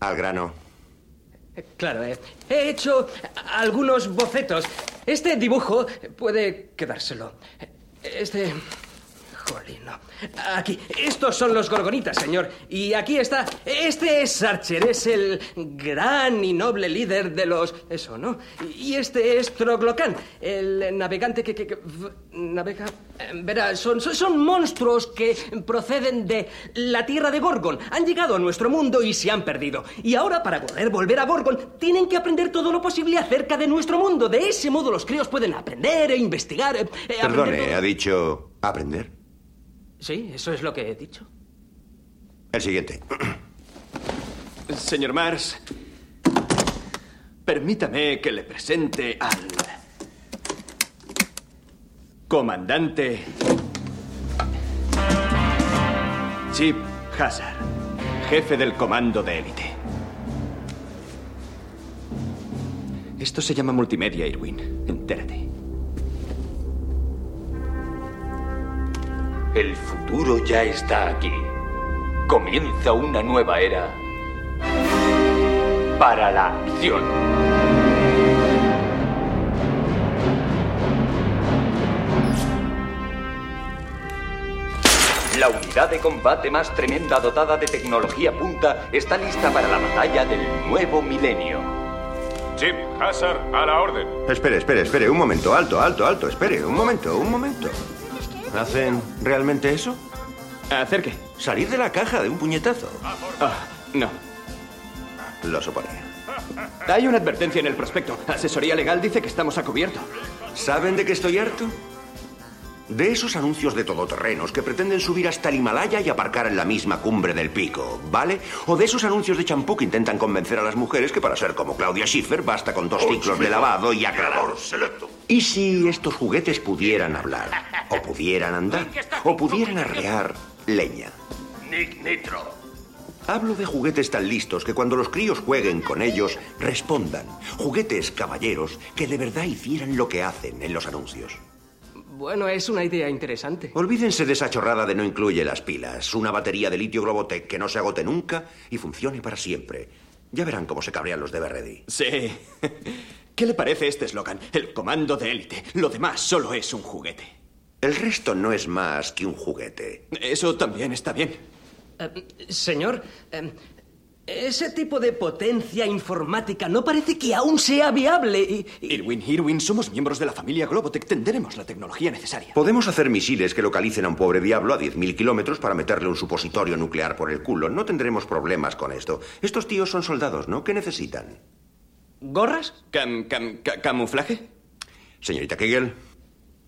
Al grano. Claro, eh, he hecho algunos bocetos. Este dibujo puede quedárselo. Este... Jolín, no. Aquí, estos son los gorgonitas, señor. Y aquí está. Este es Archer, es el gran y noble líder de los. Eso, ¿no? Y este es Troglocan, el navegante que. que, que- v- navega. eh, Verá, son, son, son monstruos que proceden de la tierra de Gorgon. Han llegado a nuestro mundo y se han perdido. Y ahora, para poder volver a Gorgon, tienen que aprender todo lo posible acerca de nuestro mundo. De ese modo, los críos pueden aprender e investigar. eh, eh, aprender Perdone, todo. ha dicho aprender. Sí, eso es lo que he dicho. El siguiente. Señor Mars, permítame que le presente al comandante Chip Hazard, jefe del comando de élite. Esto se llama multimedia, Irwin. Entérate. El futuro ya está aquí. Comienza una nueva era para la acción. La unidad de combate más tremenda dotada de tecnología punta está lista para la batalla del nuevo milenio. Chip, Hazard, a la orden. Espere, espere, espere. Un momento. Alto, alto, alto. Espere. Un momento, un momento. ¿Hacen realmente eso? ¿Hacer qué? Salir de la caja de un puñetazo. Ah, no. Lo suponía. Hay una advertencia en el prospecto. Asesoría legal dice que estamos a cubierto. ¿Saben de qué estoy harto? De esos anuncios de todoterrenos que pretenden subir hasta el Himalaya y aparcar en la misma cumbre del pico, ¿vale? O de esos anuncios de champú que intentan convencer a las mujeres que para ser como Claudia Schiffer basta con dos ciclos de lavado y aclarador. ¿Y si estos juguetes pudieran hablar? ¿O pudieran andar? ¿O pudieran arrear leña? Nick Nitro. Hablo de juguetes tan listos que cuando los críos jueguen con ellos respondan. Juguetes caballeros que de verdad hicieran lo que hacen en los anuncios. Bueno, es una idea interesante. Olvídense de esa chorrada de no incluye las pilas. Una batería de litio Globotech que no se agote nunca y funcione para siempre. Ya verán cómo se cabrean los de Berredi. Sí. ¿Qué le parece este eslogan? El comando de élite. Lo demás solo es un juguete. El resto no es más que un juguete. Eso también está bien. Eh, señor, eh, ese tipo de potencia informática no parece que aún sea viable. Y, y- Irwin, Irwin, somos miembros de la familia Globotech. Tendremos la tecnología necesaria. Podemos hacer misiles que localicen a un pobre diablo a 10.000 kilómetros para meterle un supositorio nuclear por el culo. No tendremos problemas con esto. Estos tíos son soldados, ¿no? ¿Qué necesitan? ¿Gorras? Cam, cam, ca- ¿Camuflaje? Señorita Kegel,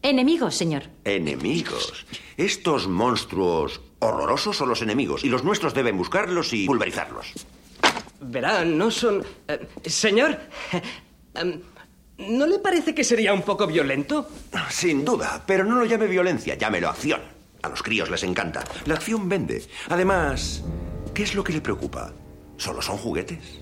Enemigos, señor. enemigos. Estos monstruos horrorosos son los enemigos y los nuestros deben buscarlos y pulverizarlos. Verá, no son... eh, señor, em, ¿no le parece que sería un poco violento? Sin duda, pero no lo llame violencia, llámelo acción. A los críos les encanta. La acción vende. Además, ¿qué es lo que le preocupa? ¿Solo son juguetes?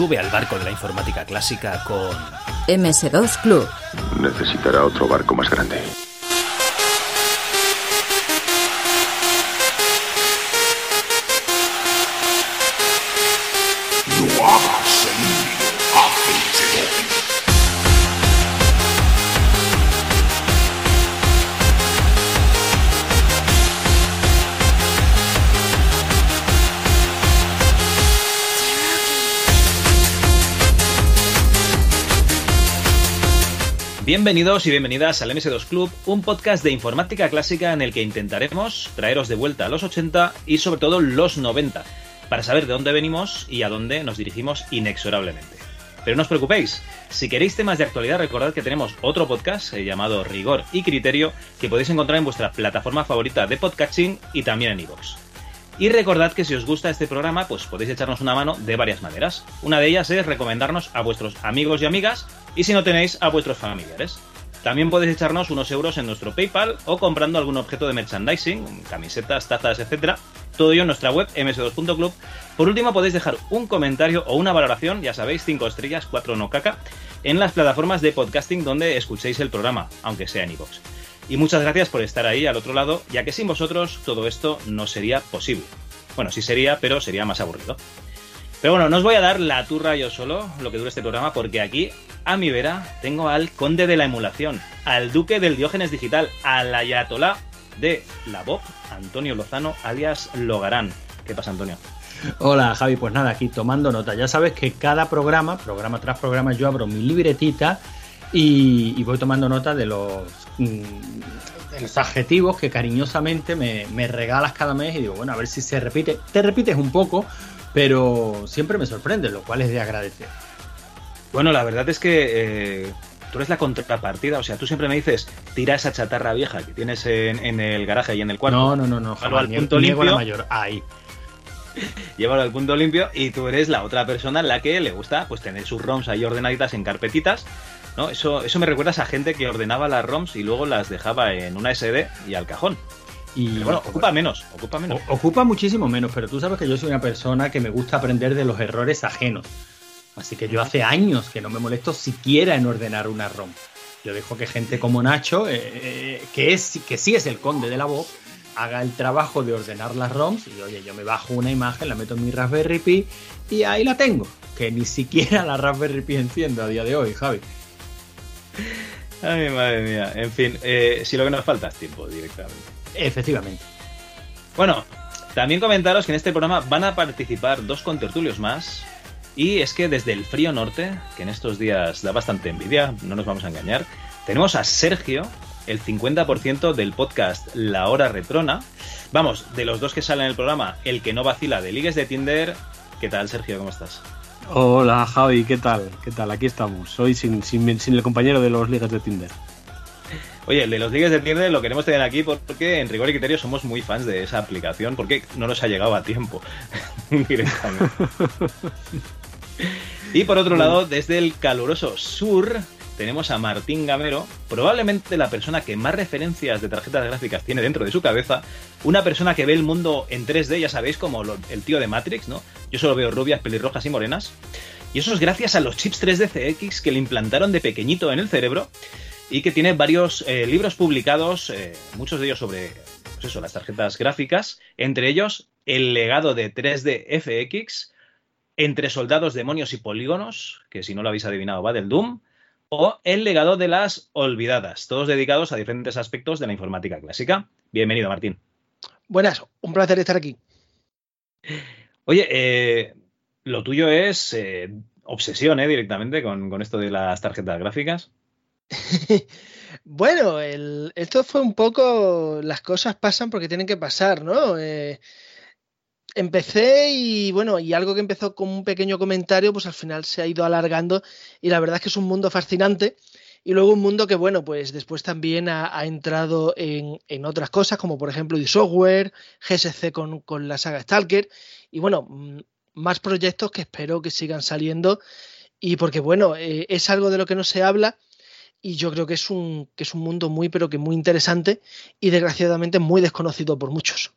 Sube al barco de la informática clásica con... MS2 Club. Necesitará otro barco más grande. Bienvenidos y bienvenidas al MS2 Club, un podcast de informática clásica en el que intentaremos traeros de vuelta a los 80 y sobre todo los 90, para saber de dónde venimos y a dónde nos dirigimos inexorablemente. Pero no os preocupéis, si queréis temas de actualidad recordad que tenemos otro podcast eh, llamado Rigor y Criterio que podéis encontrar en vuestra plataforma favorita de podcasting y también en iVoox. Y recordad que si os gusta este programa, pues podéis echarnos una mano de varias maneras. Una de ellas es recomendarnos a vuestros amigos y amigas y si no tenéis, a vuestros familiares. También podéis echarnos unos euros en nuestro PayPal o comprando algún objeto de merchandising, camisetas, tazas, etcétera. Todo ello en nuestra web ms2.club. Por último, podéis dejar un comentario o una valoración, ya sabéis, 5 estrellas, 4 no caca, en las plataformas de podcasting donde escuchéis el programa, aunque sea en iVoox. Y muchas gracias por estar ahí al otro lado, ya que sin vosotros todo esto no sería posible. Bueno, sí sería, pero sería más aburrido. Pero bueno, no os voy a dar la turra yo solo, lo que dura este programa, porque aquí, a mi vera, tengo al conde de la emulación, al duque del Diógenes Digital, al ayatolá de la Bob, Antonio Lozano, alias Logarán. ¿Qué pasa, Antonio? Hola Javi, pues nada, aquí tomando nota. Ya sabes que cada programa, programa tras programa, yo abro mi libretita y, voy tomando nota de los, mm, los adjetivos que cariñosamente me, regalas cada mes y digo, bueno, a ver si se repite. Te repites un poco, pero siempre me sorprende, lo cual es de agradecer. Bueno, la verdad es que eh, tú eres la contrapartida, o sea, tú siempre me dices, tira esa chatarra vieja que tienes en, el garaje y en el cuarto. No, no, no, no, al punto limpio. La mayor, ahí. Llévalo al punto limpio y tú eres la otra persona en la que le gusta pues tener sus ROMs ahí ordenaditas en carpetitas ¿no? Eso, eso me recuerda a esa gente que ordenaba las ROMs y luego las dejaba en una SD y al cajón. Y bueno, ocupa menos, ocupa menos. Ocupa muchísimo menos, pero tú sabes que yo soy una persona que me gusta aprender de los errores ajenos. Así que yo hace años que no me molesto siquiera en ordenar una ROM. Yo dejo que gente como Nacho, eh, eh, que, es, que sí es el conde de la voz, haga el trabajo de ordenar las ROMs y oye, yo me bajo una imagen, la meto en mi Raspberry Pi y ahí la tengo. Que ni siquiera la Raspberry Pi enciendo a día de hoy, Javi. Ay, madre mía. En fin, eh, si lo que nos falta es tiempo directamente. Efectivamente. Bueno, también comentaros que en este programa van a participar dos contertulios más. Y es que desde el frío norte, que en estos días da bastante envidia, no nos vamos a engañar, tenemos a Sergio, el 50% del podcast La Hora Retrona. Vamos, de los dos que salen en el programa, el que no vacila de Ligues de Tinder. ¿Qué tal, Sergio? ¿Cómo estás? Hola Javi, ¿qué tal? ¿Qué tal? Aquí estamos. Hoy sin, sin, el compañero de los ligas de Tinder. Oye, el de los ligas de Tinder lo queremos tener aquí porque en rigor y criterio somos muy fans de esa aplicación porque no nos ha llegado a tiempo directamente. y por otro lado, desde el caluroso sur, tenemos a Martín Gamero, probablemente la persona que más referencias de tarjetas gráficas tiene dentro de su cabeza, una persona que ve el mundo en 3D, ya sabéis, como el tío de Matrix, ¿no? Yo solo veo rubias, pelirrojas y morenas. Y eso es gracias a los chips 3D CX que le implantaron de pequeñito en el cerebro y que tiene varios eh, libros publicados, eh, muchos de ellos sobre pues eso, las tarjetas gráficas, entre ellos El legado de 3D FX, Entre soldados, demonios y polígonos, que si no lo habéis adivinado va del Doom, o El legado de las olvidadas, todos dedicados a diferentes aspectos de la informática clásica. Bienvenido, Martín. Buenas, un placer estar aquí. Oye, eh, lo tuyo es eh, obsesión, ¿eh? Directamente con, esto de las tarjetas gráficas. bueno, esto fue un poco, las cosas pasan porque tienen que pasar, ¿no? Eh, empecé y bueno, y algo que empezó como un pequeño comentario, pues al final se ha ido alargando y la verdad es que es un mundo fascinante. Y luego un mundo que bueno, pues después también ha, entrado en, otras cosas como por ejemplo software, GSC con, con la saga Stalker. Y bueno, mm, más proyectos que espero que sigan saliendo. Y porque bueno, eh, es algo de lo que no se habla y yo creo que es un que es un mundo muy pero que muy interesante y desgraciadamente muy desconocido por muchos.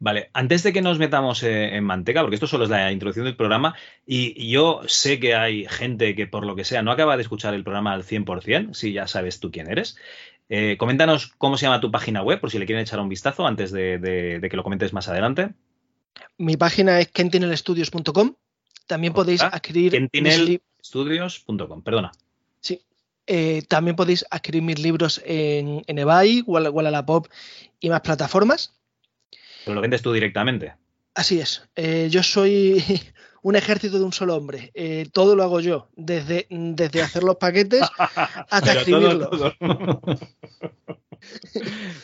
Vale, antes de que nos metamos eh, en manteca, porque esto solo es la introducción del programa, y yo sé que hay gente que por lo que sea no acaba de escuchar el programa al 100%, si ya sabes tú quién eres. Eh, coméntanos cómo se llama tu página web, por si le quieren echar un vistazo antes de, que lo comentes más adelante. Mi página es kentinelstudios.com. También podéis adquirir... Kentinelstudios.com, perdona. Sí. Eh, también podéis adquirir mis libros en, en eBay, Wallapop y más plataformas lo vendes tú directamente. Así es. Eh, yo soy un ejército de un solo hombre. Eh, todo lo hago yo, desde, desde hacer los paquetes hasta escribirlos.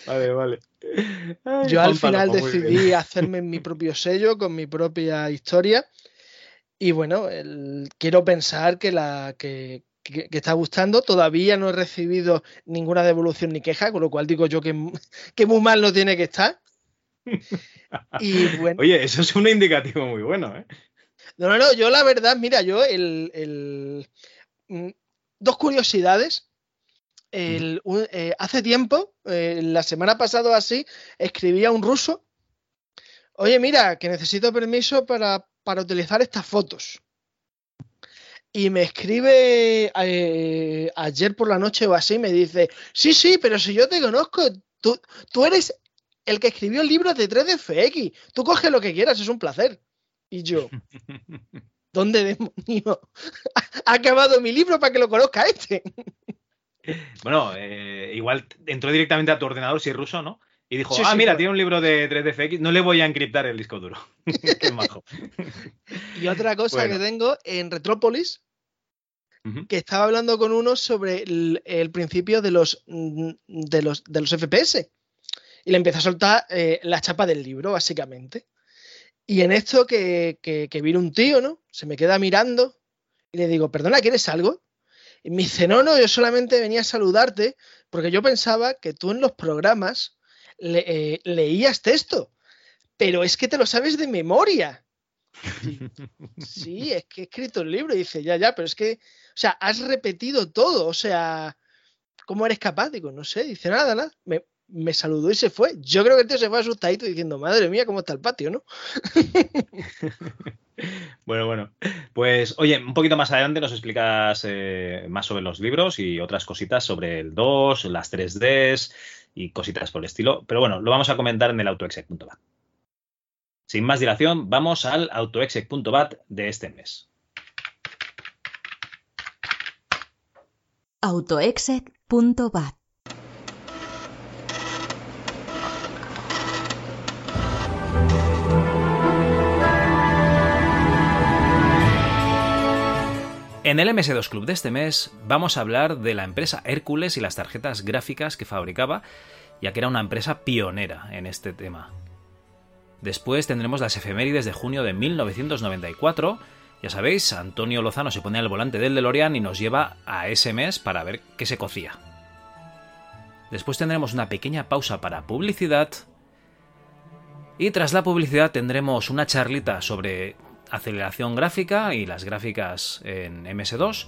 vale, vale. yo al final decidí hacerme mi propio sello con mi propia historia. Y bueno, quiero pensar que la que, está gustando. Todavía no he recibido ninguna devolución ni queja, con lo cual digo yo que, que muy mal no tiene que estar. Y bueno. Oye, eso es un indicativo muy bueno, ¿eh? No, no, no, yo la verdad, mira, yo el, mm, dos curiosidades. El, eh, hace tiempo, eh, la semana pasada así, escribí a un ruso. Oye, mira, que necesito permiso para, para utilizar estas fotos. Y me escribe eh, ayer por la noche o así, me dice, sí, sí, pero si yo te conozco, tú, tú eres el que escribió el libro de 3DFX. Tú coge lo que quieras, es un placer. Y yo, ¿dónde demonio ha acabado mi libro para que lo conozca este? bueno, eh, igual entró directamente a tu ordenador si es ruso, ¿no? Y dijo, ah, mira, tiene un libro de 3DFX, no le voy a encriptar el disco duro. Qué majo. y otra cosa que tengo en Retrópolis, que estaba hablando con uno sobre el, principio de los, mm, de los, de los FPS y le empieza a soltar eh, la chapa del libro, básicamente. Y en esto que, que, viene un tío, ¿no? Se me queda mirando y le digo, perdona, ¿quieres algo? Y me dice, no, no, yo solamente venía a saludarte porque yo pensaba que tú en los programas eh, leías texto, pero es que te lo sabes de memoria. sí, es que he escrito el libro y dice, ya, ya, pero es que, o sea, has repetido todo, o sea, ¿cómo eres capaz? Digo, no sé, dice nada, nada. Me, me saludó y se fue. Yo creo que el tío se fue asustadito diciendo, madre mía, cómo está el patio, ¿no? bueno, bueno. Pues, oye, un poquito más adelante nos explicas eh, más sobre los libros y otras cositas sobre el 2, las 3Ds y cositas por el estilo. Pero bueno, lo vamos a comentar en el autoexec.bat. Sin más dilación, vamos al autoexec.bat de este mes. autoexec.bat En el MS2 Club de este mes vamos a hablar de la empresa Hércules y las tarjetas gráficas que fabricaba, ya que era una empresa pionera en este tema. Después tendremos las efemérides de junio de 1994. Ya sabéis, Antonio Lozano se pone al volante del DeLorean y nos lleva a ese mes para ver qué se cocía. Después tendremos una pequeña pausa para publicidad. Y tras la publicidad tendremos una charlita sobre aceleración gráfica y las gráficas en MS2.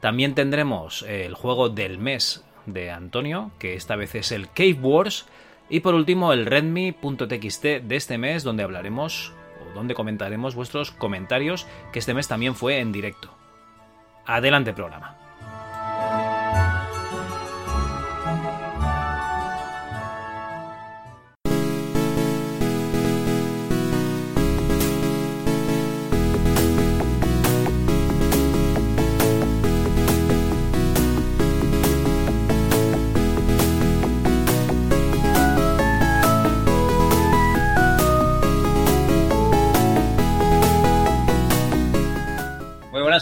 También tendremos el juego del mes de Antonio, que esta vez es el Cave Wars. Y por último el redmi.txt de este mes, donde hablaremos o donde comentaremos vuestros comentarios, que este mes también fue en directo. Adelante programa.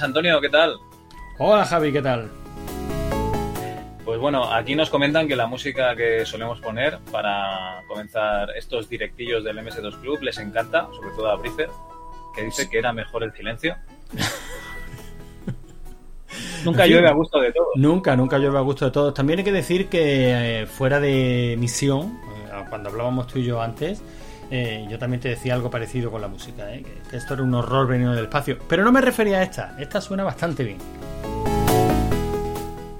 Antonio, ¿qué tal? Hola Javi, ¿qué tal? Pues bueno, aquí nos comentan que la música que solemos poner para comenzar estos directillos del MS2 Club les encanta, sobre todo a Bricer, que dice que era mejor el silencio. nunca llueve a gusto de todos. Nunca, nunca llueve a gusto de todos. También hay que decir que eh, fuera de misión, eh, cuando hablábamos tú y yo antes, eh, yo también te decía algo parecido con la música, ¿eh? que, esto era un horror venido del espacio. Pero no me refería a esta, esta suena bastante bien.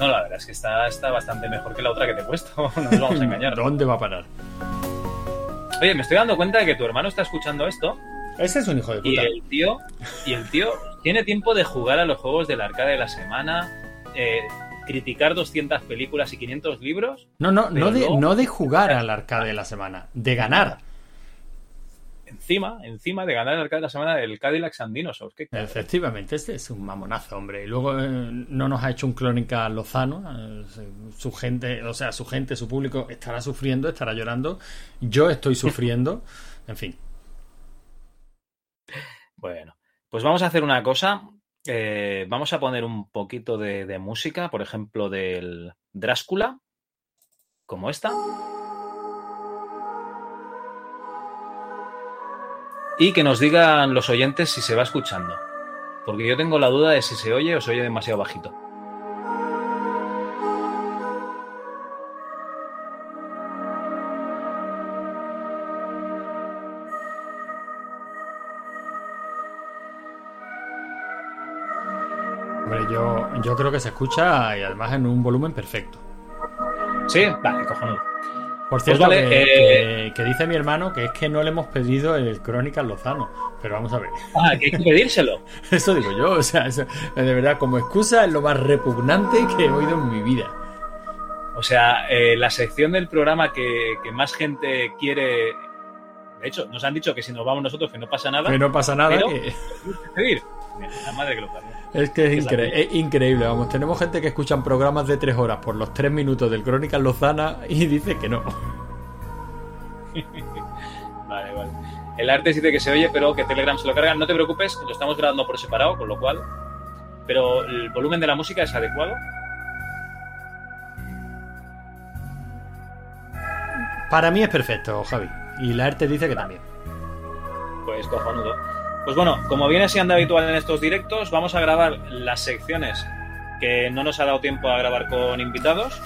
No, la verdad es que está, está bastante mejor que la otra que te he puesto, no nos vamos a engañar. ¿Dónde va a parar? Oye, me estoy dando cuenta de que tu hermano está escuchando esto. Ese es un hijo de puta. Y el tío, y el tío tiene tiempo de jugar a los juegos del arcade de la semana, eh, criticar 200 películas y 500 libros. No, no, no de, no de jugar al arcade de la semana, de ganar encima, encima de ganar el arcade de la semana del Cadillac Sandinos. Efectivamente, este es un mamonazo, hombre. Y luego eh, no nos ha hecho un Clónica Lozano. Eh, su gente, o sea, su gente, su público estará sufriendo, estará llorando. Yo estoy sufriendo. en fin. Bueno. Pues vamos a hacer una cosa. Eh, vamos a poner un poquito de, de música, por ejemplo, del Drácula, como esta. Y que nos digan los oyentes si se va escuchando. Porque yo tengo la duda de si se oye o se oye demasiado bajito. Hombre, yo, yo creo que se escucha y además en un volumen perfecto. Sí, vale, cojonudo. Por Pues cierto, vale, que, eh, que- que dice mi hermano que es que no le hemos pedido el Crónicas Lozano. Pero vamos a ver. Ah, que hay que pedírselo. Eso digo yo, o sea, eso, de verdad, como excusa es lo más repugnante que he oído en mi vida. O sea, eh, la sección del programa que, que más gente quiere. De hecho, nos han dicho que si nos vamos nosotros que no pasa nada. Que no pasa nada, pero- que- La madre que lo parió. Es que es, incre- increíble, vamos. Tenemos gente que escuchan programas de tres horas por los tres minutos del Crónicas Lozana y dice que no. Vale, vale. El arte dice que se oye, pero que Telegram se lo carga. No te preocupes, lo estamos grabando por separado, con lo cual. Pero el volumen de la música es adecuado. Para mí es perfecto, Javi. Y la arte dice que también. Pues cojonudo. Pues bueno, como viene siendo habitual en estos directos, vamos a grabar las secciones que no nos ha dado tiempo a grabar con invitados.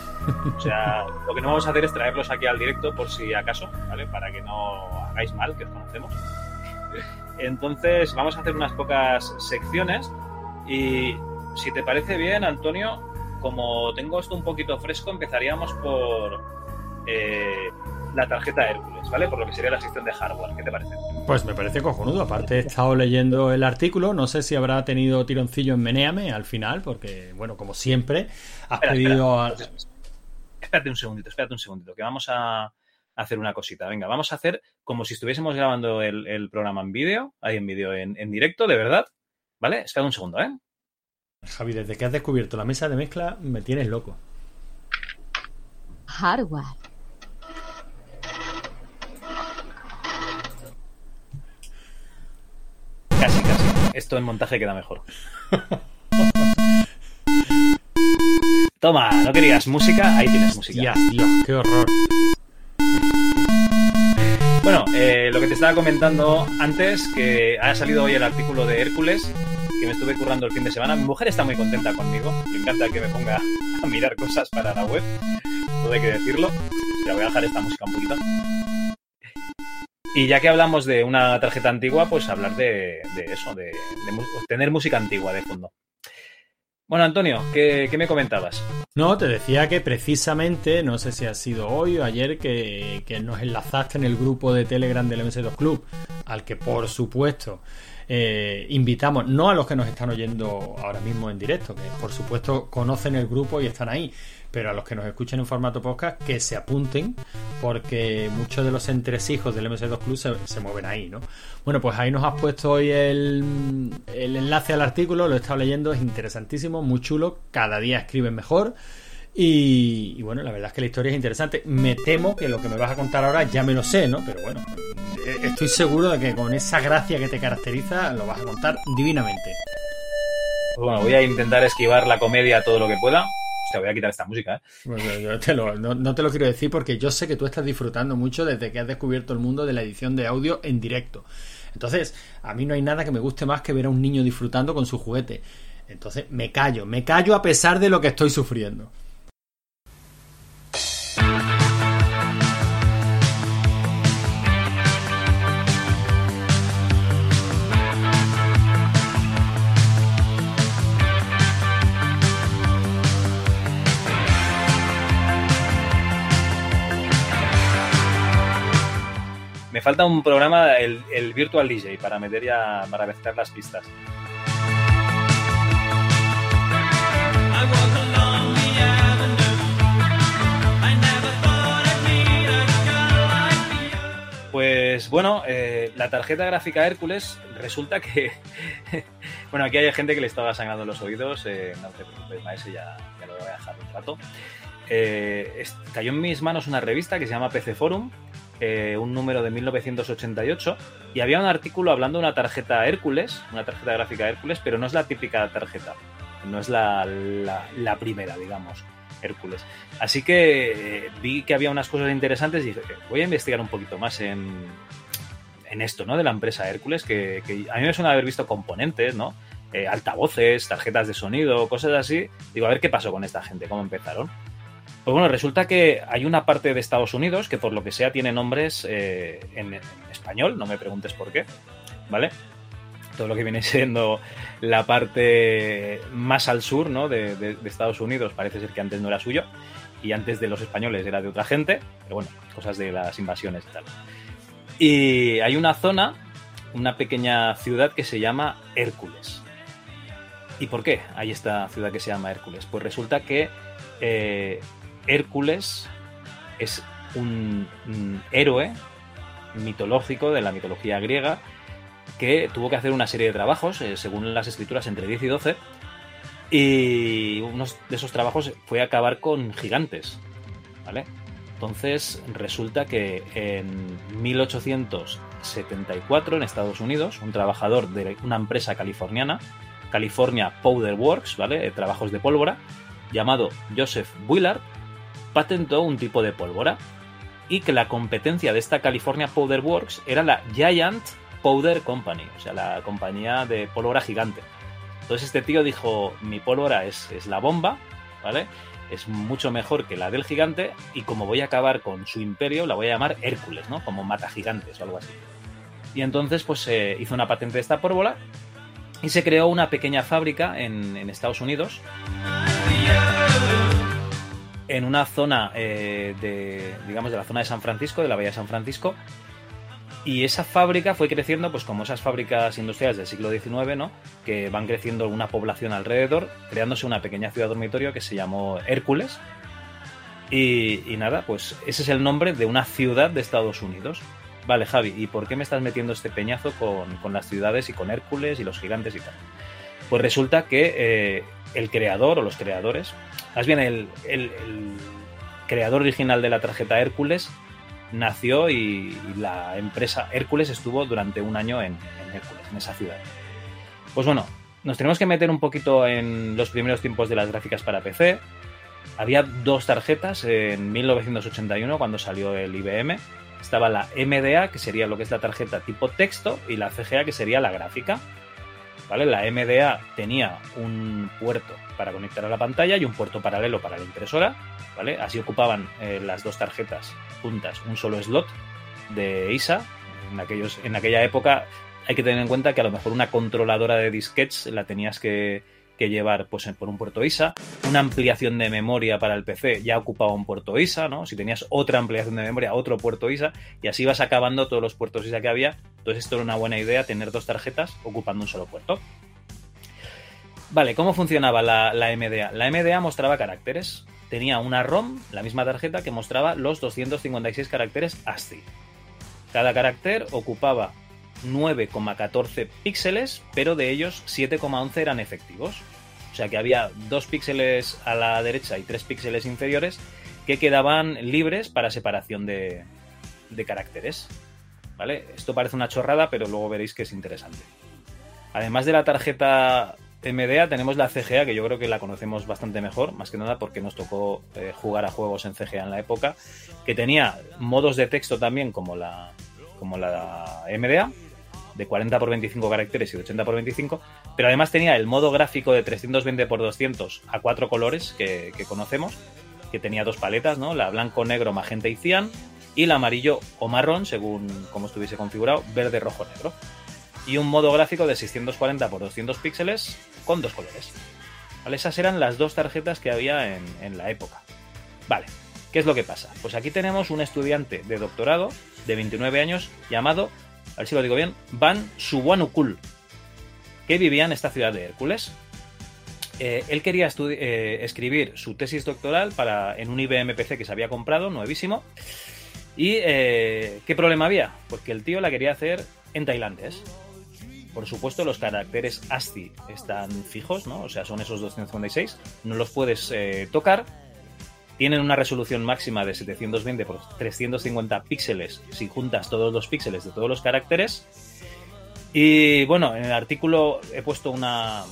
O sea, lo que no vamos a hacer es traerlos aquí al directo por si acaso, ¿vale? Para que no hagáis mal, que os conocemos. Entonces, vamos a hacer unas pocas secciones y si te parece bien, Antonio, como tengo esto un poquito fresco, empezaríamos por eh, la tarjeta Hércules, ¿vale? Por lo que sería la sección de hardware. ¿Qué te parece? Pues me parece cojonudo. Aparte he estado leyendo el artículo. No sé si habrá tenido tironcillo en Meneame al final, porque, bueno, como siempre, has Espera, pedido... a-. Espérate un segundito, espérate un segundito, que vamos a hacer una cosita. Venga, vamos a hacer como si estuviésemos grabando el, el programa en vídeo, ahí en vídeo, en, en directo, de verdad. ¿Vale? Espera un segundo, ¿eh? Javi, desde que has descubierto la mesa de mezcla, me tienes loco. Hardware. Casi, casi. Esto en montaje queda mejor. Toma, ¿no querías música? Ahí tienes música. Dios, Dios, qué horror. Bueno, eh, lo que te estaba comentando antes, que ha salido hoy el artículo de Hércules, que me estuve currando el fin de semana. Mi mujer está muy contenta conmigo. Le encanta que me ponga a mirar cosas para la web. Todo hay que decirlo. Ya voy a dejar esta música un poquito. Y ya que hablamos de una tarjeta antigua, pues hablar de, eso, de, de tener música antigua de fondo. Bueno, Antonio, ¿qué, me comentabas? No, te decía que precisamente, no sé si ha sido hoy o ayer, que, que nos enlazaste en el grupo de Telegram del MS2 Club, al que por supuesto eh, invitamos, no a los que nos están oyendo ahora mismo en directo, que por supuesto conocen el grupo y están ahí, pero a los que nos escuchen en formato podcast, que se apunten, porque muchos de los entresijos del MS2 Club se, mueven ahí, ¿no? Bueno, pues ahí nos has puesto hoy el, el enlace al artículo, lo he estado leyendo, es interesantísimo, muy chulo, cada día escriben mejor. Y, y bueno, la verdad es que la historia es interesante. Me temo que lo que me vas a contar ahora ya me lo sé, ¿no? Pero bueno, eh, estoy seguro de que con esa gracia que te caracteriza lo vas a contar divinamente. Bueno, voy a intentar esquivar la comedia todo lo que pueda. Hostia, voy a quitar esta música, ¿eh? Pues yo- yo te lo- no te lo quiero decir porque yo sé que tú estás disfrutando mucho desde que has descubierto el mundo de la edición de audio en directo. Entonces, a mí no hay nada que me guste más que ver a un niño disfrutando con su juguete. Entonces, me callo, me callo a pesar de lo que estoy sufriendo. Me falta un programa, el, Virtual DJ, para meter ya, para mezclar las pistas. Pues bueno, eh, la tarjeta gráfica Hércules resulta que. bueno, aquí hay gente que le estaba sangrando los oídos. eh, no te preocupes, Maese, ya, ya lo voy a dejar un rato. Eh, cayó en mis manos una revista que se llama PC Forum eh, un número de 1988 y había un artículo hablando de una tarjeta Hércules, una tarjeta gráfica Hércules, pero no es la típica tarjeta, no es la, la- primera, digamos, Hércules. Así que eh, vi que había unas cosas interesantes y dije, voy a investigar un poquito más en, en esto, ¿no? De la empresa Hércules, que, que a mí me suena haber visto componentes, ¿no? Eh, altavoces, tarjetas de sonido, cosas así. Digo, a ver qué pasó con esta gente, cómo empezaron. Pues bueno, resulta que hay una parte de Estados Unidos que por lo que sea tiene nombres eh, en, español, no me preguntes por qué, ¿vale? Todo lo que viene siendo la parte más al sur ¿no? de Estados Unidos parece ser que antes no era suyo y antes de los españoles era de otra gente, pero bueno, cosas de las invasiones y tal. Y hay una zona, una pequeña ciudad que se llama Hércules. ¿Y por qué hay esta ciudad que se llama Hércules? Pues resulta que eh, Hércules es un, héroe mitológico de la mitología griega que tuvo que hacer una serie de trabajos, eh, según las escrituras, entre 10 y 12. Y uno de esos trabajos fue acabar con gigantes. ¿Vale? Entonces resulta que en 1874 en Estados Unidos, un trabajador de una empresa californiana, California Powder Works, ¿vale? Eh, Trabajos de pólvora, llamado Joseph Willard, patentó un tipo de pólvora y que la competencia de esta California Powder Works era la Giant Powder Company, o sea, la compañía de pólvora gigante. Entonces este tío dijo, mi pólvora es, es la bomba, ¿vale? Es mucho mejor que la del gigante y como voy a acabar con su imperio, la voy a llamar Hércules, ¿no? Como mata gigantes o algo así. Y entonces pues se hizo una patente de esta pólvora y se creó una pequeña fábrica en, en Estados Unidos en una zona eh, de, digamos, de la zona de San Francisco, de la bahía de San Francisco, y esa fábrica fue creciendo, pues como esas fábricas industriales del siglo XIX, ¿no? Que van creciendo una población alrededor, creándose una pequeña ciudad dormitorio que se llamó Hércules. Y, nada, pues ese es el nombre de una ciudad de Estados Unidos. Vale, Javi, ¿y por qué me estás metiendo este peñazo con, con las ciudades y con Hércules y los gigantes y tal? Pues resulta que eh, el creador o los creadores, más bien el, creador original de la tarjeta Hércules, nació y, y la empresa Hércules estuvo durante un año en, en Hércules, en esa ciudad. Pues bueno, nos tenemos que meter un poquito en los primeros tiempos de las gráficas para PC. Había dos tarjetas en 1981 cuando salió el IBM. Estaba la MDA, que sería lo que es la tarjeta tipo texto, y la CGA, que sería la gráfica. ¿Vale? La MDA tenía un puerto para conectar a la pantalla y un puerto paralelo para la impresora. ¿Vale? Así ocupaban eh, las dos tarjetas juntas un solo slot de ISA. En, aquellos, en aquella época hay que tener en cuenta que a lo mejor una controladora de disquets la tenías que, que llevar pues, por un puerto ISA. Una ampliación de memoria para el PC ya ocupaba un puerto ISA, ¿no? Si tenías otra ampliación de memoria, otro puerto ISA, y así vas acabando todos los puertos ISA que había. Entonces esto era una buena idea, tener dos tarjetas ocupando un solo puerto. Vale, ¿cómo funcionaba la, MDA? La MDA mostraba caracteres. Tenía una ROM, la misma tarjeta, que mostraba los 256 caracteres ASCII. Cada carácter ocupaba 9,14 píxeles, pero de ellos 7,11 eran efectivos. O sea que había 2 píxeles a la derecha y 3 píxeles inferiores que quedaban libres para separación de, de caracteres. ¿Vale? Esto parece una chorrada, pero luego veréis que es interesante. Además de la tarjeta MDA, tenemos la CGA, que yo creo que la conocemos bastante mejor, más que nada porque nos tocó eh, jugar a juegos en CGA en la época, que tenía modos de texto también como la, como la MDA, de 40 por 25 caracteres y de 80 por 25, pero además tenía el modo gráfico de 320 por 200 a cuatro colores que, conocemos, que tenía dos paletas, ¿no? La blanco, negro, magenta y cian, y el amarillo o marrón, según como estuviese configurado, verde, rojo, negro. Y un modo gráfico de 640 por 200 píxeles con dos colores. ¿Vale? Esas eran las dos tarjetas que había en, en la época. Vale, ¿qué es lo que pasa? Pues aquí tenemos un estudiante de doctorado de 29 años llamado, a ver si lo digo bien, Van Suwanukul, que vivía en esta ciudad de Hércules. Eh, él quería eh, escribir su tesis doctoral para, en un IBM PC que se había comprado, nuevísimo. ¿Y eh, qué problema había? Pues que el tío la quería hacer en tailandés. Por supuesto, los caracteres ASCII están fijos, ¿no? O sea, son esos 256. No los puedes eh, tocar. Tienen una resolución máxima de 720 por 350 píxeles si juntas todos los píxeles de todos los caracteres. Y bueno, en el artículo he puesto una,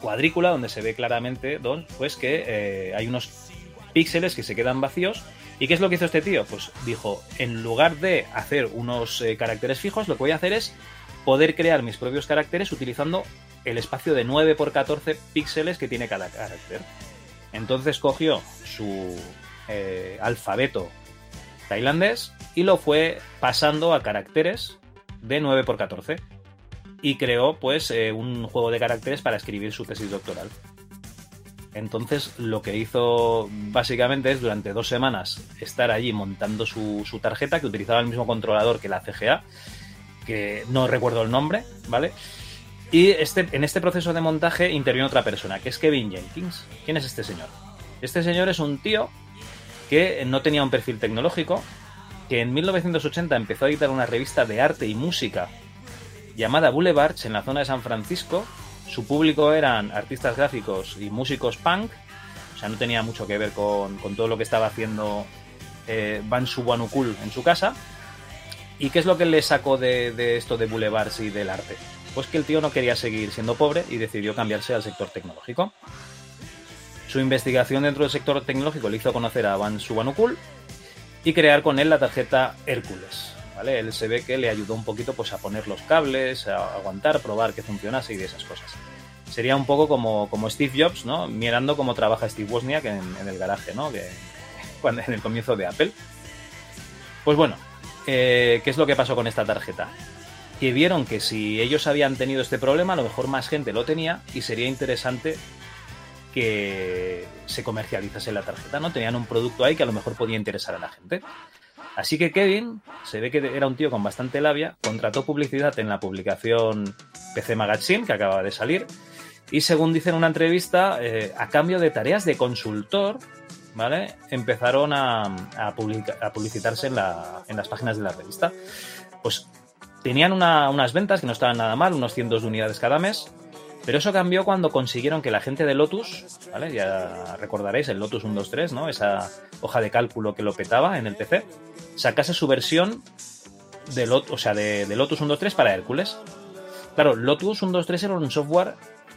cuadrícula donde se ve claramente pues que eh, hay unos píxeles que se quedan vacíos. ¿Y qué es lo que hizo este tío? Pues dijo, en lugar de hacer unos eh, caracteres fijos, lo que voy a hacer es poder crear mis propios caracteres utilizando el espacio de 9 por 14 píxeles que tiene cada carácter. Entonces cogió su eh, alfabeto tailandés y lo fue pasando a caracteres de 9 por 14 y creó pues eh, un juego de caracteres para escribir su tesis doctoral. Entonces lo que hizo básicamente es durante dos semanas estar allí montando su, su, tarjeta que utilizaba el mismo controlador que la CGA, que no recuerdo el nombre, ¿vale? Y este, en este proceso de montaje interviene otra persona, que es Kevin Jenkins. ¿Quién es este señor? Este señor es un tío que no tenía un perfil tecnológico, que en 1980 empezó a editar una revista de arte y música llamada Boulevards en la zona de San Francisco. Su público eran artistas gráficos y músicos punk, o sea, no tenía mucho que ver con, todo lo que estaba haciendo eh, Ban Subanukul en su casa. ¿Y qué es lo que le sacó de, esto de Boulevards y del arte? Pues que el tío no quería seguir siendo pobre y decidió cambiarse al sector tecnológico. Su investigación dentro del sector tecnológico le hizo conocer a Van Subanukul y crear con él la tarjeta Hércules. ¿vale? Él se ve que le ayudó un poquito pues, a poner los cables, a aguantar, probar que funcionase y de esas cosas. Sería un poco como, como Steve Jobs, ¿no? mirando cómo trabaja Steve Wozniak en, en el garaje, ¿no? que, cuando, en el comienzo de Apple. Pues bueno, eh, ¿qué es lo que pasó con esta tarjeta? que vieron que si ellos habían tenido este problema, a lo mejor más gente lo tenía y sería interesante que se comercializase la tarjeta, ¿no? Tenían un producto ahí que a lo mejor podía interesar a la gente. Así que Kevin, se ve que era un tío con bastante labia, contrató publicidad en la publicación PC Magazine, que acaba de salir, y según dice en una entrevista, eh, a cambio de tareas de consultor, ¿vale? Empezaron a, a, publicitarse en, la, en las páginas de la revista. Pues Tenían unas ventas que no estaban nada mal, unos cientos de unidades cada mes, pero eso cambió cuando consiguieron que la gente de Lotus, ¿vale? Ya recordaréis el Lotus 123, ¿no? Esa hoja de cálculo que lo petaba en el PC, sacase su versión de, Lot, o sea, de, de Lotus 123 para Hércules. Claro, Lotus 123 era un software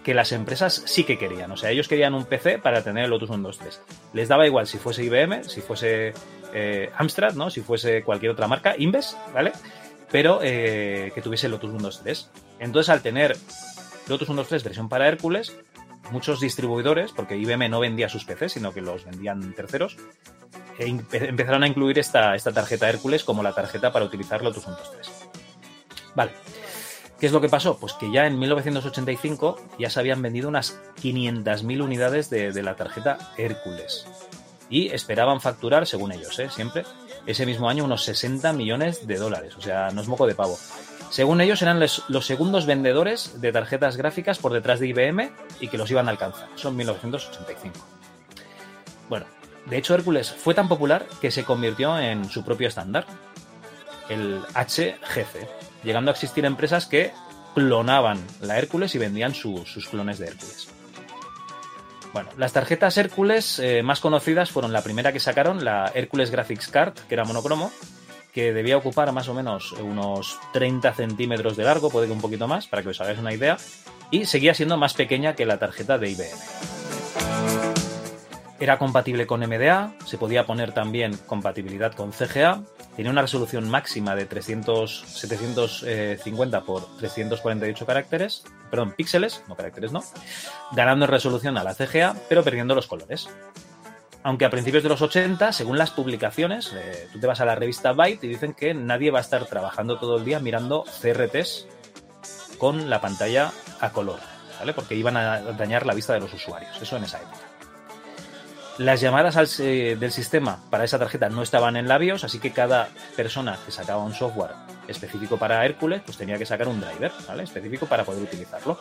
que las empresas sí que querían. O sea, ellos querían un PC para tener el Lotus 123. Les daba igual si fuese IBM, si fuese eh, Amstrad, ¿no? Si fuese cualquier otra marca, Inves, ¿vale? pero eh, que tuviese Lotus 1.2.3. Entonces, al tener Lotus 1.2.3 versión para Hércules, muchos distribuidores, porque IBM no vendía sus PCs, sino que los vendían terceros, e empezaron a incluir esta, esta tarjeta Hércules como la tarjeta para utilizar Lotus 1.2.3. Vale. ¿Qué es lo que pasó? Pues que ya en 1985 ya se habían vendido unas 500.000 unidades de, la tarjeta Hércules. Y esperaban facturar, según ellos, ¿eh? siempre, ese mismo año unos 60 millones de dólares, o sea, no es moco de pavo. Según ellos eran los segundos vendedores de tarjetas gráficas por detrás de IBM y que los iban a alcanzar. Son 1985. Bueno, de hecho Hércules fue tan popular que se convirtió en su propio estándar, el HGC, llegando a existir empresas que clonaban la Hércules y vendían su, sus clones de Hércules. Bueno, las tarjetas Hércules eh, más conocidas fueron la primera que sacaron, la Hércules Graphics Card, que era monocromo, que debía ocupar más o menos unos 30 centímetros de largo, puede que un poquito más, para que os hagáis una idea, y seguía siendo más pequeña que la tarjeta de IBM. Era compatible con MDA, se podía poner también compatibilidad con CGA, tenía una resolución máxima de 300, 750 por 348 caracteres, perdón, píxeles, no caracteres no, ganando en resolución a la CGA, pero perdiendo los colores. Aunque a principios de los 80, según las publicaciones, eh, tú te vas a la revista Byte y dicen que nadie va a estar trabajando todo el día mirando CRTs con la pantalla a color, ¿vale? Porque iban a dañar la vista de los usuarios, eso en esa época. Las llamadas eh, del sistema para esa tarjeta no estaban en labios, así que cada persona que sacaba un software específico para Hércules, pues tenía que sacar un driver. Específico para poder utilizarlo.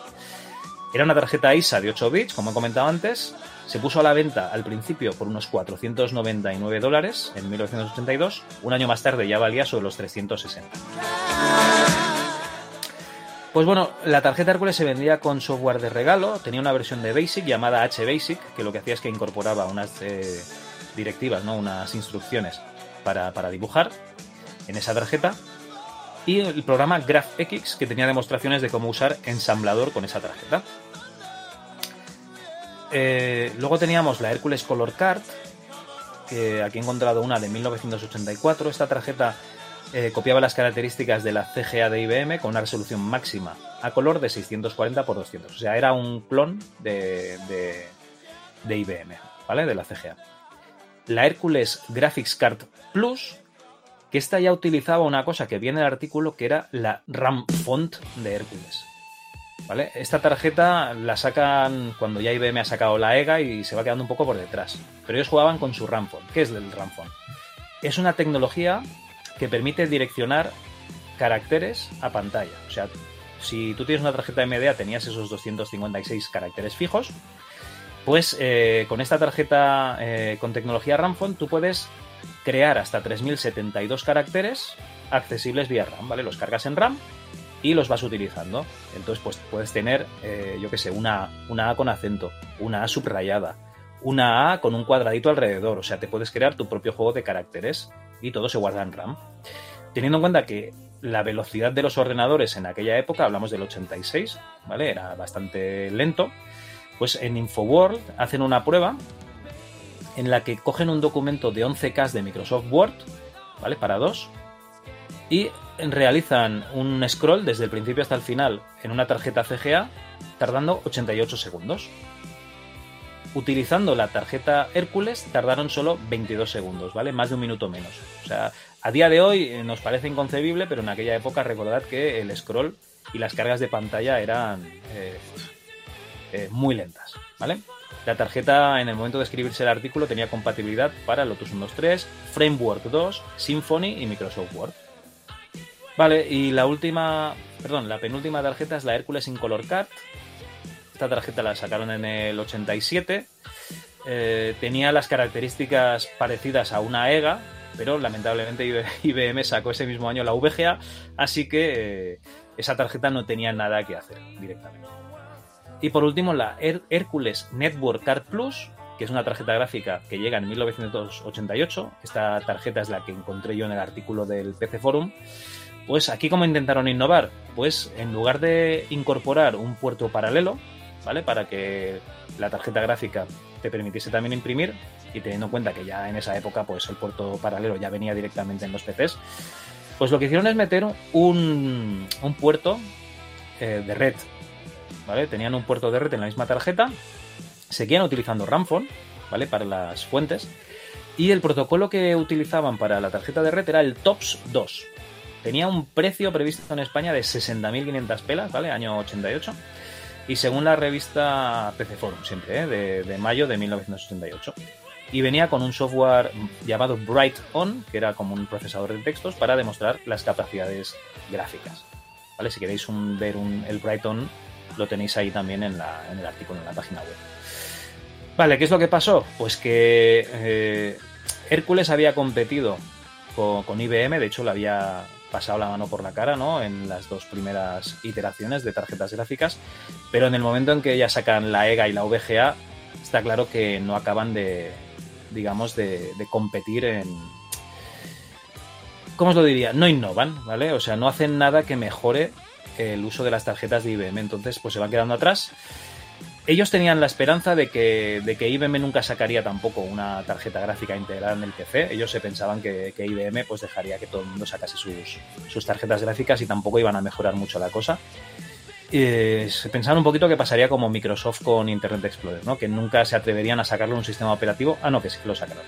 Era una tarjeta ISA de 8 bits, como he comentado antes. Se puso a la venta al principio por unos 499 dólares en 1982. Un año más tarde ya valía sobre los 360. Pues bueno, la tarjeta Hércules se vendía con software de regalo, tenía una versión de Basic llamada H-Basic, que lo que hacía es que incorporaba unas eh, directivas, ¿no? unas instrucciones para, para dibujar en esa tarjeta, y el programa GraphX, que tenía demostraciones de cómo usar ensamblador con esa tarjeta. Eh, luego teníamos la Hércules Color Card, que aquí he encontrado una de 1984. Esta tarjeta eh, copiaba las características de la CGA de IBM con una resolución máxima a color de 640 x 200. O sea, era un clon de, de, IBM, ¿vale? De la CGA. La Hércules Graphics Card Plus, que esta ya utilizaba una cosa que viene en el artículo, que era la RAM Font de Hércules. ¿Vale? Esta tarjeta la sacan cuando ya IBM ha sacado la EGA y se va quedando un poco por detrás. Pero ellos jugaban con su RAM Font. ¿Qué es el RAM Font? Es una tecnología que permite direccionar caracteres a pantalla. O sea, si tú tienes una tarjeta MDA, tenías esos 256 caracteres fijos, pues eh, con esta tarjeta eh, con tecnología RAMFON tú puedes crear hasta 3072 caracteres accesibles vía RAM, ¿vale? Los cargas en RAM y los vas utilizando. Entonces, pues puedes tener, eh, yo qué sé, una, una A con acento, una A subrayada, una A con un cuadradito alrededor. O sea, te puedes crear tu propio juego de caracteres y todo se guarda en RAM. Teniendo en cuenta que la velocidad de los ordenadores en aquella época, hablamos del 86, ¿vale? Era bastante lento. Pues en Infoworld hacen una prueba en la que cogen un documento de 11K de Microsoft Word, ¿vale? Para dos, y realizan un scroll desde el principio hasta el final en una tarjeta CGA, tardando 88 segundos. Utilizando la tarjeta Hércules tardaron solo 22 segundos, ¿vale? Más de un minuto menos. O sea, a día de hoy eh, nos parece inconcebible, pero en aquella época recordad que el scroll y las cargas de pantalla eran eh, eh, muy lentas, ¿vale? La tarjeta en el momento de escribirse el artículo tenía compatibilidad para Lotus 1.2.3, Framework 2, Symfony y Microsoft Word. Vale, y la última, perdón, la penúltima tarjeta es la Hércules Incolor Card. Esta tarjeta la sacaron en el 87. Eh, tenía las características parecidas a una EGA, pero lamentablemente IBM sacó ese mismo año la VGA, así que eh, esa tarjeta no tenía nada que hacer directamente. Y por último, la Hércules Network Card Plus, que es una tarjeta gráfica que llega en 1988. Esta tarjeta es la que encontré yo en el artículo del PC Forum. Pues aquí cómo intentaron innovar, pues en lugar de incorporar un puerto paralelo, ¿vale? Para que la tarjeta gráfica te permitiese también imprimir y teniendo en cuenta que ya en esa época pues el puerto paralelo ya venía directamente en los PCs, pues lo que hicieron es meter un, un puerto eh, de red, ¿vale? Tenían un puerto de red en la misma tarjeta, seguían utilizando Ramphone, ¿vale? Para las fuentes y el protocolo que utilizaban para la tarjeta de red era el TOPS 2, tenía un precio previsto en España de 60.500 pelas, ¿vale? Año 88. Y según la revista PC Forum, siempre, ¿eh? de, mayo de 1988. Y venía con un software llamado Bright On, que era como un procesador de textos para demostrar las capacidades gráficas. ¿Vale? Si queréis ver el Bright On, lo tenéis ahí también en, el artículo, en la página web. Vale, ¿qué es lo que pasó? Pues que eh, Hércules había competido con IBM, de hecho lo había pasado la mano por la cara, ¿no? En las dos primeras iteraciones de tarjetas gráficas, pero en el momento en que ya sacan la EGA y la VGA, está claro que no acaban de, digamos, de, de competir en... ¿Cómo os lo diría? No innovan, ¿vale? O sea, no hacen nada que mejore el uso de las tarjetas de IBM, entonces pues se van quedando atrás ellos tenían la esperanza de que, de que IBM nunca sacaría tampoco una tarjeta gráfica integrada en el PC. Ellos se pensaban que, IBM pues dejaría que todo el mundo sacase sus, sus, tarjetas gráficas y tampoco iban a mejorar mucho la cosa. Eh, se pensaban un poquito que pasaría como Microsoft con Internet Explorer, ¿no? que nunca se atreverían a sacarlo en un sistema operativo. Ah, no, que sí lo sacaron.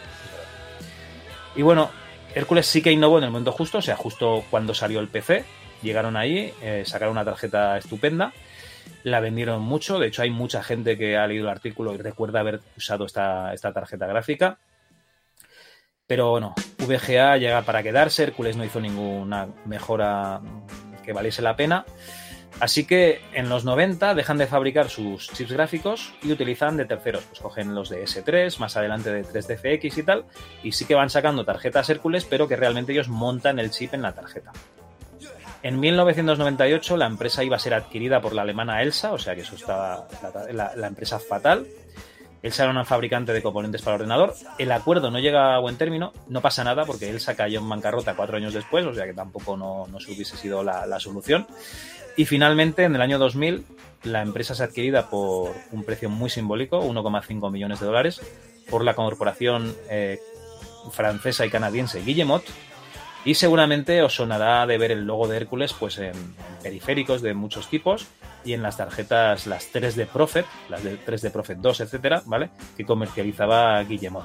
Y bueno, Hércules sí que innovó en el momento justo, o sea, justo cuando salió el PC, llegaron ahí, eh, sacaron una tarjeta estupenda la vendieron mucho. De hecho, hay mucha gente que ha leído el artículo y recuerda haber usado esta, esta tarjeta gráfica. Pero bueno, VGA llega para quedarse. Hércules no hizo ninguna mejora que valiese la pena. Así que en los 90 dejan de fabricar sus chips gráficos y utilizan de terceros. Pues cogen los de S3, más adelante de 3DFX y tal. Y sí que van sacando tarjetas Hércules, pero que realmente ellos montan el chip en la tarjeta. En 1998 la empresa iba a ser adquirida por la alemana Elsa, o sea que eso estaba la, empresa fatal. Elsa era una fabricante de componentes para ordenador. El acuerdo no llega a buen término, no pasa nada porque Elsa cayó en bancarrota cuatro años después, o sea que tampoco no, no se hubiese sido la, la solución. Y finalmente, en el año 2000, la empresa es adquirida por un precio muy simbólico, 1,5 millones de dólares, por la corporación eh, francesa y canadiense Guillemot. Y seguramente os sonará de ver el logo de Hércules pues en, en periféricos de muchos tipos y en las tarjetas, las 3D Prophet, las de 3D Prophet 2, etcétera, ¿vale? Que comercializaba Guillemot.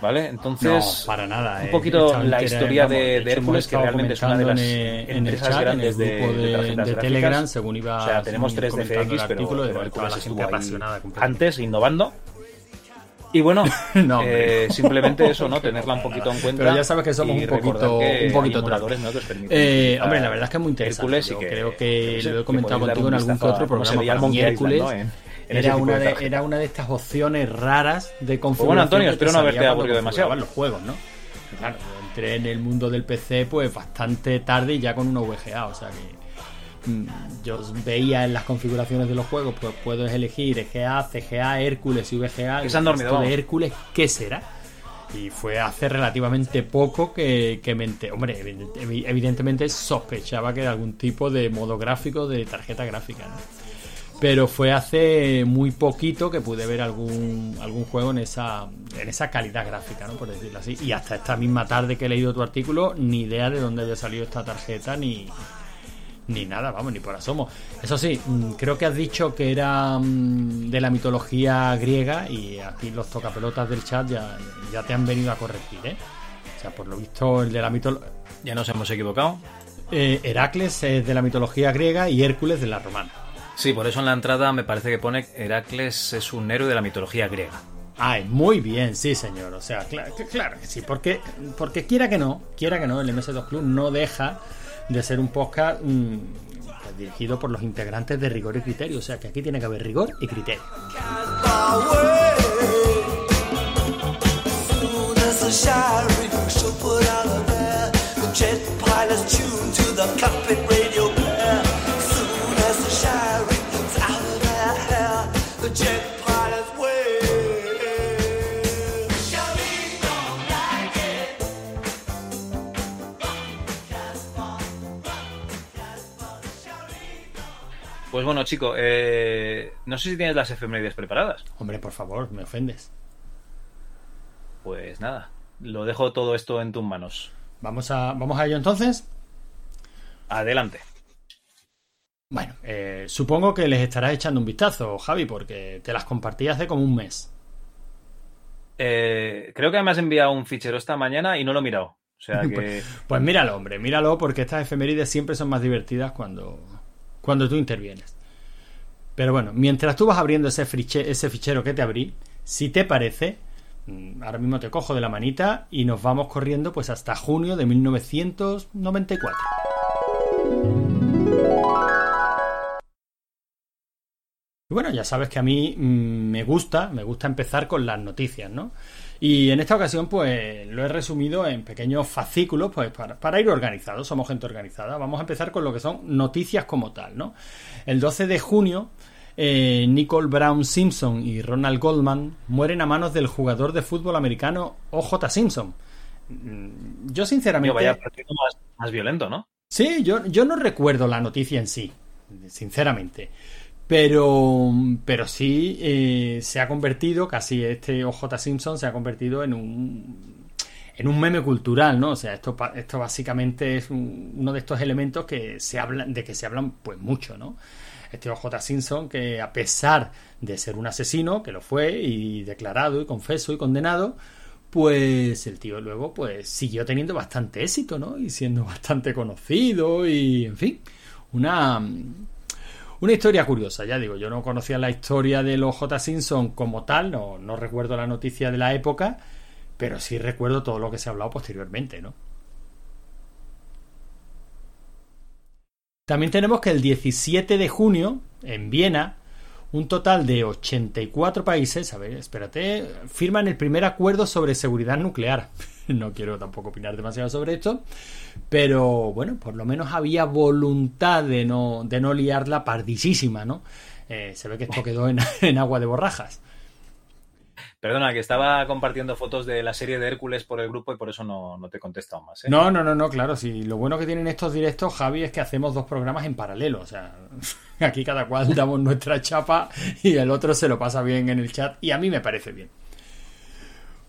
¿Vale? Entonces, No, para nada. un eh. poquito la historia de, Hércules, que realmente es una de las en empresas chat, en el grandes de, grupo de de, tarjetas de gráficas. Telegram, según iba O sea, tenemos según 3 comentando DFX, pero, pero Hércules la gente apasionada antes, innovando. Y bueno, No, eh, simplemente eso, ¿no? Tenerla un poquito en cuenta. Pero ya sabes que somos y un poquito, un poquito troll. ¿no? Eh, hombre, la verdad es que es muy interesante. Hércules y Yo que- creo que lo he comentado contigo en algún que otro programa. mí Monkey Island, Hércules ¿no? Era, una de era una de estas opciones raras de configuración. Pues bueno, Antonio, espero no haberte aburrido demasiado. los juegos, ¿no? Claro, entré en el mundo del PC pues bastante tarde y ya con una VGA, o sea que yo veía en las configuraciones de los juegos, pues puedes elegir EGA, CGA, Hércules y VGA. Que se han dormido, de. Hércules, ¿qué será? Y fue hace relativamente poco que, que me enteré. Hombre, evi- evidentemente sospechaba que era algún tipo de modo gráfico de tarjeta gráfica, ¿no? Pero fue hace muy poquito que pude ver algún, algún juego en esa, en esa calidad gráfica, ¿no? Por decirlo así. Y hasta esta misma tarde que he leído tu artículo, ni idea de dónde había salido esta tarjeta, ni, ni nada, vamos, ni por asomo. Eso sí, mm, creo que has dicho que era mm, de la mitología griega y aquí los tocapelotas del chat ya, ya te han venido a corregir, ¿eh? O sea, por lo visto, el de la mitología... Ya nos hemos equivocado. Heracles es de la mitología griega y Hércules de la romana. Sí, por eso en la entrada me parece que pone Heracles es un héroe de la mitología griega. Ay, muy bien, sí, señor. O sea, cla- cl- claro, que sí, porque, porque quiera que no, quiera que no, el MS2 Club no deja de ser un podcast mm, pues, dirigido por los integrantes de rigor y criterio. O sea, que aquí tiene que haber rigor y criterio. Pues bueno, chico, eh, no sé si tienes las efemérides preparadas. Hombre, por favor, me ofendes. Pues nada, lo dejo todo esto en tus manos. Vamos a, vamos a ello entonces. Adelante. Bueno, eh, supongo que les estarás echando un vistazo, Javi, porque te las compartí hace como un mes. Eh, creo que me has enviado un fichero esta mañana y no lo he mirado. O sea que. Pues, pues míralo, hombre, míralo, porque estas efemérides siempre son más divertidas cuando, cuando tú intervienes. Pero bueno, mientras tú vas abriendo ese, friche- ese fichero que te abrí, si te parece, mm, ahora mismo te cojo de la manita y nos vamos corriendo pues hasta junio de 1994. Y bueno, ya sabes que a mí mm, me gusta, me gusta empezar con las noticias, ¿no? Y en esta ocasión, pues lo he resumido en pequeños fascículos, pues para, para ir organizados, somos gente organizada. Vamos a empezar con lo que son noticias como tal, ¿no? El 12 de junio, eh, Nicole Brown Simpson y Ronald Goldman mueren a manos del jugador de fútbol americano O.J. Simpson. Mm, Yo, sinceramente. Tío, vaya partido más, más violento, ¿no? Sí, yo, yo no recuerdo la noticia en sí, sinceramente. Pero, pero sí eh, se ha convertido, casi este OJ Simpson se ha convertido en un, en un meme cultural, ¿no? O sea, esto, esto básicamente es un- uno de estos elementos que se hablan, de que se hablan pues mucho, ¿no? Este OJ Simpson que a pesar de ser un asesino, que lo fue, y declarado, y confeso, y condenado, pues el tío luego pues siguió teniendo bastante éxito, ¿no? Y siendo bastante conocido y, en fin, una, una historia curiosa, ya digo, yo no conocía la historia de los J. Simpson como tal, no, recuerdo la noticia de la época, pero sí recuerdo todo lo que se ha hablado posteriormente, ¿no? También tenemos que el 17 de junio, en Viena, un total de 84 países, a ver, espérate, firman el primer acuerdo sobre seguridad nuclear. No quiero tampoco opinar demasiado sobre esto, pero bueno, por lo menos había voluntad de no, de no liarla pardisísima, ¿no? Eh, se ve que esto quedó en, en agua de borrajas. Perdona, que estaba compartiendo fotos de la serie de Hércules por el grupo y por eso no, no te he contestado más. ¿eh? No, no, no, no, claro, sí. Lo bueno que tienen estos directos, Javi, es que hacemos dos programas en paralelo. O sea, aquí cada cual damos nuestra chapa y el otro se lo pasa bien en el chat y a mí me parece bien.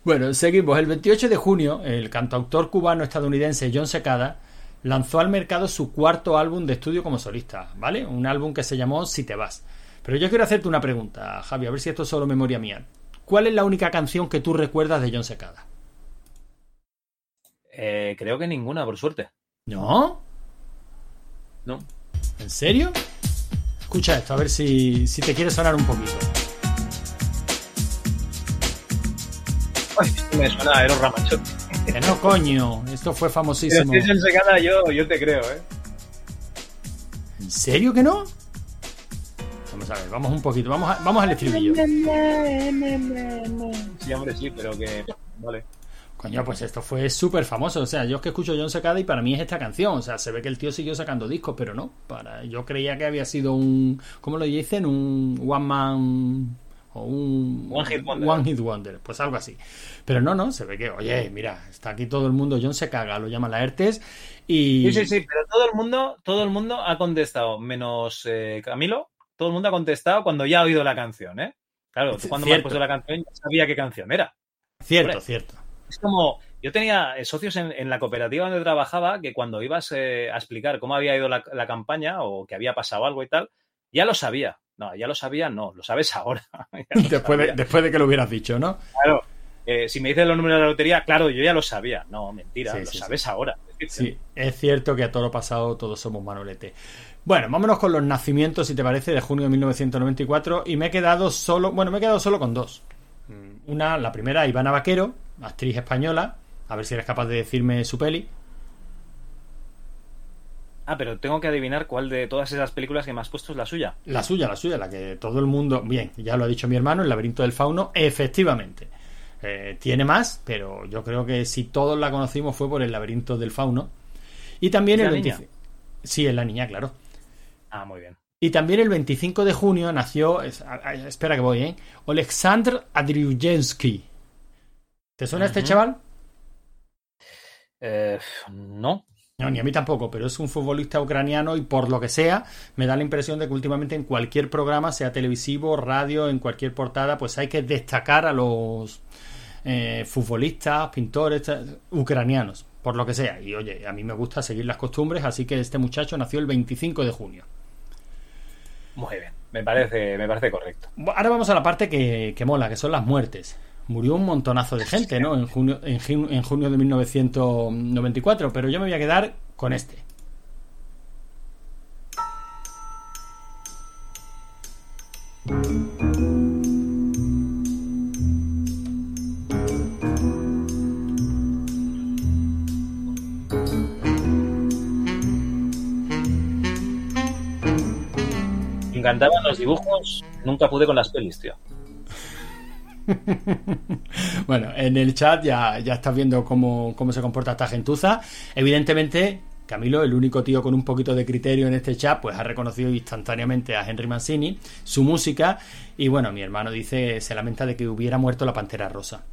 Bueno, seguimos. El 28 de junio, el cantautor cubano-estadounidense John Secada lanzó al mercado su cuarto álbum de estudio como solista, ¿vale? Un álbum que se llamó Si te vas. Pero yo quiero hacerte una pregunta, Javi, a ver si esto es solo memoria mía. ¿Cuál es la única canción que tú recuerdas de John Secada? Eh, creo que ninguna, por suerte. ¿No? No. ¿En serio? Escucha esto, a ver si, si te quiere sonar un poquito. Ay, esto me suena a Eros Ramazzotti. Que no, coño. Esto fue Pero famosísimo. si es en secada, yo, yo te creo, ¿eh? ¿En serio que no? Vamos a ver, vamos un poquito. Vamos, a- vamos al estribillo. Sí, hombre, sí, pero que. Vale. Coño, pues esto fue súper famoso. O sea, yo es que escucho John Secada y para mí es esta canción. O sea, se ve que el tío siguió sacando discos, pero no. Para, yo creía que había sido un. ¿Cómo lo dicen? Un one man. O un. One hit wonder. One hit wonder. Pues algo así. Pero no, no. Se ve que, oye, mira, está aquí todo el mundo. John se caga, lo llama la ERTES. Y. Sí, sí, sí, pero todo el mundo, todo el mundo ha contestado, menos eh, Camilo, todo el mundo ha contestado cuando ya ha oído la canción, ¿eh? Claro, tú cuando me has Cierto. puesto la canción ya sabía qué canción era. Cierto, Hombre. cierto. Es como, yo tenía eh, socios en, en la cooperativa donde trabajaba que cuando ibas eh, a explicar cómo había ido la, la campaña o que había pasado algo y tal, ya lo sabía. No, ya lo sabía, no, lo sabes ahora. Lo Después de, después de que lo hubieras dicho, ¿no? Claro, eh, si me dices los números de la lotería, claro, yo ya lo sabía. No, mentira, Sí, lo sí, sabes ahora. Sí, es cierto que a todo lo pasado todos somos manolete. Bueno, vámonos con los nacimientos, si te parece, de junio de 1994. Y me he quedado solo, bueno, me he quedado solo con dos. Mm, Una, la primera, Ivana Vaquero, actriz española. A ver si eres capaz de decirme su peli. Ah, pero tengo que adivinar cuál de todas esas películas que me has puesto es la suya. La suya, la suya, la que todo el mundo. Bien, ya lo ha dicho mi hermano, El laberinto del fauno, efectivamente. Eh, tiene más, pero yo creo que si todos la conocimos fue por El laberinto del fauno. Y también ¿Es el la niña? 25. Sí, es la niña, claro. Ah, muy bien. Y también el 25 de junio nació, espera que voy, ¿eh? Oleksandr Adriujensky. ¿Te suena este chaval? Eh, no. No, ni a mí tampoco, pero es un futbolista ucraniano y por lo que sea, me da la impresión de que últimamente en cualquier programa, sea televisivo, radio, en cualquier portada, pues hay que destacar a los eh, futbolistas, pintores ucranianos, por lo que sea. Y oye, a mí me gusta seguir las costumbres, así que este muchacho nació el 25 de junio. Muy bien. Me parece, me parece correcto. Ahora vamos a la parte que, que mola, que son las muertes. Murió un montonazo de gente, ¿no? En junio, en, jun- en junio de 1994, pero yo me voy a quedar con este. Encantaban los dibujos, nunca pude con las pelis, tío. Bueno, en el chat ya, ya estás viendo cómo, cómo se comporta esta gentuza. Evidentemente, Camilo, el único tío con un poquito de criterio en este chat, pues ha reconocido instantáneamente a Henry Mancini, su música, y bueno, mi hermano dice, se lamenta de que hubiera muerto la Pantera Rosa.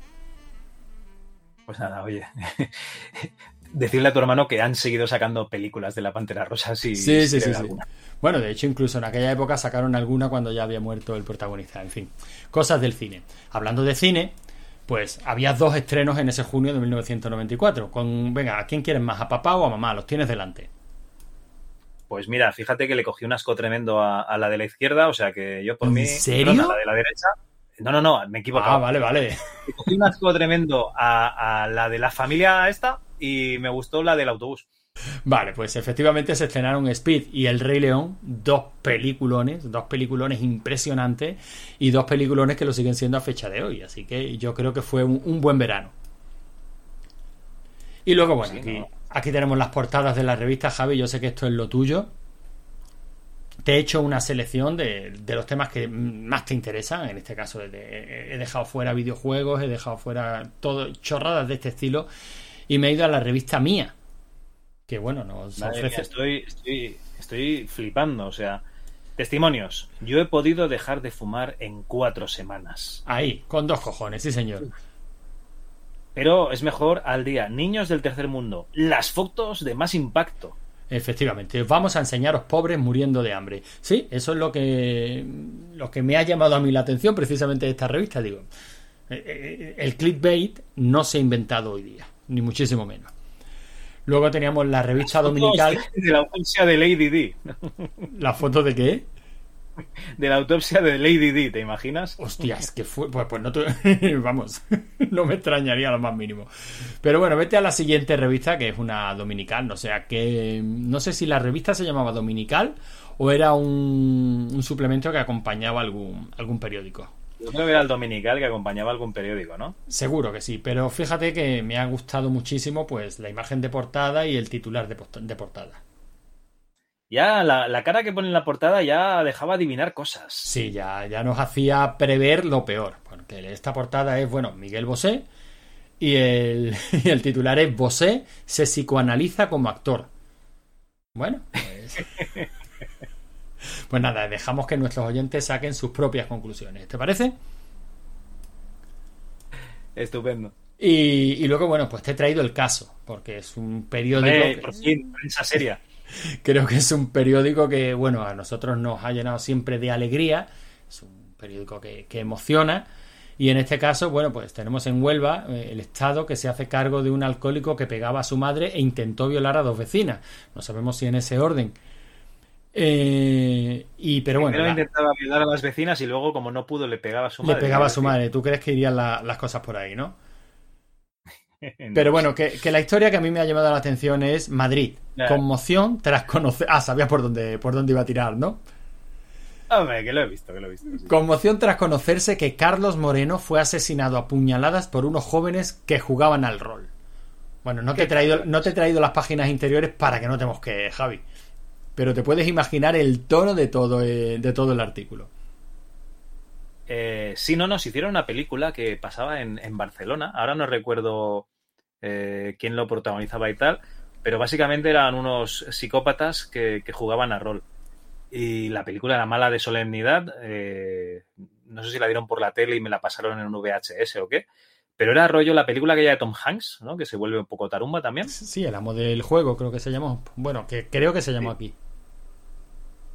Pues nada, oye. Decirle a tu hermano que han seguido sacando películas de la Pantera Rosa si, Sí, sí, sí, sí. alguna. Bueno, de hecho, incluso en aquella época sacaron alguna cuando ya había muerto el protagonista. En fin, cosas del cine. Hablando de cine, pues había dos estrenos en ese junio de 1994. Con, venga, ¿a quién quieres más? ¿A papá o a mamá? Los tienes delante. Pues mira, fíjate que le cogí un asco tremendo a, a la de la izquierda, o sea que yo por ¿En mí. serio? a la de la derecha. No, no, no, me he equivocado. Ah, vale, vale. Le cogí un asco tremendo a, a la de la familia esta y me gustó la del autobús. Vale, pues efectivamente se estrenaron Speed y El Rey León, dos peliculones, dos peliculones impresionantes y dos peliculones que lo siguen siendo a fecha de hoy. Así que yo creo que fue un, un buen verano. Y luego, bueno, Sí, aquí, ¿no? aquí tenemos las portadas de las revistas, Javi. Yo sé que esto es lo tuyo. te he hecho una selección de, de los temas que más te interesan. En este caso, he dejado fuera videojuegos, he dejado fuera todo, chorradas de este estilo. Y me he ido a la revista mía. Que bueno, nos Madre mía, estoy, estoy, estoy flipando, o sea, testimonios. Yo he podido dejar de fumar en cuatro semanas. Ahí, con dos cojones, sí, señor. Pero es mejor al día. Niños del tercer mundo. Las fotos de más impacto. Efectivamente, os vamos a enseñaros pobres muriendo de hambre. Sí, eso es lo que, lo que me ha llamado a mí la atención precisamente de esta revista. Digo, eh, eh, el clickbait no se ha inventado hoy día, ni muchísimo menos. Luego teníamos la revista dominical. De la autopsia de Lady D. ¿La foto de qué? De la autopsia de Lady D, ¿te imaginas? Hostia, es que fue. Pues, pues no te- Vamos, no me extrañaría lo más mínimo. Pero bueno, vete a la siguiente revista, que es una dominical. No sé a qué. No sé si la revista se llamaba Dominical o era un, un suplemento que acompañaba algún, algún periódico. Creo que era el dominical que acompañaba algún periódico, ¿no? Seguro que sí, pero fíjate que me ha gustado muchísimo pues la imagen de portada y el titular de, portada. Ya la, la cara que pone en la portada ya dejaba adivinar cosas. Sí, ya, ya nos hacía prever lo peor. Porque esta portada es, bueno, Miguel Bosé y el, y el titular es Bosé se psicoanaliza como actor. Bueno, pues, pues nada, dejamos que nuestros oyentes saquen sus propias conclusiones. ¿Te parece? Estupendo. Y, y luego, bueno, pues te he traído el caso, porque es un periódico. Hombre, que- por fin, prensa seria. Creo que es un periódico que, bueno, a nosotros nos ha llenado siempre de alegría. Es un periódico que, que emociona. Y en este caso, bueno, pues tenemos en Huelva eh, el Estado que se hace cargo de un alcohólico que pegaba a su madre e intentó violar a dos vecinas. No sabemos si en ese orden. Eh, y pero bueno, Primero la- intentaba violar a las vecinas y luego, como no pudo, le pegaba a su le madre. pegaba a su madre. ¿Tú crees que irían la- las cosas por ahí, no? Pero bueno, que, que la historia que a mí me ha llamado la atención es Madrid. Conmoción tras conocer. Ah, sabía por dónde, por dónde iba a tirar, ¿no? Hombre, que lo he visto, que lo he visto. sí. Conmoción tras conocerse que Carlos Moreno fue asesinado a puñaladas por unos jóvenes que jugaban al rol. Bueno, no te he traído, no te he traído las páginas interiores para que no te mosques, Javi. Pero te puedes imaginar el tono de todo, eh, de todo el artículo. Eh, sí, no, nos hicieron una película que pasaba en, en Barcelona. Ahora no recuerdo eh, quién lo protagonizaba y tal, pero básicamente eran unos psicópatas que, que jugaban a rol. Y la película era mala de solemnidad. eh, no sé si la dieron por la tele y me la pasaron en un VHS o qué. Pero era rollo la película aquella de Tom Hanks, ¿no? Que se vuelve un poco tarumba también. Sí, el amo del juego, creo que se llamó. Bueno, que creo que se llamó aquí.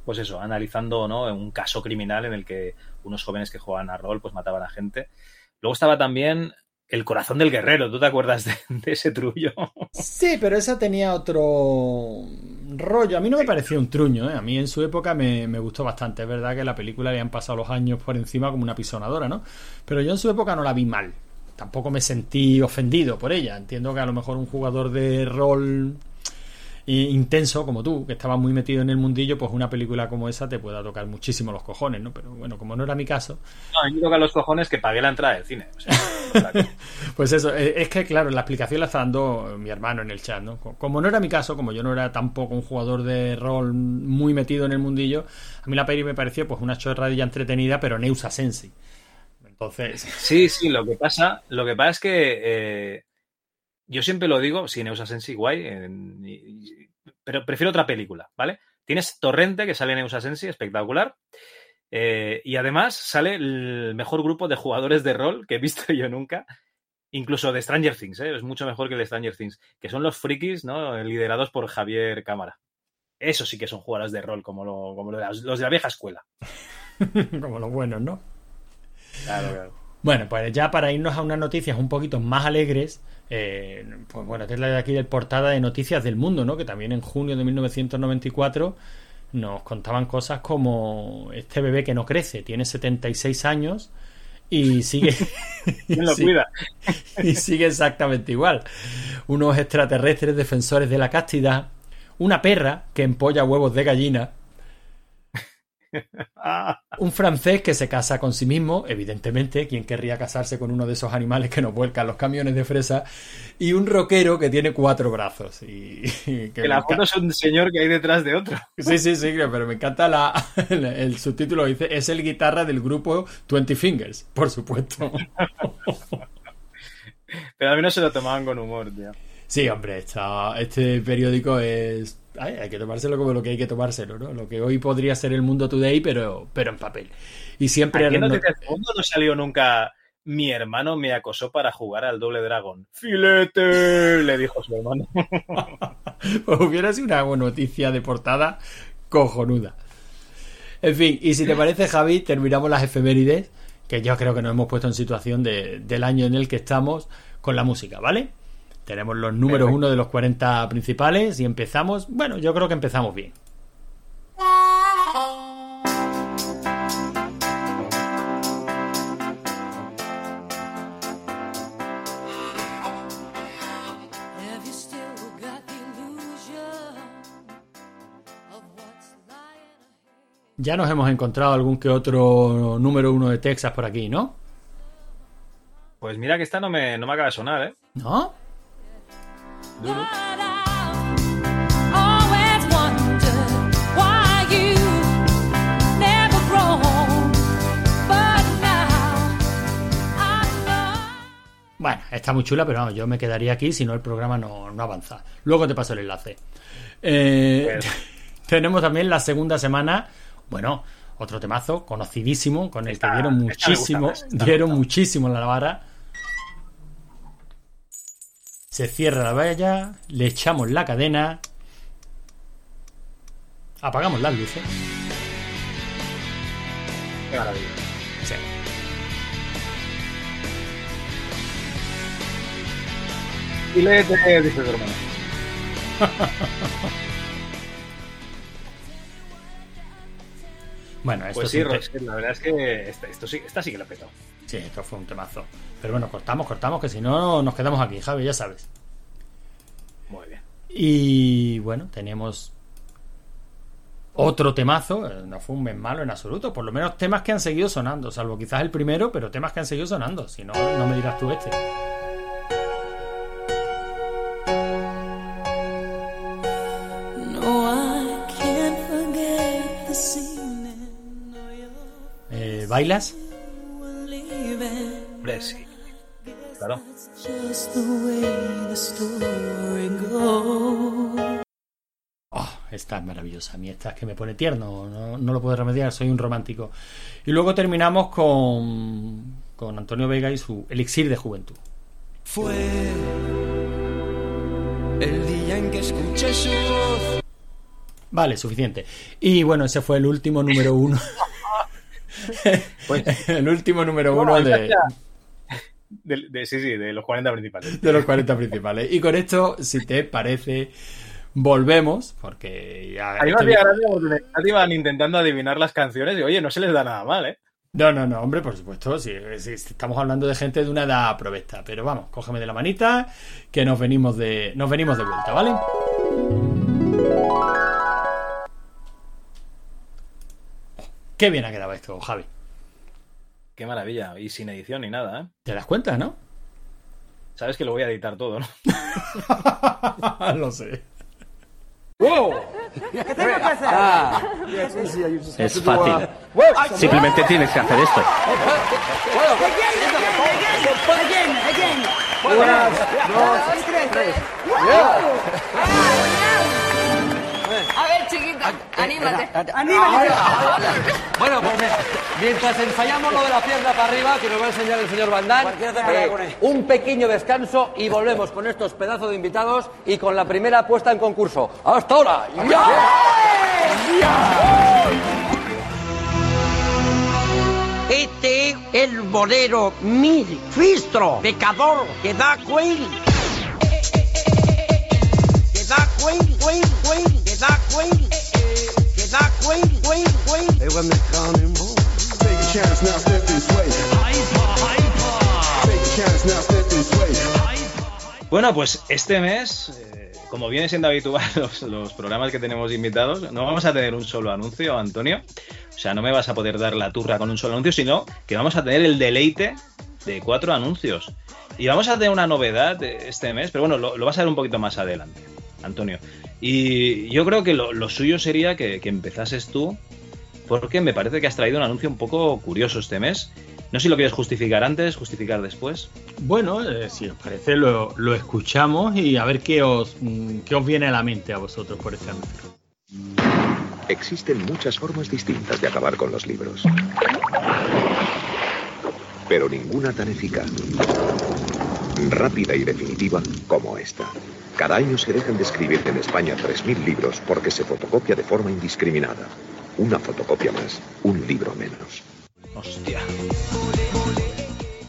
Pues eso, analizando ¿no? un caso criminal en el que unos jóvenes que jugaban a rol pues mataban a gente. Luego estaba también El corazón del guerrero, ¿tú te acuerdas de, ese trullo? Sí, pero esa tenía otro rollo. A mí no me pareció un truño, ¿eh? A mí en su época me, me gustó bastante. Es verdad que la película le han pasado los años por encima como una pisonadora, ¿no? Pero yo en su época no la vi mal. Tampoco me sentí ofendido por ella. Entiendo que a lo mejor un jugador de rol intenso como tú, que estaba muy metido en el mundillo, pues una película como esa te pueda tocar muchísimo los cojones, ¿no? Pero bueno, como no era mi caso, No, a mí me toca los cojones que pagué la entrada del cine. O sea, Pues eso, eh, es que claro, la explicación la está dando mi hermano en el chat, ¿no? Co- Como no era mi caso, como yo no era tampoco un jugador de rol muy metido en el mundillo, a mí la peli me pareció pues una chorradilla entretenida, pero Neusa Sensi. Entonces, Sí, sí, lo que pasa, lo que pasa es que eh, yo siempre lo digo, si Neusa Sensi, guay, en- y- pero prefiero otra película, ¿vale? Tienes Torrente, que sale en Neusa Sensi, espectacular. eh, y además sale el mejor grupo de jugadores de rol que he visto yo nunca, incluso de Stranger Things, ¿eh? es mucho mejor que el de Stranger Things, que son los frikis, ¿no? Liderados por Javier Cámara. Eso sí que son jugadores de rol, como, lo- como los de la vieja escuela. como los buenos, ¿no? Claro, claro. Bueno, pues ya para irnos a unas noticias un poquito más alegres, eh, pues bueno, esta es la de aquí del portada de Noticias del Mundo, ¿no? Que también en junio de 1994 nos contaban cosas como este bebé que no crece, tiene 76 años y sigue... ¿Quién lo cuida? y sigue exactamente igual. Unos extraterrestres defensores de la castidad, una perra que empolla huevos de gallina Un francés que se casa con sí mismo, evidentemente, quien querría casarse con uno de esos animales que nos vuelcan los camiones de fresa, y un rockero que tiene cuatro brazos. Y, y Que la foto es un señor que hay detrás de otro. Sí, sí, sí, pero me encanta la, el, el subtítulo, dice, es el guitarra del grupo Twenty Fingers, por supuesto. Pero al menos se lo tomaban con humor, tío. Sí, hombre, esta- este periódico es... ay, hay que tomárselo como lo que hay que tomárselo, ¿no? Lo que hoy podría ser el Mundo Today, pero, pero en papel. Y siempre... Aquí Noticias del Mundo no salió nunca. Mi hermano me acosó para jugar al doble dragón. ¡Filete! Le dijo su hermano. Pues hubiera sido una buena noticia de portada cojonuda. En fin, y si te parece, Javi, terminamos las efemérides, que yo creo que nos hemos puesto en situación de- del año en el que estamos con la música, ¿vale? Tenemos los números Perfecto. uno de los 40 principales y empezamos, bueno, yo creo que empezamos bien. Ya nos hemos encontrado algún que otro número uno de Texas por aquí, ¿no? Pues mira que esta no me, no me acaba de sonar, ¿eh? ¿No? Know. Bueno, está muy chula, pero vamos, yo me quedaría aquí, si no el programa no, no avanza. Luego te paso el enlace. Eh, tenemos también la segunda semana, bueno, otro temazo conocidísimo, con el que dieron muchísimo, me dieron muchísimo en la vara. Se cierra la valla, le echamos la cadena, apagamos las luces. Qué maravilla. Sí. Filete, dice su hermano. Bueno, esto Pues es sí, Roxette, la verdad es que esta, esto sí, esta sí que lo petó. Sí, esto fue un temazo. Pero bueno, cortamos, cortamos, que si no nos quedamos aquí, Javi, ya sabes. Muy bien. Y bueno, teníamos otro temazo, eh, no fue un mes malo en absoluto, por lo menos temas que han seguido sonando, salvo quizás el primero, pero temas que han seguido sonando, si no, no me dirás tú este. Eh, ¿Bailas? Hombre, sí. Claro. Oh, esta es maravillosa, a mí esta es que me pone tierno, no, no lo puedo remediar, soy un romántico. Y luego terminamos con, con Antonio Vega y su Elixir de Juventud. Fue el día en que escuché su voz. Vale, suficiente. Y bueno, ese fue el último número uno. el último número No, uno de, ya- de- de- sí, sí, de los 40 principales. de los 40 principales. Y con esto, si te parece, volvemos, porque ya... A mí me iban intentando adivinar las canciones y oye, no se les da nada mal, ¿eh? No, no, no, hombre, por supuesto, si, si estamos hablando de gente de una edad provesta. Pero vamos, cógeme de la manita, que nos venimos de, nos venimos de vuelta, ¿vale? Qué bien ha quedado esto, Javi. Qué maravilla. Y sin edición ni nada, ¿eh? ¿Te das cuenta, no? Sabes que lo voy a editar todo, ¿no? Lo sé. ¡Wow! Ah. Es fácil. Simplemente tienes que hacer esto. Una, dos, tres. A ver, chiquita, anímate. Bueno, pues mientras ensayamos lo de la pierna para arriba, que nos va a enseñar el señor Bandán, eh, un pequeño descanso y volvemos con estos pedazos de invitados y con la primera puesta en concurso. ¡Hasta ahora! Este es el bolero mil fistro, pecador, que da Queen. Que da Queen, Queen, Queen, que da Queen. Que da Queen, Queen, Queen. Hey, when they calling home. Take a chance now, step this way. Take a chance now, step this way. Bueno, pues este mes, eh, como viene siendo habitual los, los programas que tenemos invitados, no vamos a tener un solo anuncio, Antonio. O sea, no me vas a poder dar la turra con un solo anuncio, sino que vamos a tener el deleite de cuatro anuncios. Y vamos a tener una novedad de este mes, pero bueno, lo, lo vas a ver un poquito más adelante, Antonio. Y yo creo que lo, lo suyo sería que, que empezases tú, porque me parece que has traído un anuncio un poco curioso este mes. No sé si lo quieres justificar antes, justificar después. Bueno, eh, si os parece, lo, lo escuchamos y a ver qué os, mm, qué os viene a la mente a vosotros por este anuncio. Existen muchas formas distintas de acabar con los libros. Pero ninguna tan eficaz, rápida y definitiva como esta. Cada año se dejan de escribir en España 3.000 libros porque se fotocopia de forma indiscriminada. Una fotocopia más, un libro menos. Hostia.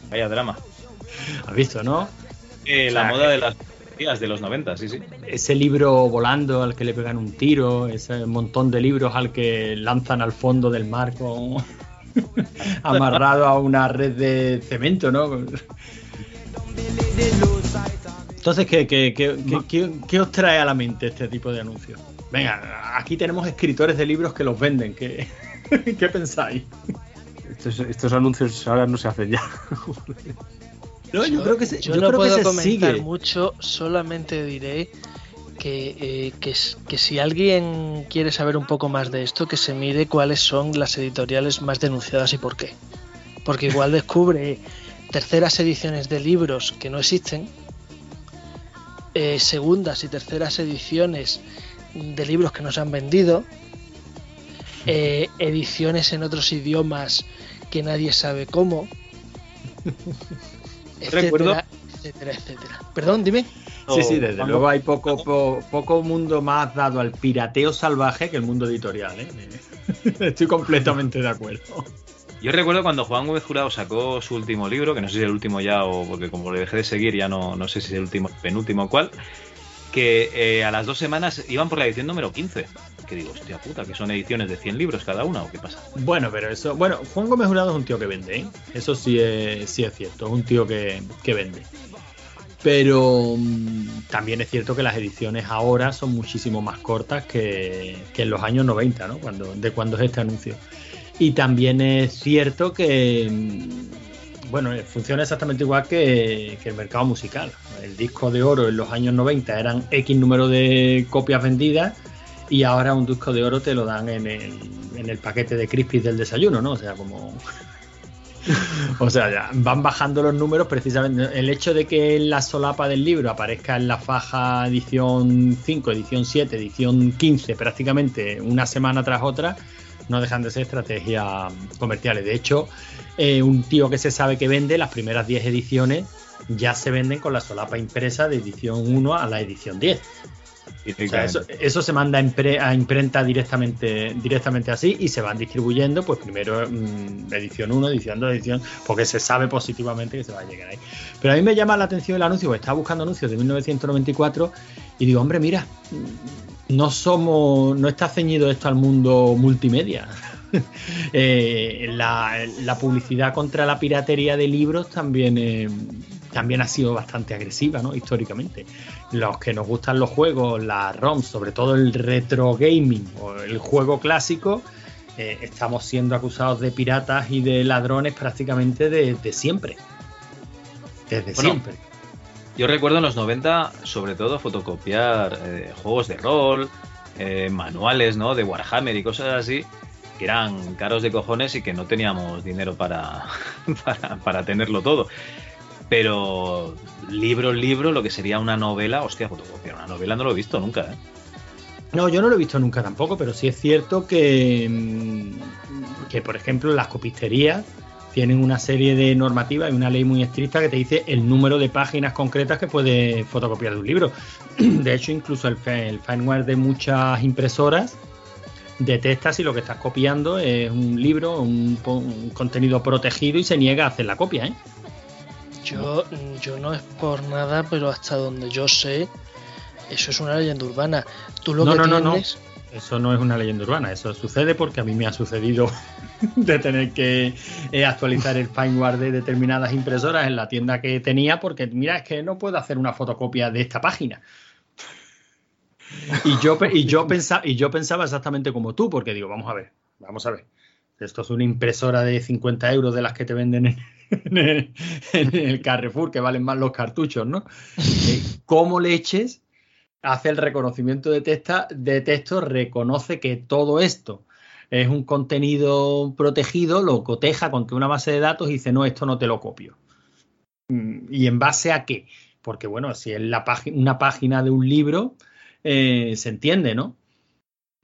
Vaya drama. ¿Has visto, no? Eh, la O sea, moda que- de las días de los 90, sí, sí. Ese libro volando al que le pegan un tiro, ese montón de libros al que lanzan al fondo del mar con- amarrado a una red de cemento, ¿no? Entonces, ¿qué, qué, qué- qué- qué- qué os trae a la mente este tipo de anuncios? Venga, aquí tenemos escritores de libros que los venden. ¿Qué, ¿qué pensáis? Estos, estos anuncios ahora no se hacen ya. No, yo creo que se, yo yo no creo que puedo se comentar sigue. mucho, solamente diré que, eh, que, que si alguien quiere saber un poco más de esto, que se mire cuáles son las editoriales más denunciadas y por qué. Porque igual descubre terceras ediciones de libros que no existen, eh, segundas y terceras ediciones de libros que no se han vendido, eh, ediciones en otros idiomas que nadie sabe cómo, etcétera, Recuerdo- etcétera, etcétera. Perdón, dime. Sí, sí, desde luego hay poco, po- poco mundo más dado al pirateo salvaje que el mundo editorial. ¿eh? Estoy completamente de acuerdo. Yo recuerdo cuando Juan Gómez Jurado sacó su último libro, que no sé si es el último ya o porque como le dejé de seguir ya no, no sé si es el último, penúltimo cuál, que eh, a las dos semanas iban por la edición número 15. Que digo, hostia puta, que son ediciones de 100 libros cada una o qué pasa. Bueno, pero eso. Bueno, Juan Gómez Jurado es un tío que vende, ¿eh? Eso sí es, sí es cierto, es un tío que, que vende. Pero mm, también es cierto que las ediciones ahora son muchísimo más cortas que, que en los años 90, ¿no? Cuando, de cuando es este anuncio. Y también es cierto que, mm, bueno, funciona exactamente igual que, el mercado musical. El disco de oro en los años 90 eran X número de copias vendidas y ahora un disco de oro te lo dan en el, en el paquete de crispies del desayuno, ¿no? O sea, como... O sea, ya van bajando los números precisamente. El hecho de que la solapa del libro aparezca en la faja edición 5, edición 7, edición 15, prácticamente una semana tras otra, no dejan de ser estrategias comerciales. De hecho, eh, un tío que se sabe que vende, las primeras 10 ediciones ya se venden con la solapa impresa de edición 1 a la edición 10. O sea, eso, eso se manda a, impre- a imprenta directamente, directamente así y se van distribuyendo, pues primero mm, edición 1, edición 2, edición, porque se sabe positivamente que se va a llegar ahí. Pero a mí me llama la atención el anuncio, porque estaba buscando anuncios de 1994 y digo, hombre, mira, no somos, no está ceñido esto al mundo multimedia. Eh, la, la publicidad contra la piratería de libros también, eh, también ha sido bastante agresiva, ¿no? Históricamente. Los que nos gustan los juegos, la ROM, sobre todo el retro gaming o el juego clásico, eh, estamos siendo acusados de piratas y de ladrones prácticamente desde siempre. Desde Bueno, siempre. Yo recuerdo en los 90, sobre todo, fotocopiar eh, juegos de rol, eh, manuales, ¿no? De Warhammer y cosas así, que eran caros de cojones y que no teníamos dinero para, para, tenerlo todo. Pero libro, libro, lo que sería una novela, hostia, fotocopiar una novela no lo he visto nunca, ¿eh? No, yo no lo he visto nunca tampoco, pero sí es cierto que, mm, que por ejemplo, las copisterías tienen una serie de normativas y una ley muy estricta que te dice el número de páginas concretas que puedes fotocopiar de un libro. De hecho, incluso el, firmware de muchas impresoras detecta si lo que estás copiando es un libro, un, contenido protegido y se niega a hacer la copia, ¿eh? Yo, yo no es por nada, pero hasta donde yo sé, eso es una leyenda urbana. Tú lo no, que no, no, no. Eso no es una leyenda urbana, eso sucede porque a mí me ha sucedido de tener que eh, actualizar el firmware de determinadas impresoras en la tienda que tenía porque mira, es que no puedo hacer una fotocopia de esta página. Y yo, y, yo pensaba, y yo pensaba exactamente como tú, porque digo, vamos a ver, vamos a ver. Esto es una impresora de 50 euros de las que te venden en, en el, en el Carrefour, que valen más los cartuchos, ¿no? Eh, ¿Cómo leches hace el reconocimiento de, texta, de texto, reconoce que todo esto es un contenido protegido, lo coteja con que una base de datos y dice, no, esto no te lo copio. Mm, ¿Y en base a qué? Porque, bueno, si es una página de un libro, eh, se entiende, ¿no?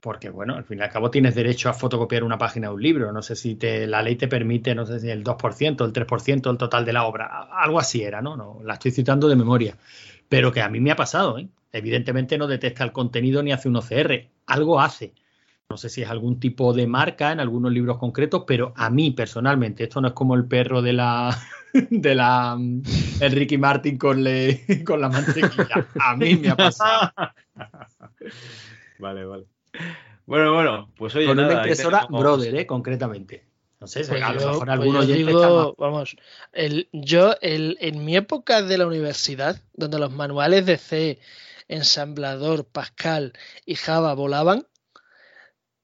Porque, bueno, al fin y al cabo tienes derecho a fotocopiar una página de un libro. No sé si te, la ley te permite, no sé si el 2%, el 3%, el total de la obra. Algo así era, ¿no? no la estoy citando de memoria. Pero que a mí me ha pasado, ¿eh? Evidentemente no detecta el contenido ni hace un OCR. Algo hace. No sé si es algún tipo de marca en algunos libros concretos, pero a mí personalmente, esto no es como el perro de la de la el Ricky Martin con, le, con la mantequilla. A mí me ha pasado. Vale, vale. Bueno, bueno, pues oye, con nada, una impresora tenemos- Brother, ¿eh? concretamente. No sé, Pues a lo yo- mejor pues yo oyente digo, vamos, el, yo el, en mi época de la universidad, donde los manuales de C, ensamblador, Pascal y Java volaban,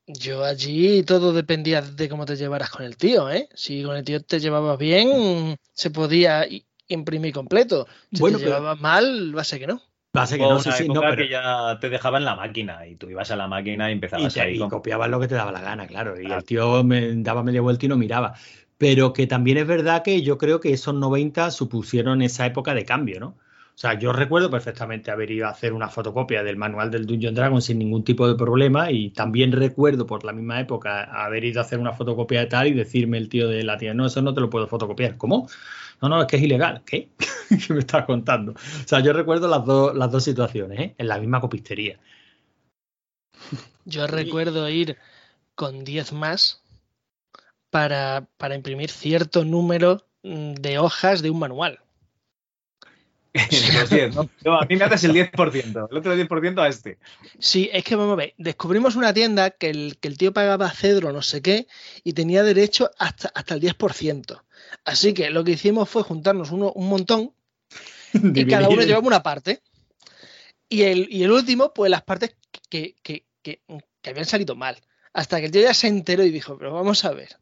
yo allí todo dependía de cómo te llevaras con el tío, ¿eh? Si con el tío te llevabas bien, se podía imprimir completo. Si Bueno, te pero- llevabas mal, va a ser que no. Va a ser que no, sí, una sí, no, época pero- que ya te dejaban en la máquina y tú ibas a la máquina y y, empezabas te- ahí y con... copiabas lo que te daba la gana, claro. Y el tío me daba media vuelta y no miraba. Pero que también es verdad que yo creo que esos 90 supusieron esa época de cambio, ¿no? O sea, yo recuerdo perfectamente haber ido a hacer una fotocopia del manual del Dungeon Dragon sin ningún tipo de problema y también recuerdo por la misma época haber ido a hacer una fotocopia de tal y decirme el tío de la tienda, no, eso no te lo puedo fotocopiar. ¿Cómo? No, no, es que es ilegal. ¿Qué? ¿Qué me estás contando? O sea, yo recuerdo las, dos las dos situaciones, ¿eh? En la misma copistería. Yo recuerdo ir con 10 más para, para imprimir cierto número mm, de hojas de un manual. Los 10, ¿no? No, a mí me haces el 10%, el otro 10% a este. Sí, es que vamos a ver, descubrimos una tienda que el, que el tío pagaba cedro no sé qué y tenía derecho hasta, hasta el 10%. Así que lo que hicimos fue juntarnos uno, un montón y cada uno llevaba una parte. Y el, y el último, pues las partes que, que, que, que habían salido mal. Hasta que el tío ya se enteró y dijo, pero vamos a ver,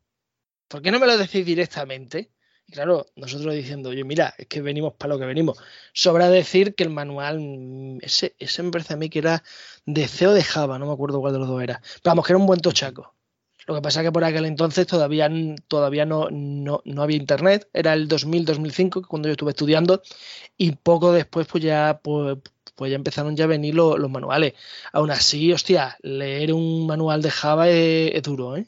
¿por qué no me lo decís directamente? Y claro, nosotros diciendo, oye, mira, es que venimos para lo que venimos. Sobra decir que el manual, mm, ese, ese me parece a mí que era de C o de Java, no me acuerdo cuál de los dos era. Pero vamos, que era un buen tochaco. Lo que pasa es que por aquel entonces todavía, todavía no, no, no había internet, era el 2000-2005 cuando yo estuve estudiando y poco después pues ya, pues, pues ya empezaron ya a venir lo- los manuales. Aún así, hostia, leer un manual de Java es, es duro, ¿eh?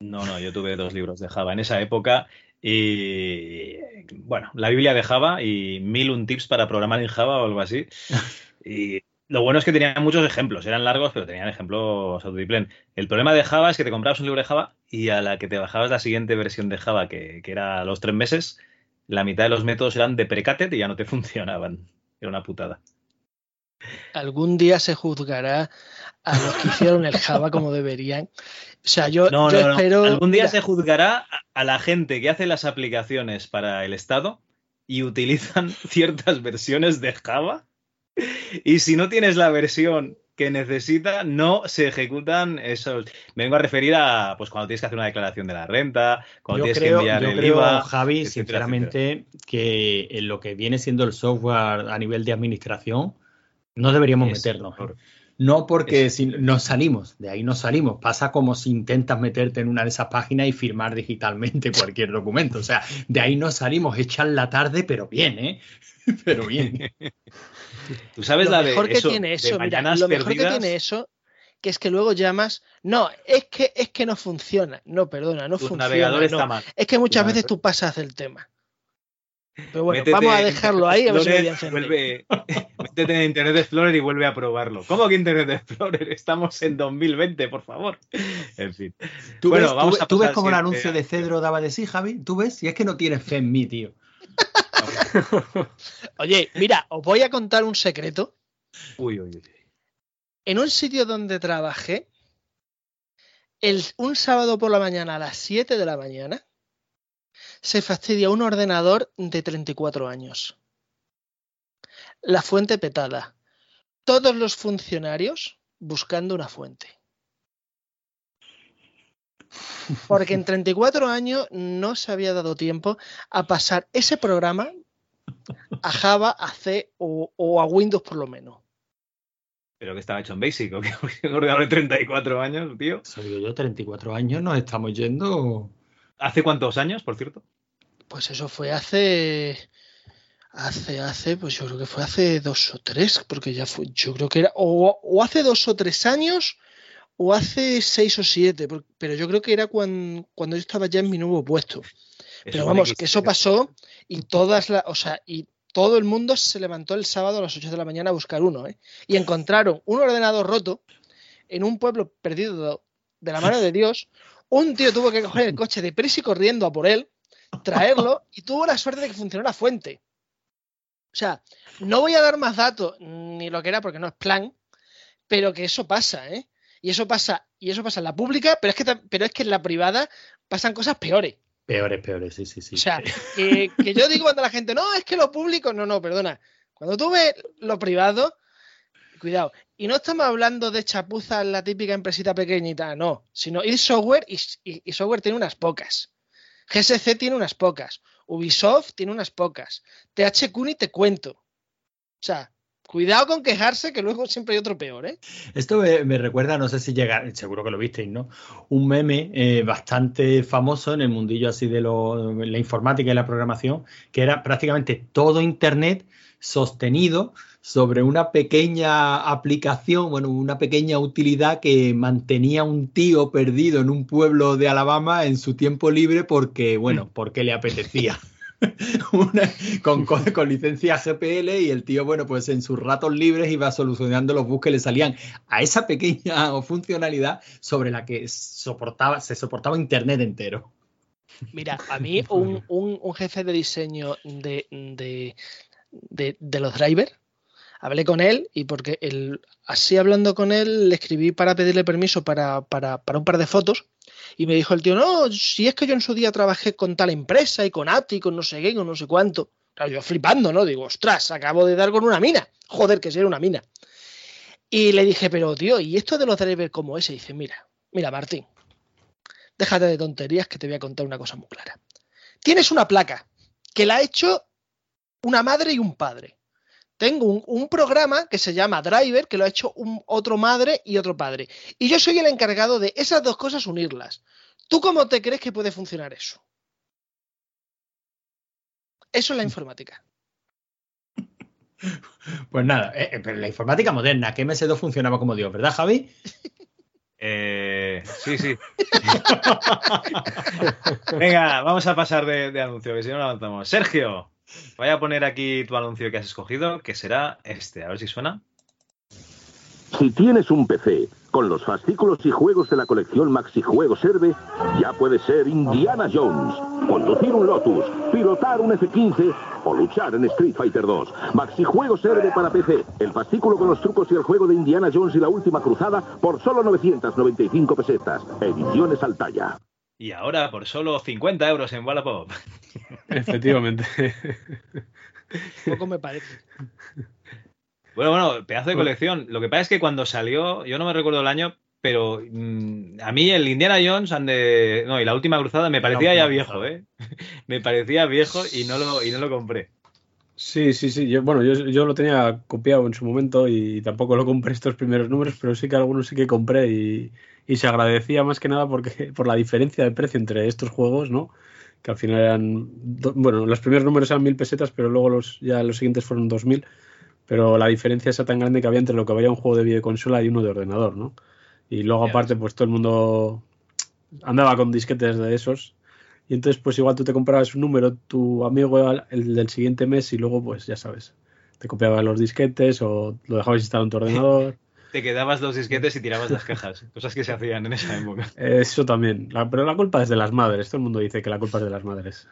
No, no, yo tuve dos libros de Java en esa época y bueno, la Biblia de Java y mil un tips para programar en Java o algo así. Y lo bueno es que tenían muchos ejemplos, eran largos, pero tenían ejemplos autodiplen. El problema de Java es que te comprabas un libro de Java y a la que te bajabas la siguiente versión de Java, que, que era a los tres meses, la mitad de los métodos eran deprecated y ya no te funcionaban. Era una putada. Algún día se juzgará a los que hicieron el Java como deberían. O sea, yo, No, yo no, no. espero. Algún día mira, se juzgará a- la gente que hace las aplicaciones para el Estado y utilizan ciertas versiones de Java. Y si no tienes la versión que necesita, no se ejecutan esos. Me vengo a referir a pues cuando tienes que hacer una declaración de la renta, cuando Yo tienes creo, que enviar yo el creo, IVA. Javi, etcétera, sinceramente, que en lo que viene siendo el software a nivel de administración, no deberíamos Es meternos. ¿eh? horror. No porque si nos salimos, de ahí nos salimos. Pasa como si intentas meterte en una de esas páginas y firmar digitalmente cualquier documento. O sea, de ahí nos salimos, echan la tarde, pero bien, ¿eh? Pero bien. Tú sabes lo la de mejor que eso, tiene de eso, mira, lo mejor que tiene eso, que es que luego llamas, no, es que es que no funciona, no, perdona, no Tu funciona, navegador no. está mal. Es que muchas Tu veces navegador- tú pasas del tema. Pero bueno, Métete vamos a dejarlo ahí a ver si me voy a Explorer, encender. vuelve- métete en Internet Explorer y vuelve a probarlo. ¿Cómo que Internet Explorer? Estamos en 2020, por favor. En fin. ¿Tú Bueno, ves, tú vamos ves- a tú ves pasar cómo el anuncio de Cedro daba de sí, Javi? ¿Tú ves? Si es que no tienes fe en mí, tío. Oye, mira, os voy a contar un secreto. Uy, uy, uy. En un sitio donde trabajé, el, un sábado por la mañana a las 7 de la mañana, se fastidia un ordenador de 34 años. La fuente petada. todos los funcionarios buscando una fuente. Porque en 34 años no se había dado tiempo a pasar ese programa a Java, a C o, o a Windows por lo menos. Pero que estaba hecho en Basic, ¿o qué? Un ordenador de 34 años, tío. Soy yo, 34 años, nos estamos yendo. ¿Hace cuántos años, por cierto? Pues eso fue hace. Hace, hace, pues yo creo que fue hace dos o tres, porque ya fue, yo creo que era, o, o hace dos o tres años, o hace seis o siete, pero yo creo que era cuando, cuando yo estaba ya en mi nuevo puesto. Pero vamos, que eso pasó y todas las, o sea, y todo el mundo se levantó el sábado a las 8 de la mañana a buscar uno, ¿eh? Y encontraron un ordenador roto en un pueblo perdido de la mano de Dios. Un tío tuvo que coger el coche de y corriendo a por él, traerlo y tuvo la suerte de que funcionó la fuente. O sea, no voy a dar más datos ni lo que era porque no es plan, pero que eso pasa, ¿eh? Y eso pasa, y eso pasa en la pública, pero es que, pero es que en la privada pasan cosas peores. Peores, peores, sí, sí, sí. O sea, que, que yo digo cuando la gente, no, es que lo público, no, no, perdona. Cuando tú ves lo privado, cuidado. Y no estamos hablando de chapuzas, la típica empresita pequeñita, no. Sino ir software y, y- y software tiene unas pocas. GSC tiene unas pocas. Ubisoft tiene unas pocas. THQ ni te cuento. O sea, cuidado con quejarse que luego siempre hay otro peor, ¿eh? Esto me, recuerda, no sé si llega, seguro que lo visteis, ¿no? Un meme eh, bastante famoso en el mundillo así de lo- la informática y la programación, que era prácticamente todo Internet sostenido sobre una pequeña aplicación, bueno, una pequeña utilidad que mantenía un tío perdido en un pueblo de Alabama en su tiempo libre porque, bueno, porque le apetecía. Una- con, con, licencia GPL y el tío, bueno, pues en sus ratos libres iba solucionando los bugs que le salían a esa pequeña funcionalidad sobre la que soportaba, se soportaba Internet entero. Mira, a mí un, un- un jefe de diseño de, de, de- de los drivers, hablé con él y porque él, así hablando con él, le escribí para pedirle permiso para, para- para un par de fotos y me dijo el tío, no, si es que yo en su día trabajé con tal empresa y con ATI, con no sé qué, con no sé cuánto. Claro, yo flipando, ¿no? Digo, ostras, acabo de dar con una mina. Joder, que si era una mina. Y le dije, pero tío, ¿y esto de los drivers como ese? Dice, mira, mira, Martín, déjate de tonterías que te voy a contar una cosa muy clara. Tienes una placa que la ha hecho una madre y un padre. Tengo un, un programa que se llama Driver, que lo ha hecho un, otro madre y otro padre. Y yo soy el encargado de esas dos cosas unirlas. ¿Tú cómo te crees que puede funcionar eso? Eso es la informática. Pues nada, eh, eh, pero la informática moderna, que MS2 funcionaba como Dios, ¿verdad, Javi? Eh, sí, sí. Venga, vamos a pasar de, de anuncio, que si no no avanzamos. Sergio, voy a poner aquí tu anuncio que has escogido, que será este. A ver si suena. Si tienes un PC con los fascículos y juegos de la colección Maxi Juegos ya puede ser Indiana Jones, conducir un Lotus, pilotar un F-15 o luchar en Street Fighter 2. Maxi Juegos para PC, el fascículo con los trucos y el juego de Indiana Jones y la última cruzada por solo 995 pesetas. Ediciones al talla. Y ahora por solo 50 euros en Wallapop. Efectivamente. Poco me parece. Bueno, bueno, pedazo de colección. Lo que pasa es que cuando salió, yo no me recuerdo el año, pero mm, a mí el Indiana Jones and the- no, y la última cruzada me parecía ya viejo, ¿eh? me parecía viejo y no lo, y no lo compré. Sí, sí, sí. Yo, bueno, yo, yo lo tenía copiado en su momento y tampoco lo compré estos primeros números, pero sí que algunos sí que compré y, y se agradecía más que nada porque por la diferencia de precio entre estos juegos, ¿no? Que al final eran, bueno, los primeros números eran mil pesetas, pero luego los ya los siguientes fueron dos mil. Pero la diferencia esa tan grande que había entre lo que valía un juego de videoconsola y uno de ordenador, ¿no? Y luego aparte, pues todo el mundo andaba con disquetes de esos. Y entonces, pues igual tú te comprabas un número, tu amigo el el del siguiente mes, y luego, pues ya sabes, te copiaba los disquetes o lo dejabas instalado en tu ordenador. Te quedabas dos disquetes y tirabas las cajas, cosas que se hacían en esa época. Eso también. La- pero la culpa es de las madres. Todo el mundo dice que la culpa es de las madres.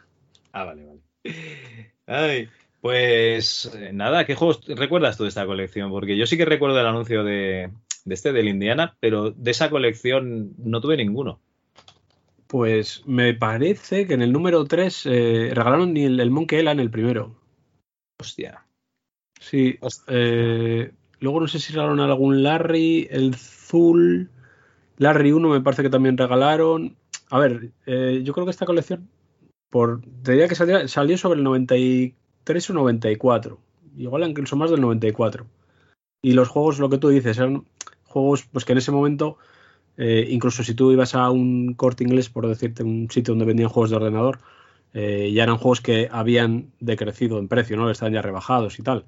Ah, vale, vale. Ay, pues eh, nada, ¿qué juegos recuerdas tú de esta colección? Porque yo sí que recuerdo el anuncio de, de este, del Indiana, pero de esa colección no tuve ninguno. Pues me parece que en el número 3 regalaron el, el Monkey Island el primero. Hostia. Sí, eh, Luego no sé si regalaron algún Larry, el Zul. Larry 1 me parece que también regalaron. A ver, eh, yo creo que esta colección, por, te diría que salió, salió sobre el 93 o 94. Igual incluso más del 94. Y los juegos, lo que tú dices, eran juegos pues que en ese momento, eh, incluso si tú ibas a un corte inglés, por decirte, un sitio donde vendían juegos de ordenador, eh, ya eran juegos que habían decrecido en precio, ¿no? Estaban ya rebajados y tal.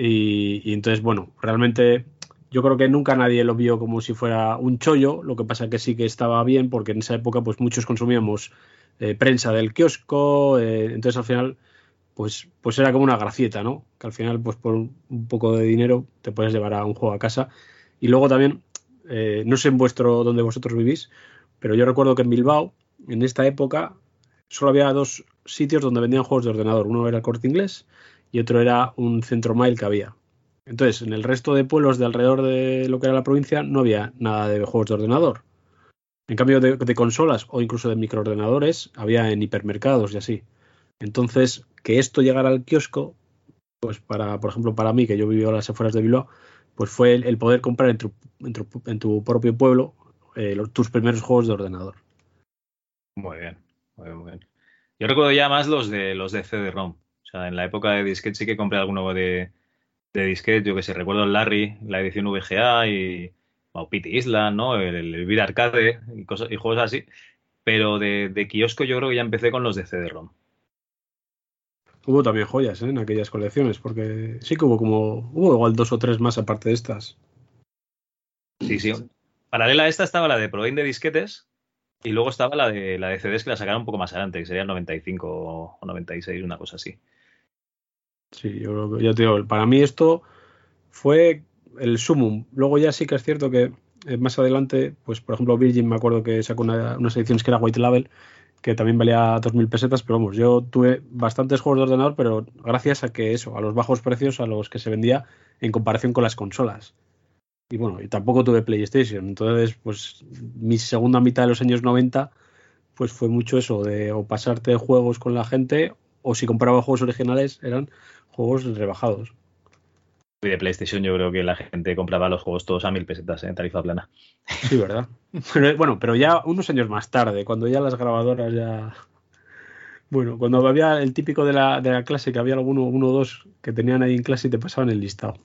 Y, y entonces, bueno, realmente yo creo que nunca nadie lo vio como si fuera un chollo, lo que pasa que sí que estaba bien, porque en esa época pues muchos consumíamos eh, prensa del kiosco, eh, entonces al final pues, pues era como una gracieta, ¿no? Que al final pues por un poco de dinero te puedes llevar a un juego a casa. Y luego también, eh, no sé en vuestro donde vosotros vivís, pero yo recuerdo que en Bilbao, en esta época, solo había dos sitios donde vendían juegos de ordenador. Uno era el Corte Inglés y otro era un centro mile que había. Entonces, en el resto de pueblos de alrededor de lo que era la provincia no había nada de juegos de ordenador. En cambio, de, consolas o incluso de microordenadores había en hipermercados y así. Entonces, que esto llegara al kiosco, pues para, por ejemplo, para mí, que yo vivo a las afueras de Bilbao, pues fue el, poder comprar en tu, en tu, propio pueblo eh, tus primeros juegos de ordenador. Muy bien, muy bien, muy bien. Yo recuerdo ya más los de los de CD-ROM. O sea, en la época de disquete sí que compré alguno de, de disquete. Yo que sé, recuerdo el Larry, la edición VGA y o Pity Island, ¿no? El, el Vida Arcade y, cosas, y juegos así. Pero de, de kiosco yo creo que ya empecé con los de CD-ROM. Hubo también joyas ¿eh? en aquellas colecciones, porque sí que hubo como, hubo igual dos o tres más aparte de estas. Sí, sí. Paralela a esta estaba la de Proin de disquetes y luego estaba la de la de CDs que la sacaron un poco más adelante, que sería el 95 o 96, una cosa así. Sí, yo creo te digo, para mí esto fue el sumum. Luego ya sí que es cierto que eh, más adelante, pues por ejemplo Virgin me acuerdo que sacó una- unas ediciones que era White Label, que también valía 2.000 pesetas, pero vamos, yo tuve bastantes juegos de ordenador, pero gracias a que eso, a los bajos precios a los que se vendía en comparación con las consolas. Y bueno, y tampoco tuve PlayStation, entonces pues mi segunda mitad de los años 90 pues fue mucho eso de o pasarte juegos con la gente o si compraba juegos originales eran juegos rebajados. Y de PlayStation yo creo que la gente compraba los juegos todos a mil pesetas en tarifa plana. Sí, ¿verdad? Pero, bueno, pero ya unos años más tarde, cuando ya las grabadoras ya... Bueno, cuando había el típico de la, de la clase, que había alguno, uno o dos que tenían ahí en clase y te pasaban el listado.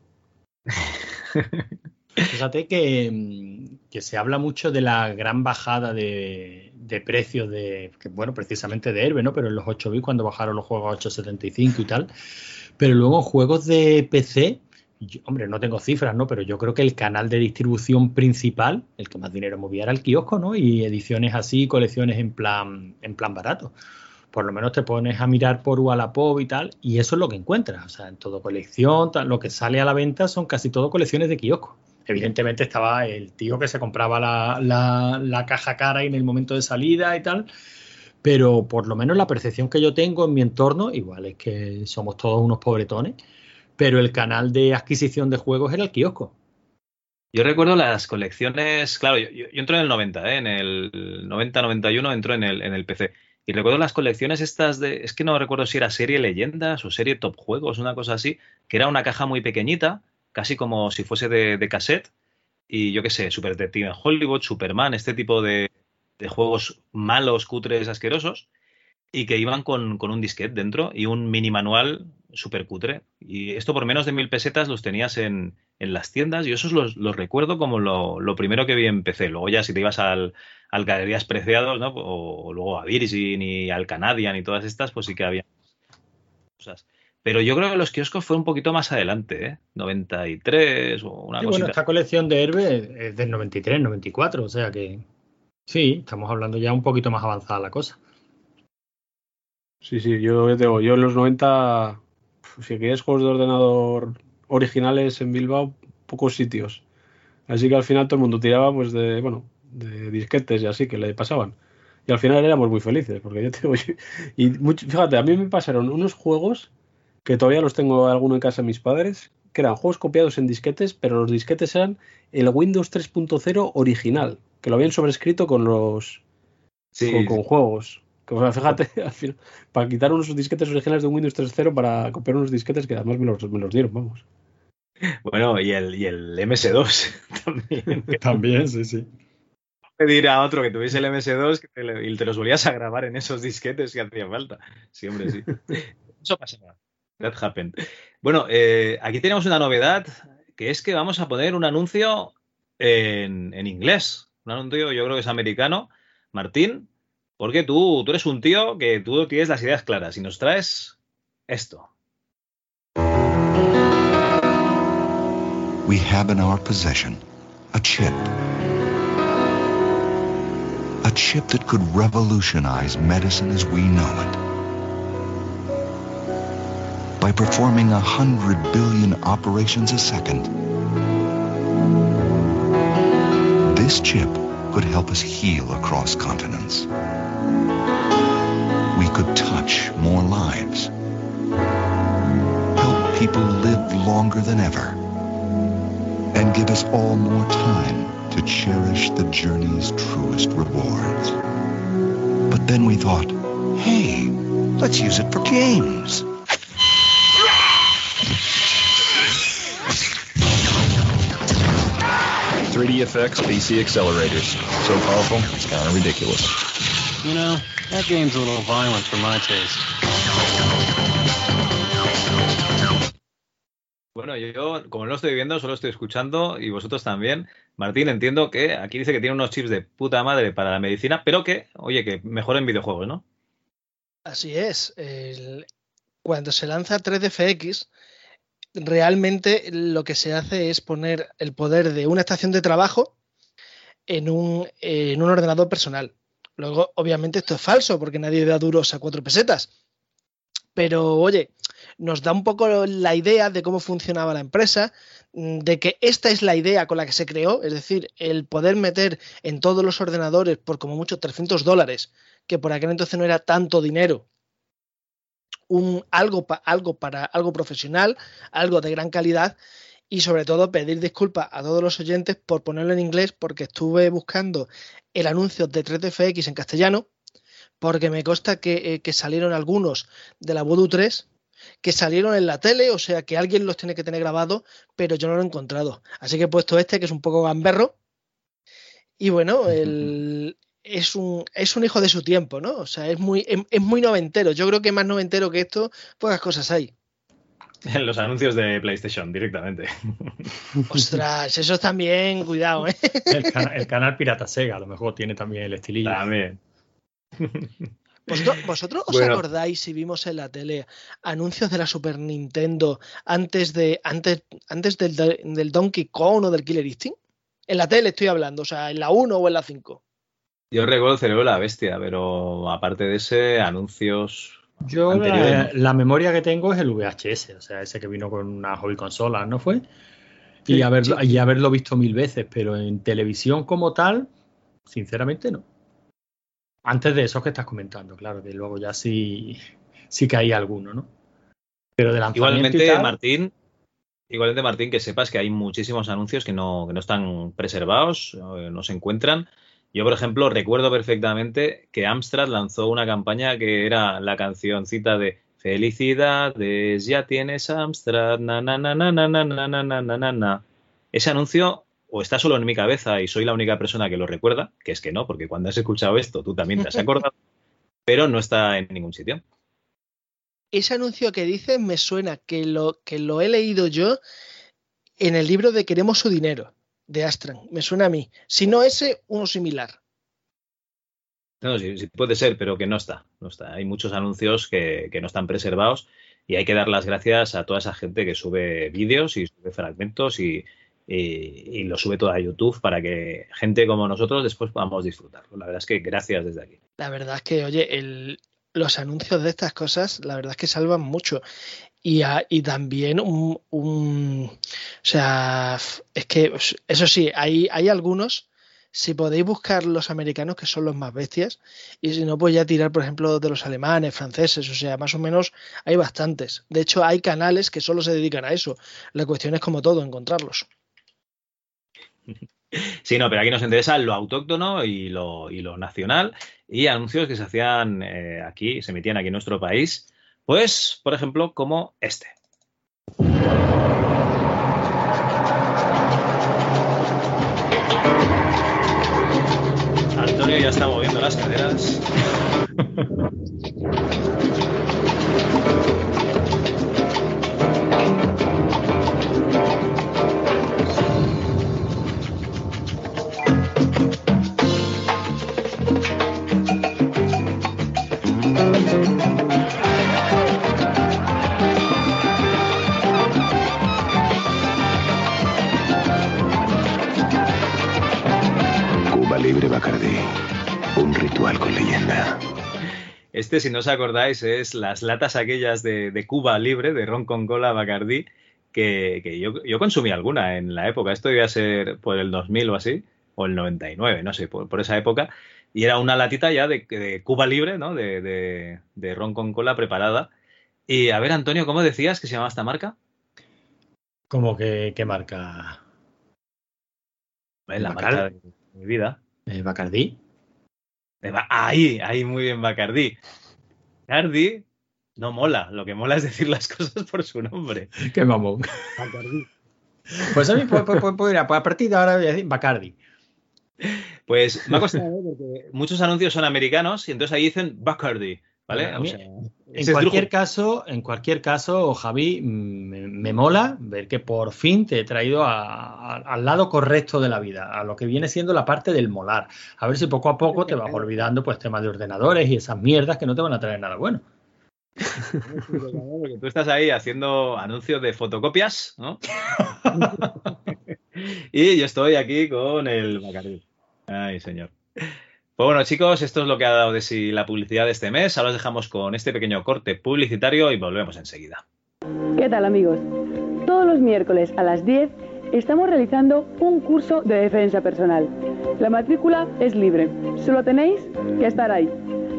Fíjate que, mm, que se habla mucho de la gran bajada de, de precios de, que, bueno, precisamente de Herbe, ¿no? Pero en los 8 bits cuando bajaron los juegos a 875 y tal. Pero luego juegos de PC, yo- hombre, no tengo cifras, ¿no? Pero yo creo que el canal de distribución principal, el que más dinero movía era el kiosco, ¿no? Y ediciones así, colecciones en plan, en plan barato. Por lo menos te pones a mirar por Wallapop y tal, y eso es lo que encuentras. O sea, en todo colección, lo que sale a la venta son casi todo colecciones de kiosco. Evidentemente estaba el tío que se compraba la, la- la caja cara en el momento de salida y tal, pero por lo menos la percepción que yo tengo en mi entorno, igual es que somos todos unos pobretones, pero el canal de adquisición de juegos era el kiosco. Yo recuerdo las colecciones, claro, yo, yo- entro en el 90, ¿eh? en el 90-91 entro en el, en el PC. Y recuerdo las colecciones estas de, es que no recuerdo si era serie Leyendas o serie Top Juegos, una cosa así, que era una caja muy pequeñita, casi como si fuese de, de cassette. Y yo qué sé, Super Detective en Hollywood, Superman, este tipo de, de juegos malos, cutres, asquerosos, y que iban con, con un disquete dentro y un mini manual súper cutre. Y esto por menos de mil pesetas los tenías en, en las tiendas. Yo esos los, los recuerdo como lo, lo primero que vi en PC. Luego ya si te ibas al, al Galerías Preciados, ¿no? O, luego a Virgin y al Canadian y todas estas, pues sí que había cosas. Pero yo creo que los kioscos fue un poquito más adelante, ¿eh? 93 o una Sí, cosita. bueno, esta colección de Herbe es del 93, 94, o sea que sí, estamos hablando ya un poquito más avanzada la cosa. Sí, sí, yo ya te digo, yo en los 90, pf, si querías juegos de ordenador originales en Bilbao, pocos sitios. Así que al final todo el mundo tiraba pues de, bueno, de disquetes y así que le pasaban. Y al final éramos muy felices, porque yo te digo, yo- y fíjate, a mí me pasaron unos juegos que todavía los tengo alguno en casa de mis padres, que eran juegos copiados en disquetes, pero los disquetes eran el Windows 3.0 original, que lo habían sobrescrito con los Sí, con, sí. juegos. Que, o sea, fíjate, al final, para quitar unos disquetes originales de un Windows 3.0 para copiar unos disquetes que además me los, me los dieron, vamos. Bueno, y el, y el MS2 también. También, sí, sí. Pedir a otro que tuviese el MS2 que te lo- y te los volvías a grabar en esos disquetes que hacía falta. Sí, hombre, sí. Eso pasaba. That happened. Bueno, eh, aquí tenemos una novedad, que es que vamos a poner un anuncio en, en inglés. Un anuncio, yo creo que es americano. Martín, porque tú, tú eres un tío que tú tienes las ideas claras y nos traes esto. we have in our possession a chip. A chip that could revolutionize medicine as we know it. By performing a hundred billion operations a second, this chip could help us heal across continents. We could touch more lives. Help people live longer than ever and give us all more time to cherish the journey's truest rewards. But then we thought, hey, let's use it for games. 3DFX PC accelerators. So powerful, it's kind of ridiculous. You know, that game's a little violent for my taste. Bueno, yo, como no lo estoy viendo, solo estoy escuchando y vosotros también. Martín, entiendo que aquí dice que tiene unos chips de puta madre para la medicina, pero que, oye, que mejor en videojuegos, ¿no? Así es. el- cuando se lanza 3DFX, realmente lo que se hace es poner el poder de una estación de trabajo en un, en un ordenador personal. Luego, obviamente, esto es falso porque nadie da duros a cuatro pesetas. Pero, oye, nos da un poco la idea de cómo funcionaba la empresa, mm, de que esta es la idea con la que se creó, es decir, el poder meter en todos los ordenadores por como mucho 300 dólares, que por aquel entonces no era tanto dinero, un, algo, pa- algo para algo profesional, algo de gran calidad y sobre todo pedir disculpas a todos los oyentes por ponerlo en inglés porque estuve buscando el anuncio de 3DFX en castellano porque me consta que, eh, que salieron algunos de la Voodoo 3 que salieron en la tele, o sea que alguien los tiene que tener grabado, pero yo no lo he encontrado. Así que he puesto este, que es un poco gamberro. Y bueno, el, es, un, es un hijo de su tiempo, ¿no? O sea, es muy, es, es muy noventero. Yo creo que más noventero que esto, pocas cosas hay. En los anuncios de PlayStation, directamente. Ostras, eso también, cuidado, ¿eh? El, cana- el canal Pirata Sega, a lo mejor tiene también el estilillo. También. ¿Vosotros, vosotros os acordáis si vimos en la tele anuncios de la Super Nintendo antes de antes, antes del, del Donkey Kong o del Killer Instinct? En la tele estoy hablando, o sea, en la 1 o en la 5. Yo recuerdo el cerebro de la bestia, pero aparte de ese, anuncios Yo anteriores. la, memoria que tengo es el VHS, o sea, ese que vino con una hobby consola, ¿no fue? Y, haberlo, sí. y haberlo visto mil veces, pero en televisión como tal, sinceramente no. Antes de esos que estás comentando, claro, que luego ya sí, sí que hay alguno, ¿no? Pero de Igualmente, tal, Martín, igualmente, Martín, que sepas que hay muchísimos anuncios que no, que no están preservados, eh, no se encuentran. Yo, por ejemplo, recuerdo perfectamente que Amstrad lanzó una campaña que era la cancioncita de Felicidades, ya tienes Amstrad, na na na na na na na na na na. Ese anuncio o está solo en mi cabeza y soy la única persona que lo recuerda, que es que no, porque cuando has escuchado esto tú también te has acordado, pero no está en ningún sitio. Ese anuncio que dices me suena que lo, que lo he leído yo en el libro de Queremos su dinero, de Astran. Me suena a mí. Si no ese, uno similar. No, sí, sí puede ser, pero que no está, no está. Hay muchos anuncios que, que no están preservados y hay que dar las gracias a toda esa gente que sube vídeos y sube fragmentos y, y, y lo sube todo a YouTube para que gente como nosotros después podamos disfrutarlo. La verdad es que gracias desde aquí. La verdad es que, oye, el, los anuncios de estas cosas, la verdad es que salvan mucho. Y, a- y también un, O sea, es que, os- eso sí, hay, hay algunos. Si podéis buscar los americanos, que son los más bestias, y si no, pues ya tirar, por ejemplo, de los alemanes, franceses, o sea, más o menos hay bastantes. De hecho, hay canales que solo se dedican a eso. La cuestión es, como todo, encontrarlos. Sí, no, pero aquí nos interesa lo autóctono y lo, y lo nacional y anuncios que se hacían eh, aquí, se emitían aquí en nuestro país. Pues, por ejemplo, como este. Antonio ya está moviendo las caderas. Ritual con leyenda. Este, si no os acordáis, es las latas aquellas de, de Cuba libre, de ron con cola Bacardí, que, que yo, yo consumí alguna en la época. Esto debía ser por el 2000 o así, o el 99, no sé, por, por esa época. Y era una latita ya de, de Cuba libre, ¿no? De, de, de ron con cola preparada. Y a ver, Antonio, ¿cómo decías que se llamaba esta marca? Como que, ¿qué marca? La marca de mi vida. Eh, Bacardí. Ahí, ahí muy bien, Bacardí. Bacardí no mola, lo que mola es decir las cosas por su nombre. Qué mamón. Pues a mí, pues, pues, pues, pues, mira, pues a partir de ahora voy a decir Bacardi. Pues me ha costado ¿eh? porque muchos anuncios son americanos y entonces ahí dicen Bacardi, ¿vale? Bueno, a O mí, sea, En cualquier caso, en cualquier caso, Javi, me, me mola ver que por fin te he traído a- a- al lado correcto de la vida, a lo que viene siendo la parte del molar. A ver si poco a poco te vas olvidando pues temas de ordenadores y esas mierdas que no te van a traer nada bueno. Porque tú estás ahí haciendo anuncios de fotocopias, ¿no? y yo estoy aquí con el Bacardi. Ay, señor. Pues bueno, chicos, esto es lo que ha dado de sí la publicidad de este mes. Ahora os dejamos con este pequeño corte publicitario y volvemos enseguida. ¿Qué tal amigos? Todos los miércoles a las 10 estamos realizando un curso de defensa personal. La matrícula es libre, solo tenéis que estar ahí.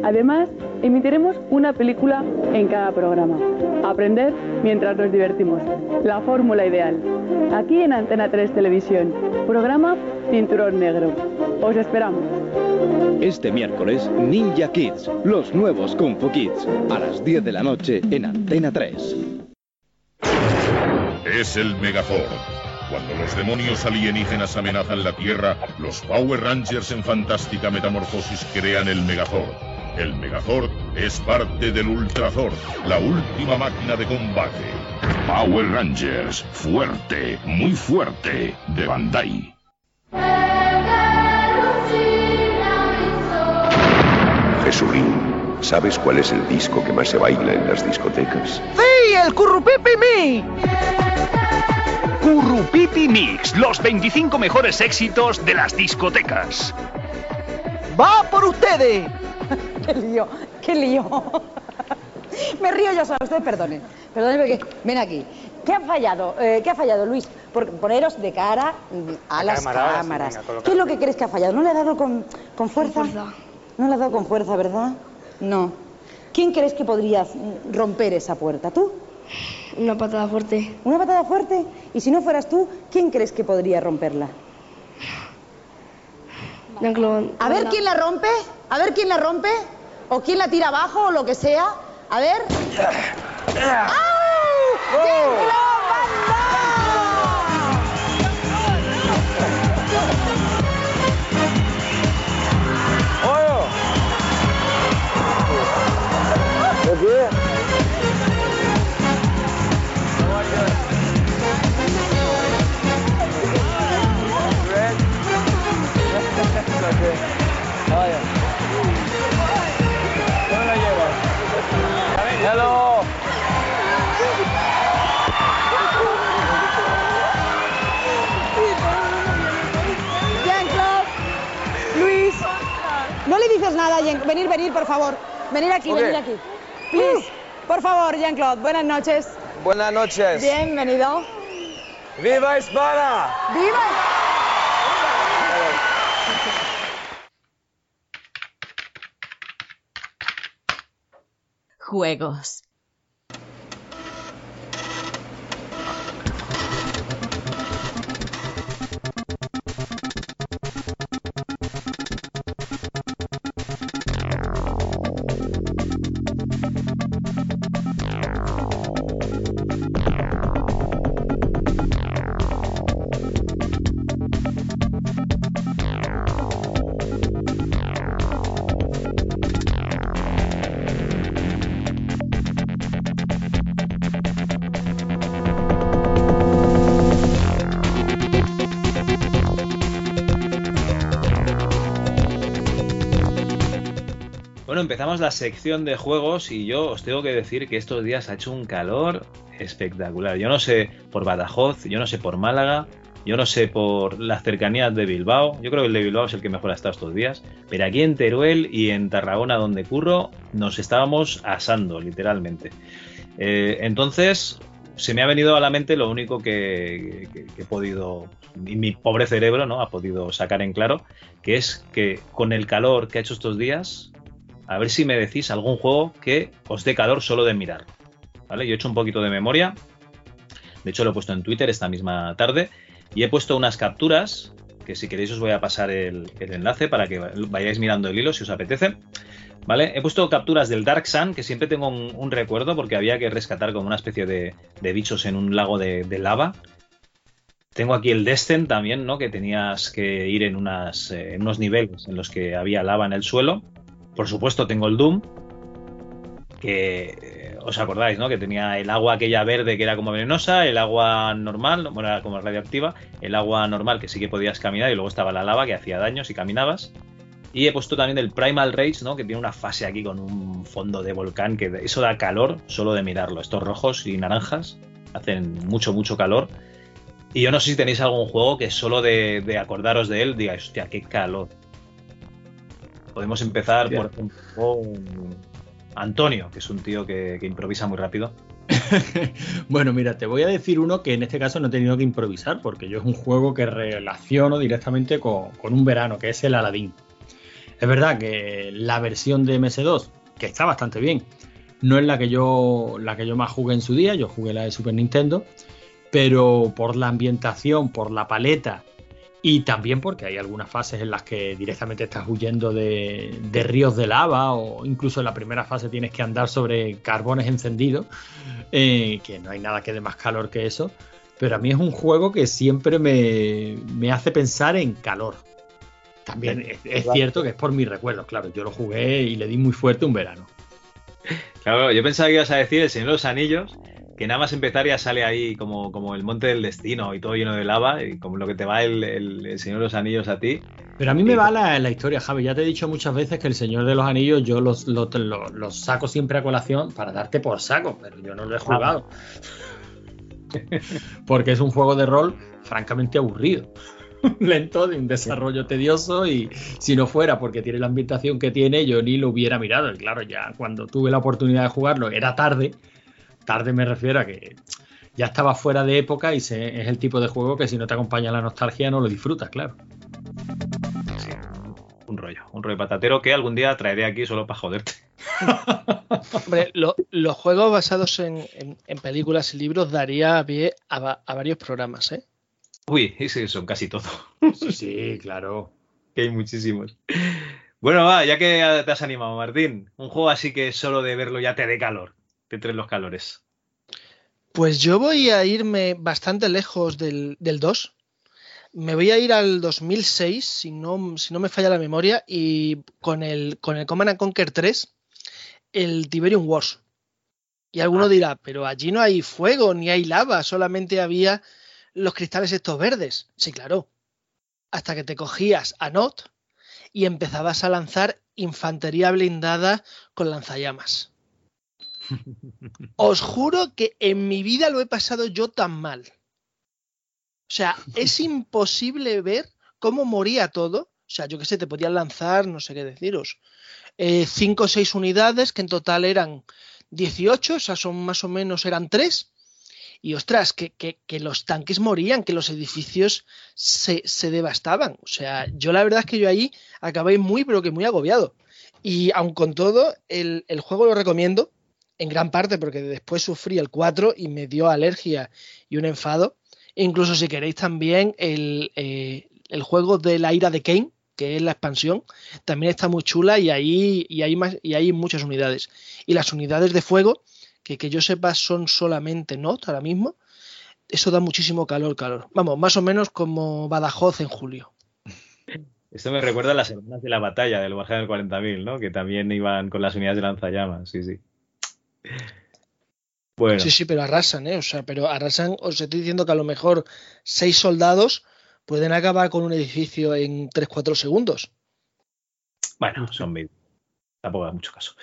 Además, emitiremos una película en cada programa. Aprender mientras nos divertimos. La fórmula ideal. Aquí en Antena 3 Televisión. Programa Cinturón Negro. Os esperamos. Este miércoles, Ninja Kids, los nuevos Kung Fu Kids, a las 10 de la noche en Antena 3. Es el Megazord. Cuando los demonios alienígenas amenazan la Tierra, los Power Rangers en fantástica metamorfosis crean el Megazord. El Megazord es parte del Ultrazord, la última máquina de combate. Power Rangers, fuerte, muy fuerte, de Bandai. Jesurín, ¿sabes cuál es el disco que más se baila en las discotecas? ¡Sí, el Currupipi Mi! Currupipi Mix, los 25 mejores éxitos de las discotecas. ¡Va por ustedes! ¡Qué lío! ¡Qué lío! Me río yo sola, usted perdone. Perdone porque... Ven aquí. ¿Qué ha fallado? Eh, ¿Qué ha fallado, Luis? Por poneros de cara mm, a las cámara, ahora sí, cámaras. venga, ¿Qué es lo que crees que ha fallado? ¿No le ha dado con, con fuerza? No le ha dado con fuerza, ¿verdad? No. ¿Quién crees que podría romper esa puerta? ¿Tú? Una patada fuerte. ¿Una patada fuerte? Y si no fueras tú, ¿quién crees que podría romperla? A ver quién la rompe, a ver quién la rompe, o quién la tira abajo, o lo que sea. A ver. ¡Au! ¡Jean-Claude Jean Venir, venir, por favor. Venir aquí, venir aquí. Please, por favor, Jean-Claude, buenas noches. Buenas noches. Bienvenido. ¡Viva España! ¡Viva! Juegos. Empezamos la sección de juegos y yo os tengo que decir que estos días ha hecho un calor espectacular. Yo no sé por Badajoz, yo no sé por Málaga, yo no sé por las cercanías de Bilbao. Yo creo que el de Bilbao es el que mejor ha estado estos días. Pero aquí en Teruel y en Tarragona, donde curro, nos estábamos asando, literalmente. Eh, entonces, se me ha venido a la mente lo único que, que- he podido, y mi pobre cerebro, ¿no? Ha podido sacar en claro, que es que con el calor que ha hecho estos días, a ver si me decís algún juego que os dé calor solo de mirar. ¿Vale? Yo he hecho un poquito de memoria. De hecho, lo he puesto en Twitter esta misma tarde. Y he puesto unas capturas, que si queréis os voy a pasar el, enlace para que vayáis mirando el hilo si os apetece. ¿Vale? He puesto capturas del Dark Sun, que siempre tengo un, recuerdo porque había que rescatar como una especie de, de bichos en un lago de, lava. Tengo aquí el Descent también, ¿no? Que tenías que ir en, eh, en unos niveles en los que había lava en el suelo. Por supuesto, tengo el Doom, que eh, os acordáis, ¿no? Que tenía el agua aquella verde que era como venenosa, el agua normal, bueno, era como radioactiva, el agua normal que sí que podías caminar y luego estaba la lava que hacía daño si caminabas. Y he puesto también el Primal Rage, ¿no? Que tiene una fase aquí con un fondo de volcán que eso da calor solo de mirarlo. Estos rojos y naranjas hacen mucho, mucho calor. Y yo no sé si tenéis algún juego que solo de, de acordaros de él digáis, hostia, qué calor. Podemos empezar, por ejemplo, con Antonio, que es un tío que, que improvisa muy rápido. Bueno, mira, te voy a decir uno que en este caso no he tenido que improvisar, porque yo es un juego que relaciono directamente con, con un verano, que es el Aladdin. Es verdad que la versión de MS2, que está bastante bien, no es la que yo, la que yo más jugué en su día, yo jugué la de Super Nintendo, pero por la ambientación, por la paleta y también porque hay algunas fases en las que directamente estás huyendo de, de ríos de lava o incluso en la primera fase tienes que andar sobre carbones encendidos, eh, que no hay nada que dé más calor que eso. Pero a mí es un juego que siempre me, me hace pensar en calor. También es, es cierto que es por mis recuerdos, claro. Yo lo jugué y le di muy fuerte un verano. Claro, yo pensaba que ibas a decir el Señor de los Anillos, que nada más empezar ya sale ahí como, como el monte del destino y todo lleno de lava, y como lo que te va el, el- el Señor de los Anillos a ti. Pero a mí me va la, la historia, Javi. Ya te he dicho muchas veces que el Señor de los Anillos yo los, los, los- los saco siempre a colación para darte por saco, pero yo no lo he jugado. Porque es un juego de rol francamente aburrido. Lento, de un desarrollo tedioso y si no fuera porque tiene la ambientación que tiene, yo ni lo hubiera mirado. Y claro, ya cuando tuve la oportunidad de jugarlo era tarde. Tarde me refiero a que ya estaba fuera de época y se- es el tipo de juego que si no te acompaña la nostalgia no lo disfrutas, claro. Un rollo, un rollo patatero que algún día traeré aquí solo para joderte. Hombre, lo- los juegos basados en, en- en películas y libros daría pie a, a varios programas, ¿eh? Uy, ese son casi todo. Sí, claro. Que hay muchísimos. Bueno, va, ya que te has animado, Martín, un juego así que solo de verlo ya te dé calor, te traen los calores. Pues yo voy a irme bastante lejos del, del 2. Me voy a ir al 2006, si no, si no me falla la memoria, y con el, con el Command and Conquer 3, el Tiberium Wars. Y alguno dirá, pero allí no hay fuego ni hay lava, solamente había los cristales estos verdes. Sí, claro. Hasta que te cogías a Not y empezabas a lanzar infantería blindada con lanzallamas. Os juro que en mi vida lo he pasado yo tan mal. O sea, es imposible ver cómo moría todo. O sea, yo qué sé, te podían lanzar, no sé qué deciros, eh, cinco o seis unidades, que en total eran 18, o sea, son más o menos, eran tres. Y ostras, que, que- que los tanques morían, que los edificios se, se devastaban. O sea, yo la verdad es que yo ahí acabé muy, pero que muy agobiado. Y aun con todo, el, el juego lo recomiendo en gran parte porque después sufrí el 4 y me dio alergia y un enfado. E incluso si queréis también el, eh, el juego de la ira de Kane, que es la expansión, también está muy chula y ahí y hay, más, y hay muchas unidades. Y las unidades de fuego, que, que yo sepa son solamente not ahora mismo, eso da muchísimo calor, calor. Vamos, más o menos como Badajoz en julio. Esto me recuerda a las hermanas de la batalla del Warhammer 40.000, ¿no? Que también iban con las unidades de lanzallamas, sí, sí. Bueno, Sí, sí, pero arrasan, ¿eh? O sea, pero arrasan, os estoy diciendo que a lo mejor seis soldados pueden acabar con un edificio en 3-4 segundos. bueno, son vídeos. tampoco da mucho caso.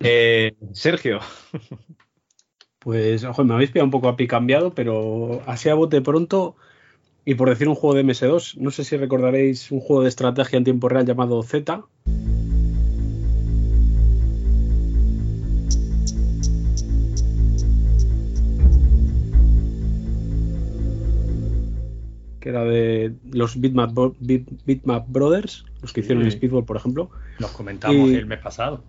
Eh, Sergio. Pues, ojo, me habéis pillado un poco a pi cambiado, pero así a bote pronto, y por decir un juego de MS2, no sé si recordaréis un juego de estrategia en tiempo real llamado Z. Que era de los Bitmap, Bro- Bit- Bitmap Brothers, los que hicieron Sí. Speedball, por ejemplo. Nos comentamos Y- el mes pasado.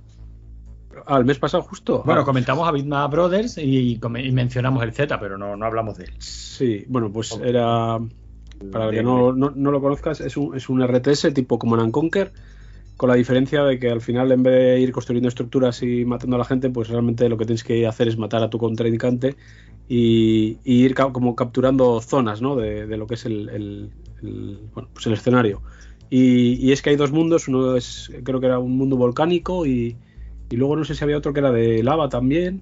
Ah, el mes pasado justo. Bueno, Ah, comentamos a Bitmap Brothers y, mencionamos el Z, pero no, no hablamos de él. Sí, bueno, pues era. Para el que no, no, no lo conozcas, es un, es un RTS tipo Command and Conquer, con la diferencia de que al final, en vez de ir construyendo estructuras y matando a la gente, pues realmente lo que tienes que hacer es matar a tu contrincante y, y ir como capturando zonas ¿no? de, de lo que es el- bueno, pues el escenario. Y, y es que hay dos mundos, uno es, creo que era un mundo volcánico y, y luego no sé si había otro que era de lava también,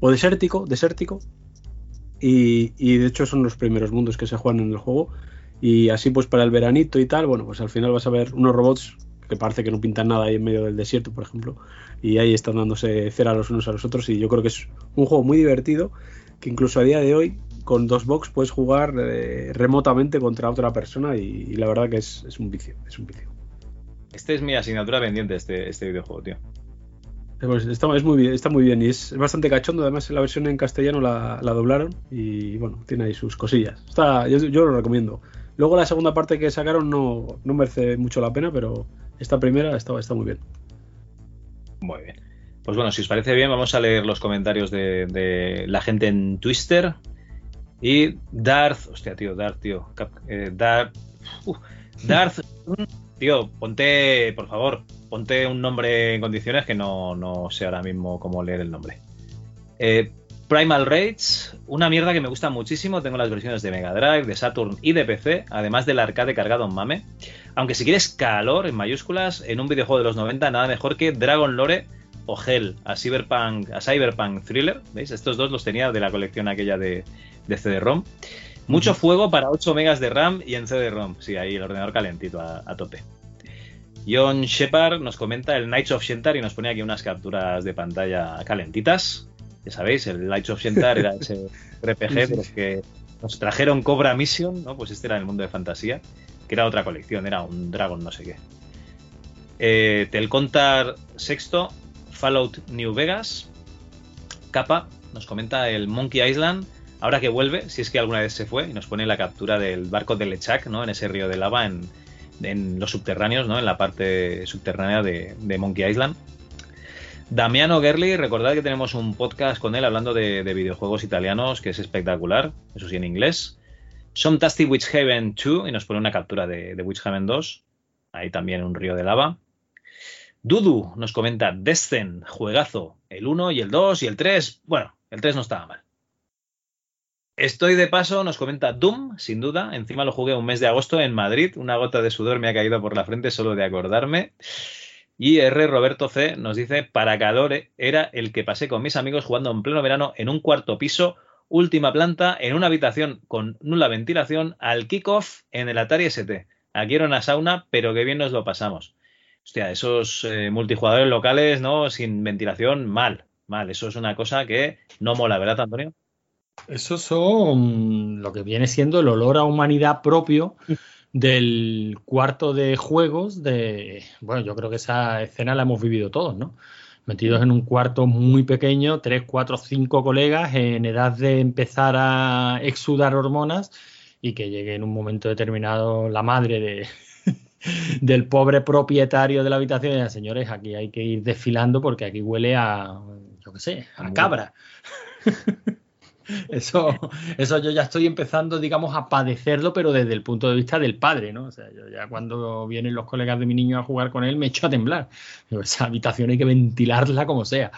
o desértico, desértico. Y, y de hecho son los primeros mundos que se juegan en el juego. Y así pues para el veranito y tal, bueno, pues al final vas a ver unos robots que parece que no pintan nada ahí en medio del desierto, por ejemplo. Y ahí están dándose cera los unos a los otros. Y yo creo que es un juego muy divertido, que incluso a día de hoy, con dos box, puedes jugar eh, remotamente contra otra persona. Y, y la verdad que es, es un vicio, es un vicio. Este es mi asignatura pendiente, este, este videojuego, tío. Pues está, es muy bien, está muy bien y es bastante cachondo. Además, la versión en castellano la, la doblaron y bueno, tiene ahí sus cosillas. Está, yo, yo lo recomiendo. Luego la segunda parte que sacaron no, no merece mucho la pena, pero esta primera está, está muy bien. Muy bien. Pues bueno, si os parece bien, vamos a leer los comentarios de, de la gente en Twitter. Y Darth, hostia, tío, Darth, tío. Cap- eh, Darth, Darth, tío, ponte, por favor, ponte un nombre en condiciones que no, no sé ahora mismo cómo leer el nombre. Eh, Primal Rage, una mierda que me gusta muchísimo. Tengo las versiones de Mega Drive, de Saturn y de PC, además del arcade cargado en mame. Aunque si quieres calor en mayúsculas, en un videojuego de los 90, nada mejor que Dragon Lore o Hell, a Cyberpunk, a Cyberpunk Thriller. ¿Veis? Estos dos los tenía de la colección aquella de, de CD-ROM. Mucho fuego para 8 megas de RAM y en CD-ROM. Sí, ahí el ordenador calentito a, a tope. John Shepard nos comenta el Knights of Shentar y nos pone aquí unas capturas de pantalla calentitas. Ya sabéis, el Knights of Shentar era ese RPG Sí, sí, que nos trajeron Cobra Mission, ¿no? Pues este era el mundo de fantasía, que era otra colección, era un Dragon no sé qué. Eh, Telcontar sexto, Fallout New Vegas. Capa nos comenta el Monkey Island, ahora que vuelve, si es que alguna vez se fue, y nos pone la captura del barco de Lechak, ¿no? En ese río de lava, en, en los subterráneos, ¿no? En la parte subterránea de, de Monkey Island. Damiano Gerli, recordad que tenemos un podcast con él hablando de, de videojuegos italianos que es espectacular, eso sí en inglés. Somtasty Witch Haven 2 y nos pone una captura de, de Witch Haven 2, ahí también un río de lava. Dudu nos comenta Descent, juegazo, el 1 y el 2 y el 3, bueno, el 3 no estaba mal. Estoy de paso, nos comenta Doom, sin duda. Encima lo jugué un mes de agosto en Madrid. Una gota de sudor me ha caído por la frente solo de acordarme. Y R. Roberto C. nos dice: Para calor eh, era el que pasé con mis amigos jugando en pleno verano en un cuarto piso, última planta, en una habitación con nula ventilación, al kickoff en el Atari ST. Aquí era una sauna, pero qué bien nos lo pasamos. Hostia, esos eh, multijugadores locales, ¿no? Sin ventilación, mal, mal. Eso es una cosa que no mola, ¿verdad, Antonio? Esos son lo que viene siendo el olor a humanidad propio del cuarto de juegos de... Bueno, yo creo que esa escena la hemos vivido todos, ¿no? Metidos en un cuarto muy pequeño, tres, cuatro, cinco colegas en edad de empezar a exudar hormonas y que llegue en un momento determinado la madre de, del pobre propietario de la habitación y diga, señores, aquí hay que ir desfilando porque aquí huele a, yo qué sé, a cabra. Eso, eso yo ya estoy empezando, digamos, a padecerlo, pero desde el punto de vista del padre, ¿no? O sea, yo ya cuando vienen los colegas de mi niño a jugar con él me echo a temblar. Digo, esa habitación hay que ventilarla como sea.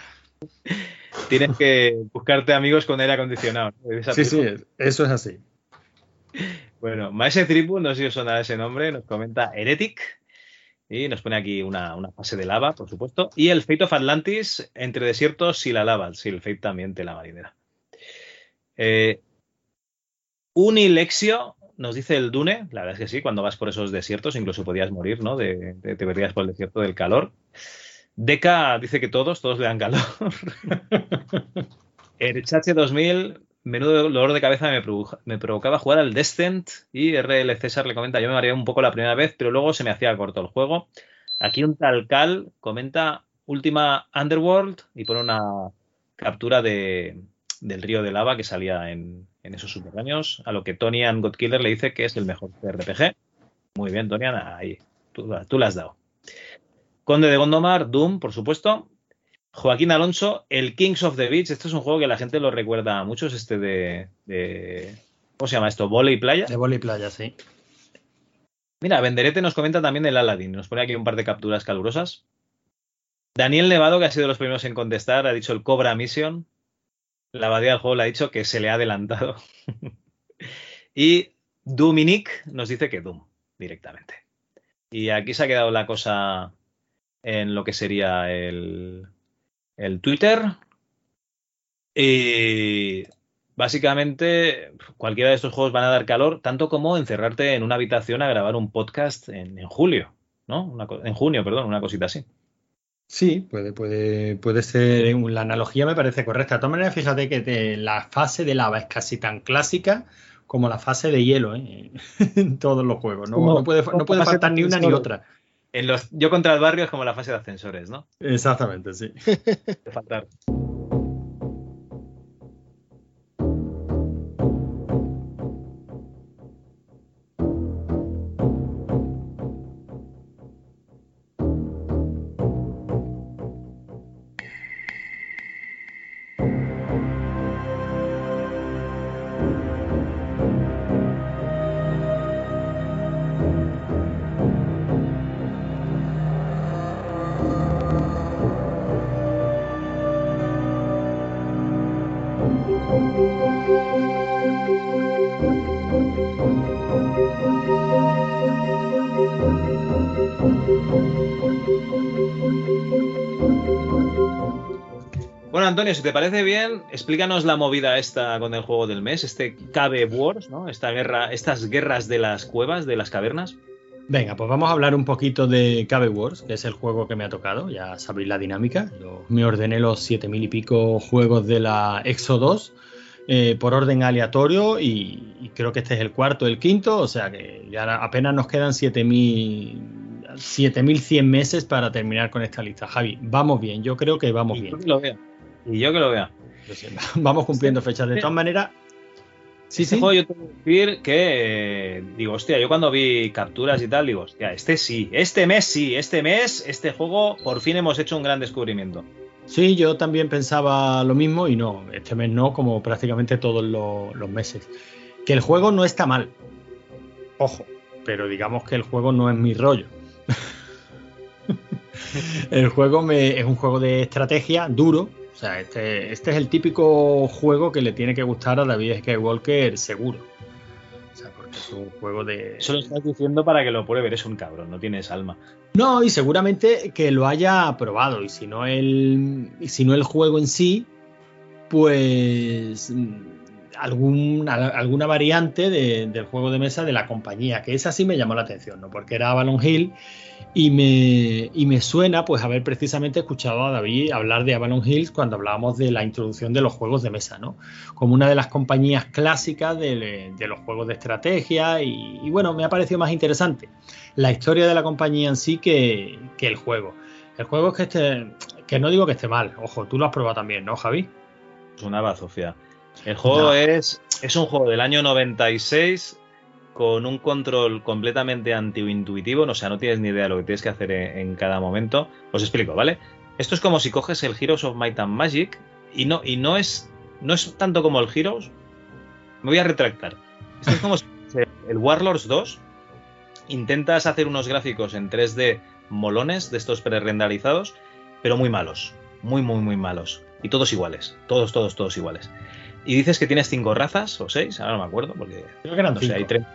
Tienes que buscarte amigos con aire acondicionado. Esa Sí, sí, tribu. eso es así. Bueno, Maese Tribu, no sé si os sonará ese nombre, nos comenta Heretic. Y nos pone aquí una, una fase de lava, por supuesto. Y el Fate of Atlantis entre desiertos y la lava. Sí, el Fate también te la marinera. Eh, Unilexio nos dice el Dune, la verdad es que sí, cuando vas por esos desiertos incluso podías morir, ¿no? De, de- te perdías por el desierto del calor. Deca dice que todos, todos le dan calor. El Chache 2000, menudo dolor de cabeza me provocaba jugar al Descent y RL César le comenta, yo me mareé un poco la primera vez, pero luego se me hacía corto el juego. Aquí un tal Cal comenta última Underworld y pone una captura de, del río de lava que salía en, en esos subterráneos, a lo que Tonian Godkiller le dice que es el mejor RPG. Muy bien, Tonian, ahí, tú, tú le has dado. Conde de Gondomar, Doom, por supuesto. Joaquín Alonso, el Kings of the Beach. Este es un juego que la gente lo recuerda a muchos, este de, de- ¿Cómo se llama esto? ¿Voley y playa? De Voley y playa, sí. Mira, Benderete nos comenta también el Aladdin. Nos pone aquí un par de capturas calurosas. Daniel Nevado, que ha sido de los primeros en contestar, ha dicho el Cobra Mission. La abadía del juego le ha dicho que se le ha adelantado. y Dominic nos dice que Doom, directamente. Y aquí se ha quedado la cosa en lo que sería el, el Twitter. Y básicamente cualquiera de estos juegos van a dar calor, tanto como encerrarte en una habitación a grabar un podcast en, julio, ¿no? En junio, perdón, una cosita así. Sí, puede, puede, puede ser. La analogía me parece correcta. De todas maneras, fíjate que te- la fase de lava es casi tan clásica como la fase de hielo ¿eh? en todos los juegos. No, puede, no faltar ni una ni otra. En los, yo contra el barrio es como la fase de ascensores, ¿no? Exactamente, sí. De faltar. Si te parece bien, explícanos la movida esta con el juego del mes, este Cave Wars, ¿no? Esta guerra, estas guerras de las cuevas, de las cavernas. Venga, pues vamos a hablar un poquito de Cave Wars, que es el juego que me ha tocado. Ya sabéis la dinámica. Yo me ordené los 7000 y pico juegos de la Exo 2 eh, por orden aleatorio y, y creo que este es el cuarto, el quinto. O sea que ya apenas nos quedan 7000 7100 meses para terminar con esta lista. Javi, vamos bien. Yo creo que vamos bien. lo. Y yo que lo vea. Vamos cumpliendo fechas. De todas maneras, Sí, este juego yo tengo que decir que, eh, digo, hostia, yo cuando vi capturas y tal, digo, hostia, este sí, este mes sí, este mes, este juego, por fin hemos hecho un gran descubrimiento. Sí, yo también pensaba lo mismo y no, este mes no, como prácticamente todos lo- los meses. Que el juego no está mal. Ojo, pero digamos que el juego no es mi rollo. el juego me- es un juego de estrategia duro. O sea, este, este es el típico juego que le tiene que gustar a David Skywalker seguro. O sea, porque es un juego de... Eso lo estás diciendo para que lo pruebe, eres un cabrón, no tienes alma. No, y seguramente que lo haya probado. Y si no el, y si no el juego en sí, pues algún, al- alguna variante de- del juego de mesa de la compañía, que esa sí me llamó la atención, ¿no? Porque era Avalon Hill y me, y me suena pues haber precisamente escuchado a David hablar de Avalon Hills cuando hablábamos de la introducción de los juegos de mesa, ¿no? Como una de las compañías clásicas de, los juegos de estrategia y, bueno, me ha parecido más interesante la historia de la compañía en sí que, que el juego. El juego es que este, que no digo que esté mal, ojo, tú lo has probado también, ¿no, Javi? Es una bazofia. El juego No. es, es un juego del año 96 con un control completamente antiintuitivo, o sea, no tienes ni idea de lo que tienes que hacer en, en cada momento. Os explico, ¿vale? Esto es como si coges el Heroes of Might and Magic y no, y no es no es tanto como el Heroes. Me voy a retractar. Esto es como si el Warlords 2 intentas hacer unos gráficos en 3D molones de estos pre-renderizados, pero muy malos, muy muy muy malos y todos iguales, todos todos todos iguales. Y dices que tienes cinco razas o seis, ahora no me acuerdo porque Creo que eran no sé, hay, tre-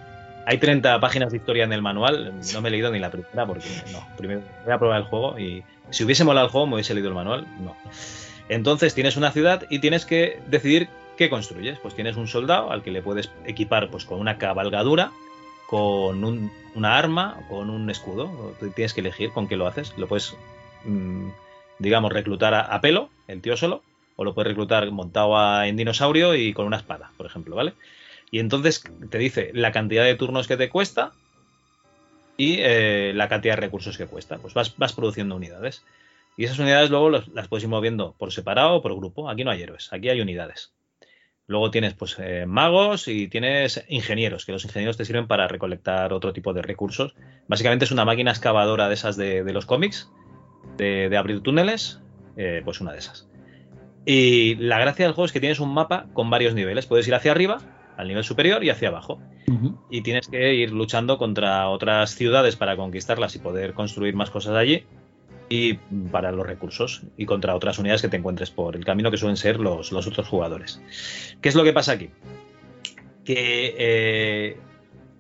hay 30 páginas de historia en el manual, no me he leído ni la primera porque no, primero voy a probar el juego y si hubiese molado el juego me hubiese leído el manual, no. Entonces tienes una ciudad y tienes que decidir qué construyes. Pues tienes un soldado al que le puedes equipar pues con una cabalgadura, con un- una arma, con un escudo. Tú Tienes que elegir con qué lo haces. Lo puedes mm, digamos, reclutar a, a pelo, el tío solo, o lo puedes reclutar montado en dinosaurio y con una espada, por ejemplo, ¿vale? Y entonces te dice la cantidad de turnos que te cuesta y eh, la cantidad de recursos que cuesta. Pues vas, vas produciendo unidades. Y esas unidades luego las puedes ir moviendo por separado o por grupo. Aquí no hay héroes, aquí hay unidades. Luego tienes pues eh, magos y tienes ingenieros, que los ingenieros te sirven para recolectar otro tipo de recursos. Básicamente es una máquina excavadora de esas de, los cómics, de, de abrir túneles, eh, pues una de esas. Y la gracia del juego es que tienes un mapa con varios niveles. Puedes ir hacia arriba, al nivel superior y hacia abajo. Y tienes que ir luchando contra otras ciudades para conquistarlas y poder construir más cosas allí. Y para los recursos. Y contra otras unidades que te encuentres por el camino que suelen ser los, los otros jugadores. ¿Qué es lo que pasa aquí? Que eh,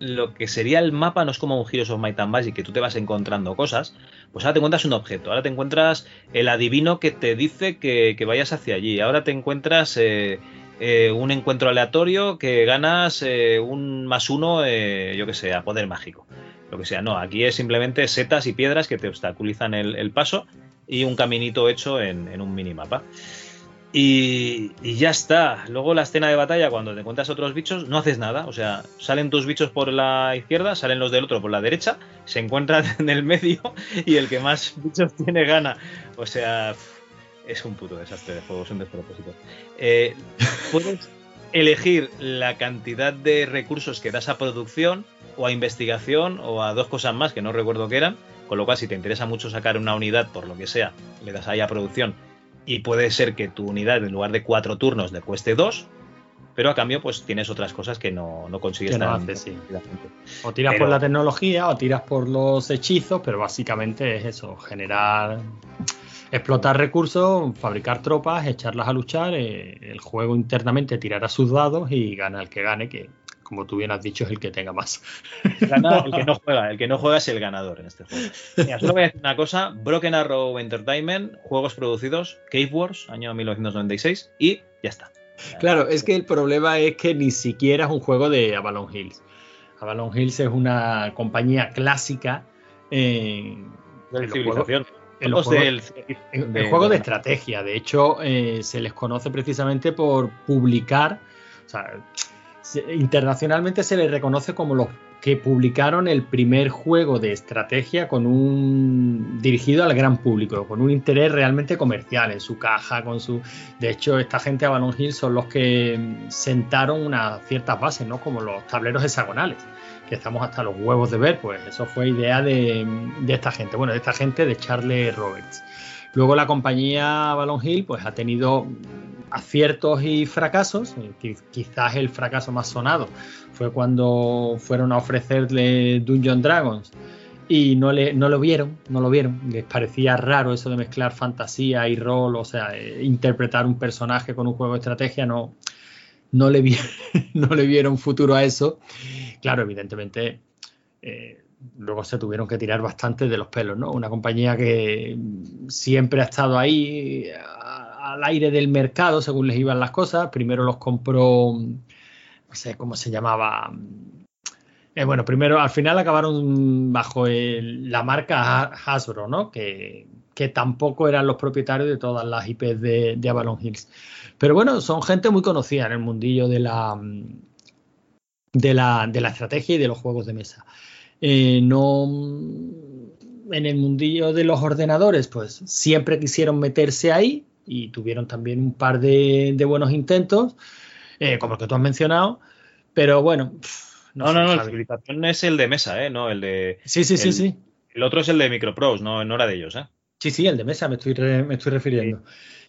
lo que sería el mapa no es como un Heroes of Might and Magic, que tú te vas encontrando cosas. Pues ahora te encuentras un objeto, ahora te encuentras el adivino que te dice que, que vayas hacia allí, ahora te encuentras eh, eh, un encuentro aleatorio que ganas eh, un más uno, yo que sé, a poder mágico. Lo que sea, no, aquí es simplemente setas y piedras que te obstaculizan el, paso y un caminito hecho en, en un minimapa. Y, y ya está. Luego la escena de batalla, cuando te encuentras otros bichos, no haces nada. O sea, salen tus bichos por la izquierda, salen los del otro por la derecha, se encuentran en el medio y el que más bichos tiene gana. O sea, es un puto desastre de juego, es un despropósito. Eh, puedes elegir la cantidad de recursos que das a producción o a investigación o a dos cosas más que no recuerdo qué eran. Con lo cual, si te interesa mucho sacar una unidad por lo que sea, le das ahí a producción y puede ser que tu unidad en lugar de cuatro turnos le cueste dos, pero a cambio pues tienes otras cosas que no, no consigues Que no sí. O tiras Pero- por la tecnología o tiras por los hechizos, pero básicamente es eso, generar, explotar recursos, fabricar tropas, echarlas a luchar, eh, el juego internamente tirará sus dados y gana el que gane, que como tú bien has dicho es el que tenga más. Gana el que no juega, el que no juega es el ganador en este juego. Mira, solo voy a decir una cosa, Broken Arrow Entertainment, juegos producidos, Cave Wars, año 1996, y ya está. Claro, es que el problema es que ni siquiera es un juego de Avalon Hills. Avalon Hills es una compañía clásica en, De en los civilización. en los juegos- del- en- de- en juegos de de- estrategia. De hecho, eh, se les conoce precisamente por publicar, o sea, se- internacionalmente se les reconoce como los que publicaron el primer juego de estrategia con un dirigido al gran público, con un interés realmente comercial en su caja, con su. De hecho, esta gente Avalon Hill son los que sentaron unas ciertas bases, ¿no? Como los tableros hexagonales, que estamos hasta los huevos de ver, pues eso fue idea de, de esta gente, bueno, de esta gente de Charles Roberts. Luego la compañía Avalon Hill pues ha tenido aciertos y fracasos. eh, qui- Quizás el fracaso más sonado fue cuando fueron a ofrecerle Dungeon Dragons y no, le, no lo vieron, no lo vieron. Les parecía raro eso de mezclar fantasía y rol, o sea, eh, interpretar un personaje con un juego de estrategia, no, no, le, vi- no le vieron futuro a eso. Claro, evidentemente, eh, luego se tuvieron que tirar bastante de los pelos, ¿no? Una compañía que siempre ha estado ahí al aire del mercado según les iban las cosas. Primero los compró, no sé cómo se llamaba. Eh, bueno, primero al final acabaron bajo la marca Ha- Hasbro, ¿no? Que, que tampoco eran los propietarios de todas las IPs de, Avalon Hills. Pero bueno, son gente muy conocida en el mundillo de la, de la, de la estrategia y de los juegos de mesa. Eh, no en el mundillo de los ordenadores, pues siempre quisieron meterse ahí y tuvieron también un par de, de buenos intentos, eh, como el que tú has mencionado, pero bueno, pff, No, sé, no, no, la Javi. civilización es el de mesa, ¿eh? No, el de. Sí, sí, sí, el- sí. El otro es el de Microprose, no, no era de ellos, ¿eh? Sí, sí, el de mesa me estoy, re- me estoy refiriendo.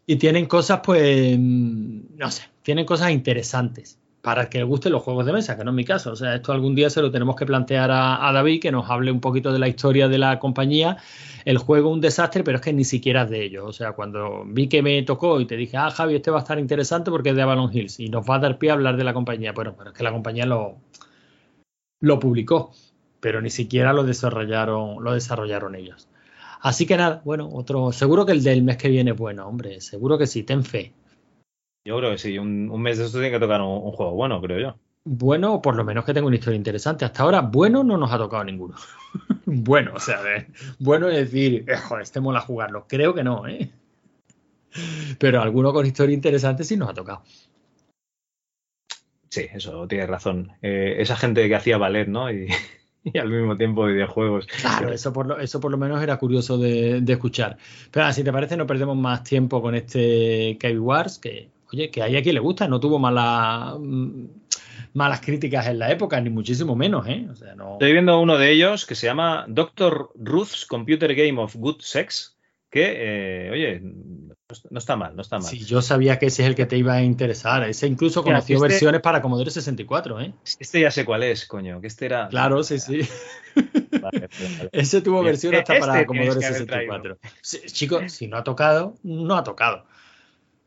Y tienen cosas, pues, mm, no sé, tienen cosas interesantes para que le gusten los juegos de mesa, que no es mi caso. O sea, esto algún día se lo tenemos que plantear a, David, que nos hable un poquito de la historia de la compañía. El juego un desastre, pero es que ni siquiera es de ellos. O sea, cuando vi que me tocó y te dije, ah, Javi, este va a estar interesante porque es de Avalon Hills y nos va a dar pie a hablar de la compañía. Bueno, pero es que la compañía lo, lo publicó, pero ni siquiera lo desarrollaron, lo desarrollaron ellos. Así que nada, bueno, otro, seguro que el del mes que viene es bueno, hombre, seguro que sí, ten fe. Yo creo que sí, un, un mes de esto tiene que tocar un, un juego bueno, creo yo. Bueno, por lo menos que tenga una historia interesante. Hasta ahora, bueno, no nos ha tocado ninguno. bueno, o sea, de- bueno es decir, eh, joder, este mola jugarlo. Creo que no, ¿eh? Pero alguno con historia interesante sí nos ha tocado. Sí, eso, tienes razón. Eh, esa gente que hacía ballet, ¿no? Y, y al mismo tiempo videojuegos. Claro, eso por lo, eso por lo menos era curioso de, de escuchar. Pero ah, si te parece, no perdemos más tiempo con este Cave Wars, que, oye, que hay a quien le gusta, no tuvo mala, mm, malas críticas en la época, ni muchísimo menos, ¿eh? O sea, no. Estoy viendo uno de ellos que se llama Dr. Ruth's Computer Game of Good Sex, que, eh, oye, no está mal, no está mal. Si yo sabía que ese es el que te iba a interesar. Ese incluso Mira, conoció este- versiones para Commodore 64, ¿eh? Este ya sé cuál es, coño, que este era... Claro, sí, sí. Vale, vale. Ese tuvo versión hasta Este para tienes Commodore que haber traído. 64. Sí, chicos, si no ha tocado, no ha tocado.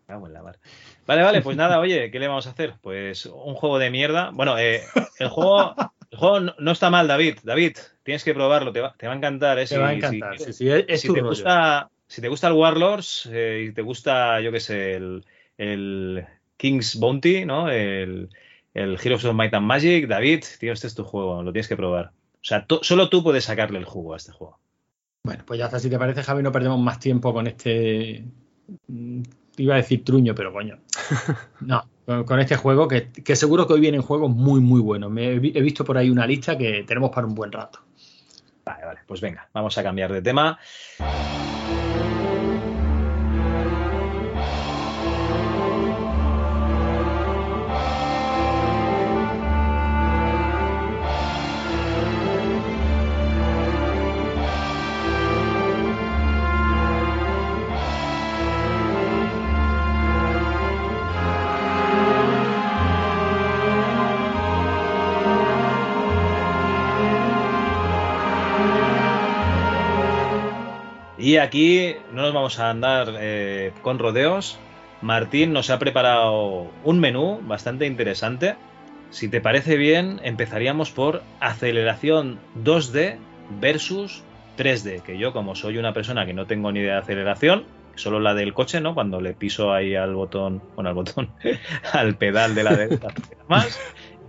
En la mar. Vale, vale, pues nada, oye, ¿qué le vamos a hacer? Pues un juego de mierda. Bueno, eh, el juego, el juego no, no está mal, David. David, tienes que probarlo, te va, te va a encantar. ¿eh? Te va a Si- encantar, si- sí, sí, es- si tu te rollo. gusta, si te gusta el Warlords eh, y te gusta, yo qué sé, el, el King's Bounty, ¿no? El, el Heroes of Might and Magic, David, tío, este es tu juego, lo tienes que probar. O sea, solo tú puedes sacarle el jugo a este juego. Bueno, pues ya está. Si te parece, Javi, no perdemos más tiempo con este. Iba a decir truño, pero coño. No, con, este juego que, seguro que hoy vienen juegos muy, muy buenos. He visto por ahí una lista que tenemos para un buen rato. Vale, vale, pues venga, vamos a cambiar de tema. Y aquí no nos vamos a andar eh, con rodeos. Martín nos ha preparado un menú bastante interesante. Si te parece bien, empezaríamos por aceleración 2D versus 3D. Que yo, como soy una persona que no tengo ni idea de aceleración, solo la del coche, ¿no? Cuando le piso ahí al botón, bueno, al botón, al pedal de la derecha, acelera más.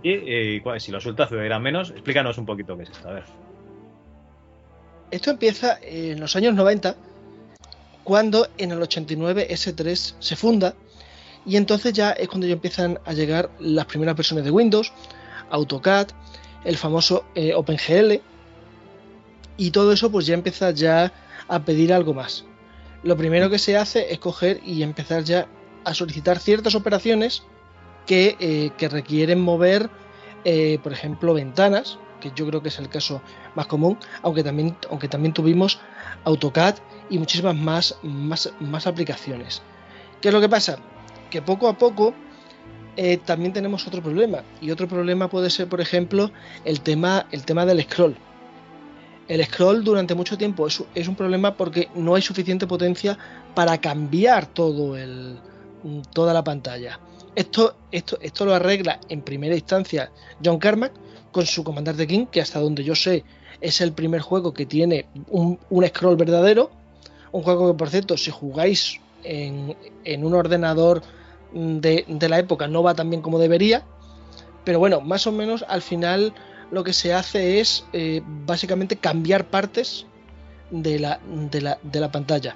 Y, y, bueno, si lo suelto, acelerará menos. Explícanos un poquito qué es esto. A ver. Esto empieza en los años 90, cuando en el 89 S3 se funda y entonces ya es cuando ya empiezan a llegar las primeras versiones de Windows, AutoCAD, el famoso eh, OpenGL y todo eso pues ya empieza ya a pedir algo más. Lo primero que se hace es coger y empezar ya a solicitar ciertas operaciones que, eh, requieren mover, eh, por ejemplo, ventanas, que yo creo que es el caso más común, aunque también, aunque también tuvimos AutoCAD y muchísimas más, más, más aplicaciones. ¿Qué es lo que pasa? Que poco a poco eh, también tenemos otro problema. Y otro problema puede ser, por ejemplo, el tema, el tema del scroll. El scroll durante mucho tiempo es, es un problema porque no hay suficiente potencia para cambiar todo el, toda la pantalla. Esto, esto, esto lo arregla en primera instancia John Carmack con su Comandante King, que hasta donde yo sé es el primer juego que tiene un, scroll verdadero. Un juego que, por cierto, si jugáis en, en un ordenador de, la época no va tan bien como debería. Pero bueno, más o menos al final lo que se hace es eh, básicamente cambiar partes de la, pantalla.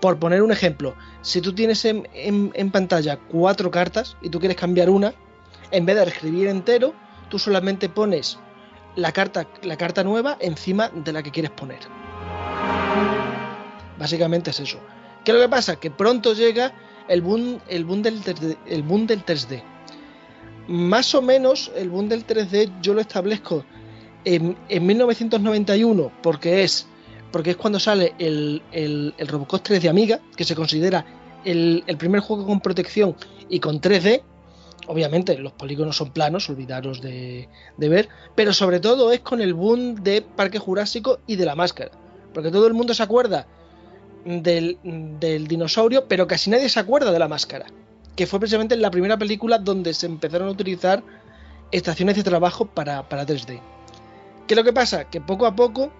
Por poner un ejemplo, si tú tienes en, en, en, pantalla cuatro cartas y tú quieres cambiar una, en vez de escribir entero, tú solamente pones la carta, la carta nueva encima de la que quieres poner. Básicamente es eso. ¿Qué es lo que pasa? Que pronto llega el boom, el boom, del, 3D, el boom del 3D. Más o menos el boom del 3D yo lo establezco en, en 1991 porque es, porque es cuando sale el, el, el, Robocop 3 de Amiga, que se considera el, el primer juego con protección y con 3D. Obviamente los polígonos son planos, olvidaros de, ver, pero sobre todo es con el boom de Parque Jurásico y de la máscara, porque todo el mundo se acuerda del, del, dinosaurio, pero casi nadie se acuerda de la máscara, que fue precisamente la primera película donde se empezaron a utilizar estaciones de trabajo para, para 3D. ¿Qué es lo que pasa? Que poco a poco,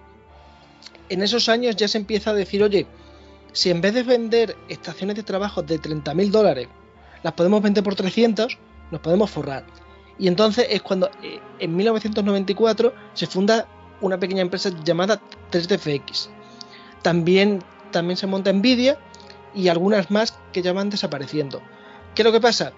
en esos años ya se empieza a decir, oye, si en vez de vender estaciones de trabajo de 30.000 dólares, las podemos vender por 300, nos podemos forrar. Y entonces es cuando eh, en 1994 se funda una pequeña empresa llamada 3DFX. También, también se monta Nvidia y algunas más que ya van desapareciendo. ¿Qué es lo que pasa?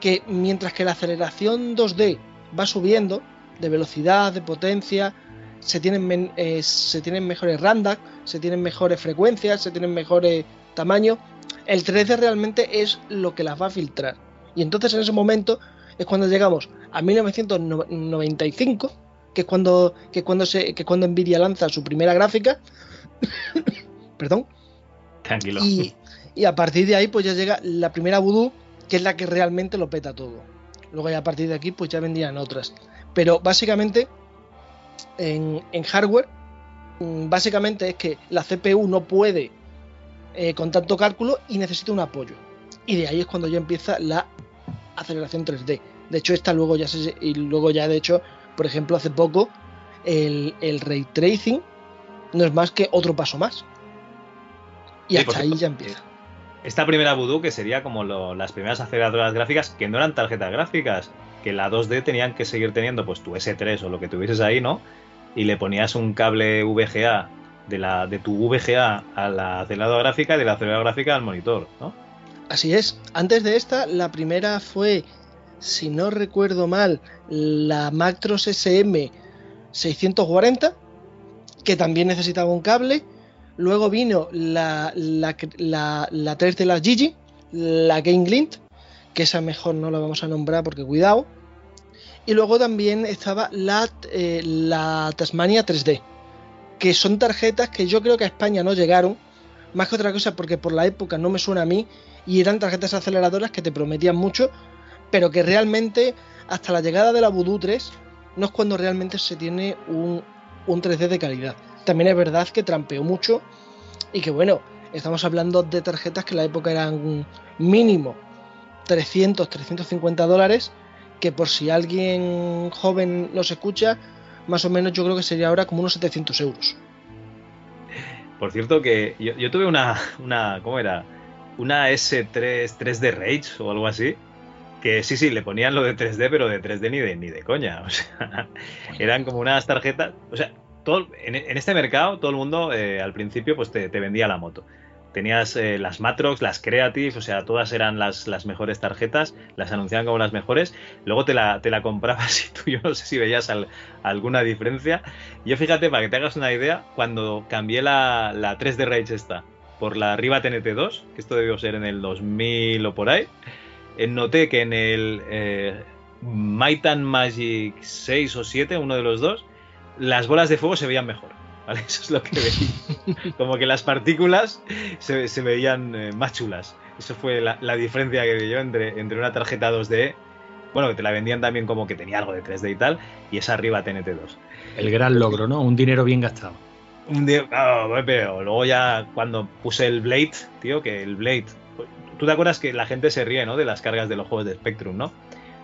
Que mientras que la aceleración 2D va subiendo de velocidad, de potencia, se tienen, eh, se tienen mejores randas, se tienen mejores frecuencias, se tienen mejores tamaños, el 3D realmente es lo que las va a filtrar. Y entonces en ese momento es cuando llegamos a 1995, que es cuando, que es cuando, se, que es cuando Nvidia lanza su primera gráfica. Perdón. Tranquilo. Y, y a partir de ahí, pues ya llega la primera Voodoo, que es la que realmente lo peta todo. Luego ya a partir de aquí, pues ya vendrían otras. Pero básicamente, en, en hardware, mm, básicamente es que la CPU no puede eh, con tanto cálculo y necesita un apoyo. Y de ahí es cuando ya empieza la aceleración 3D. De hecho, esta luego ya se, y luego ya de hecho, por ejemplo, hace poco el, el ray tracing no es más que otro paso más. Y Sí, hasta ahí ya empieza. Esta primera Voodoo, que sería como lo- las primeras aceleradoras gráficas, que no eran tarjetas gráficas, que la 2D tenían que seguir teniendo pues tu S3 o lo que tuvieses ahí, ¿no? Y le ponías un cable VGA de, la, de tu VGA a la aceleradora gráfica y de la aceleradora gráfica al monitor, ¿no? Así es. Antes de esta, la primera fue, si no recuerdo mal, la Macros SM 640, que también necesitaba un cable. Luego vino la, la, la, la 3 de la Gigi, la Game Glint, que esa mejor no la vamos a nombrar porque cuidado. Y luego también estaba la, eh, la Tasmania 3D, que son tarjetas que yo creo que a España no llegaron, más que otra cosa porque por la época no me suena a mí, y eran tarjetas aceleradoras que te prometían mucho, pero que realmente hasta la llegada de la Voodoo 3 no es cuando realmente se tiene un, un 3D de calidad. También es verdad que trampeó mucho y que bueno, estamos hablando de tarjetas que en la época eran mínimo 300, 350 dólares, que por si alguien joven nos escucha, más o menos yo creo que sería ahora como unos 700 euros. Por cierto que yo, yo tuve una, una, ¿cómo era? Una S3 3D Rage o algo así. Que sí, sí, le ponían lo de 3D, pero de 3D ni de, ni de coña. Eran como unas tarjetas. O sea, todo, en, este mercado todo el mundo eh, al principio pues te, te vendía la moto. Tenías eh, las Matrox, las Creative, o sea, todas eran las, las mejores tarjetas, las anunciaban como las mejores. Luego te la, te la comprabas y tú yo no sé si veías al- alguna diferencia. Yo fíjate, para que te hagas una idea, cuando cambié la, la 3D Rage esta por la Riva TNT2, que esto debió ser en el 2000 o por ahí, eh, noté que en el eh, Might and Magic 6 o 7, uno de los dos, las bolas de fuego se veían mejor. ¿vale? Eso es lo que veía. Como que las partículas se, se veían eh, más chulas. Eso fue la, la diferencia que vi yo entre, entre una tarjeta 2D, bueno, que te la vendían también como que tenía algo de 3D y tal, y esa arriba TNT2. El gran logro, ¿no? Un dinero bien gastado. Un día, pero luego ya cuando puse el Blade, tío, que el Blade. Tú te acuerdas que la gente se ríe, ¿no? De las cargas de los juegos de Spectrum, ¿no?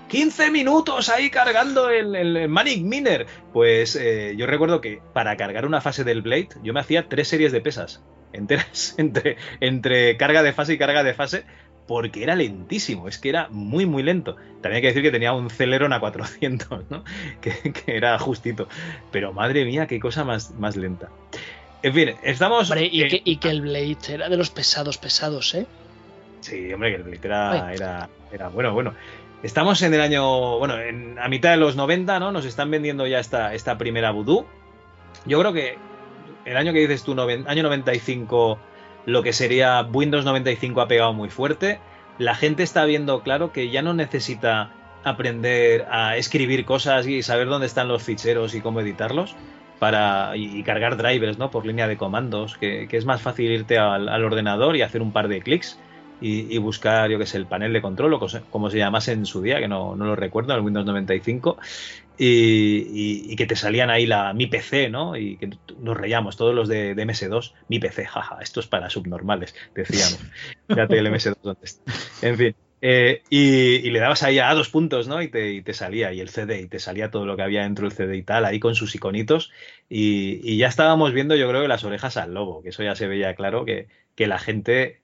15 minutos ahí cargando el Manic Miner. Pues eh, yo recuerdo que para cargar una fase del Blade, yo me hacía tres series de pesas enteras entre, entre carga de fase y carga de fase. Porque era lentísimo, es que era muy, muy lento. También hay que decir que tenía un Celeron a 400, ¿no? Que, que era justito. Pero madre mía, qué cosa más, más lenta. En fin, estamos. Hombre, y, eh, que, y que el Blade era de los pesados, pesados, ¿eh? Sí, hombre, que el Blade era, era, era bueno, bueno. Estamos en el año, bueno, en, a mitad de los 90, ¿no? Nos están vendiendo ya esta, esta primera Voodoo. Yo creo que el año que dices tú, noven- año 95, lo que sería Windows 95 ha pegado muy fuerte. La gente está viendo claro que ya no necesita aprender a escribir cosas y saber dónde están los ficheros y cómo editarlos para y, cargar drivers, ¿no? Por línea de comandos, que, que es más fácil irte al, al ordenador y hacer un par de clics y, buscar, yo que sé, el panel de control o como se llamase en su día, que no, no lo recuerdo, el Windows 95, y, y- y que te salían ahí la mi PC, ¿no? Y que nos reíamos todos los de, de MS2, mi PC, jaja, esto es para subnormales, decíamos. El MS2 dónde está. En fin. eh, y, y le dabas ahí a dos puntos, ¿no? Y te, y te salía, y el CD, y te salía todo lo que había dentro del CD y tal, ahí con sus iconitos. Y, y ya estábamos viendo, yo creo, que las orejas al lobo, que eso ya se veía claro, que, que la gente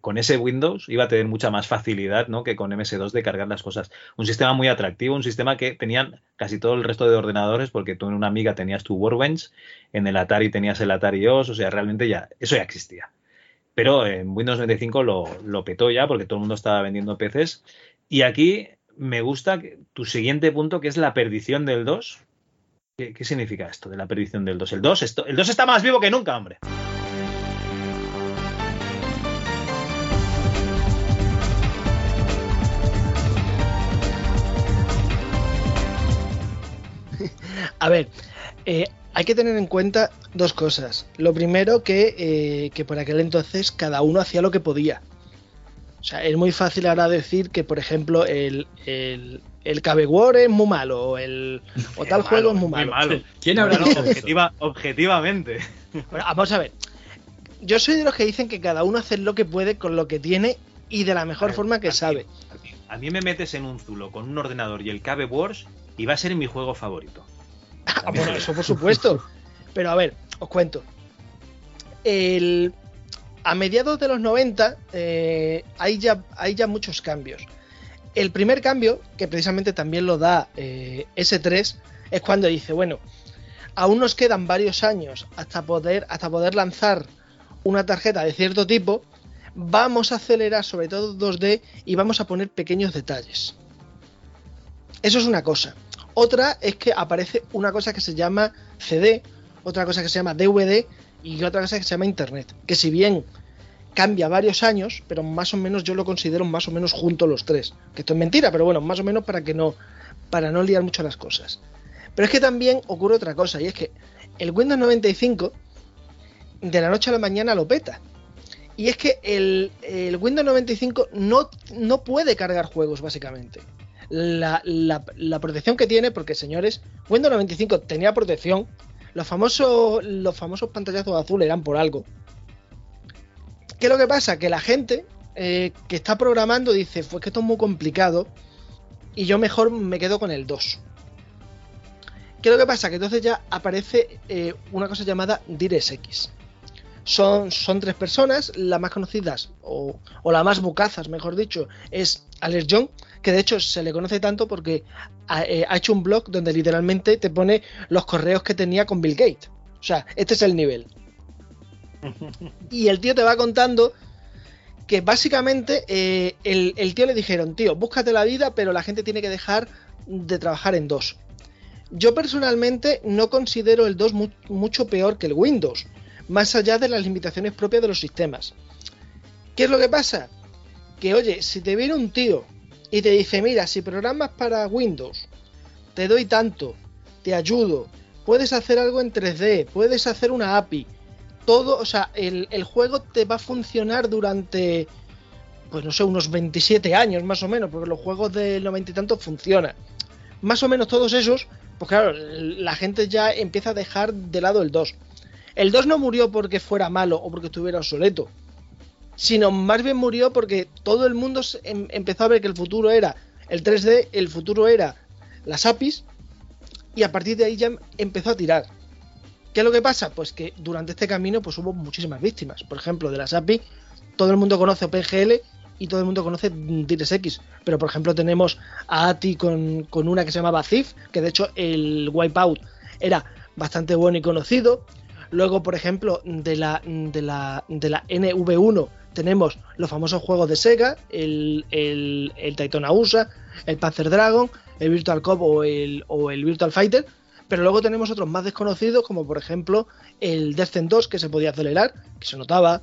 con, ese Windows iba a tener mucha más facilidad ¿no? que con MS2 de cargar las cosas. Un sistema muy atractivo, un sistema que tenían casi todo el resto de ordenadores, porque tú en una amiga tenías tu Workbench, en el Atari tenías el Atari OS, o sea, realmente ya, eso ya existía. Pero en Windows 95 lo, lo petó ya porque todo el mundo estaba vendiendo PCs. Y aquí me gusta tu siguiente punto, que es la perdición del 2. ¿Qué, qué significa esto de la perdición del 2? El 2, esto- el 2 está más vivo que nunca, hombre. A ver, eh, hay que tener en cuenta dos cosas. Lo primero, que, eh, que por aquel entonces cada uno hacía lo que podía. O sea, es muy fácil ahora decir que, por ejemplo, el, el, el Cabe War es muy malo o, el, o tal juego es muy malo. ¿Quién habrá dicho Objetiva, Objetivamente. Bueno, vamos a ver. Yo soy de los que dicen que cada uno hace lo que puede con lo que tiene y de la mejor forma que sabe. A mí me metes en un zulo con un ordenador y el Cabe Wars y va a ser mi juego favorito. Ah, bueno, eso por supuesto. Pero a ver, os cuento. El, a mediados de los 90 eh, hay, ya, hay ya muchos cambios. El primer cambio, que precisamente también lo da eh, S3, es cuando dice, bueno, aún nos quedan varios años hasta poder, hasta poder lanzar una tarjeta de cierto tipo, vamos a acelerar sobre todo 2D y vamos a poner pequeños detalles. Eso es una cosa. Otra es que aparece una cosa que se llama CD, otra cosa que se llama DVD y otra cosa que se llama Internet. Que si bien cambia varios años, pero más o menos yo lo considero más o menos juntos los tres. Que esto es mentira, pero bueno, más o menos para que no, para no liar mucho las cosas. Pero es que también ocurre otra cosa, y es que el Windows 95 de la noche a la mañana lo peta. Y es que el, el Windows 95 no, no puede cargar juegos, básicamente. La, protección que tiene, porque señores, Windows 95 tenía protección. Los famosos, los famosos pantallazos azules eran por algo. ¿Qué es lo que pasa? Que la gente eh, que está programando dice, pues que esto es muy complicado y yo mejor me quedo con el 2. ¿Qué es lo que pasa? Que entonces ya aparece eh, una cosa llamada DirectX. Son, son tres personas, las más conocidas, o, las más bucazas, mejor dicho, es Alex Young, que de hecho se le conoce tanto porque ha, eh, ha hecho un blog donde literalmente te pone los correos que tenía con Bill Gates. O sea, este es el nivel. Y el tío te va contando que básicamente eh, el, el tío le dijeron, tío, búscate la vida, pero la gente tiene que dejar de trabajar en dos. Yo personalmente no considero el 2 mu- mucho peor que el Windows, más allá de las limitaciones propias de los sistemas. ¿Qué es lo que pasa? Que oye, si te viene un tío y te dice, mira, si programas para Windows, te doy tanto, te ayudo, puedes hacer algo en 3D, puedes hacer una API, todo, o sea, el, el juego te va a funcionar durante, pues no sé, unos 27 años más o menos, porque los juegos del 90 y tanto funcionan. Más o menos todos esos, pues claro, la gente ya empieza a dejar de lado el 2. El 2 no murió porque fuera malo o porque estuviera obsoleto, sino más bien murió porque todo el mundo em- empezó a ver que el futuro era el 3D, el futuro era las APIs, y a partir de ahí ya empezó a tirar. ¿Qué es lo que pasa? Pues que durante este camino pues hubo muchísimas víctimas. Por ejemplo, de las API, todo el mundo conoce OpenGL y todo el mundo conoce DirectX. Pero por ejemplo tenemos a ATI con, con una que se llamaba CIF, que de hecho el Wipeout era bastante bueno y conocido. Luego, por ejemplo, de la, de la, de la NV1 tenemos los famosos juegos de Sega, el, el, el Daytona USA, el Panzer Dragon, el Virtual Cop o el, o el Virtual Fighter. Pero luego tenemos otros más desconocidos, como por ejemplo el Descent 2, que se podía acelerar, que se notaba,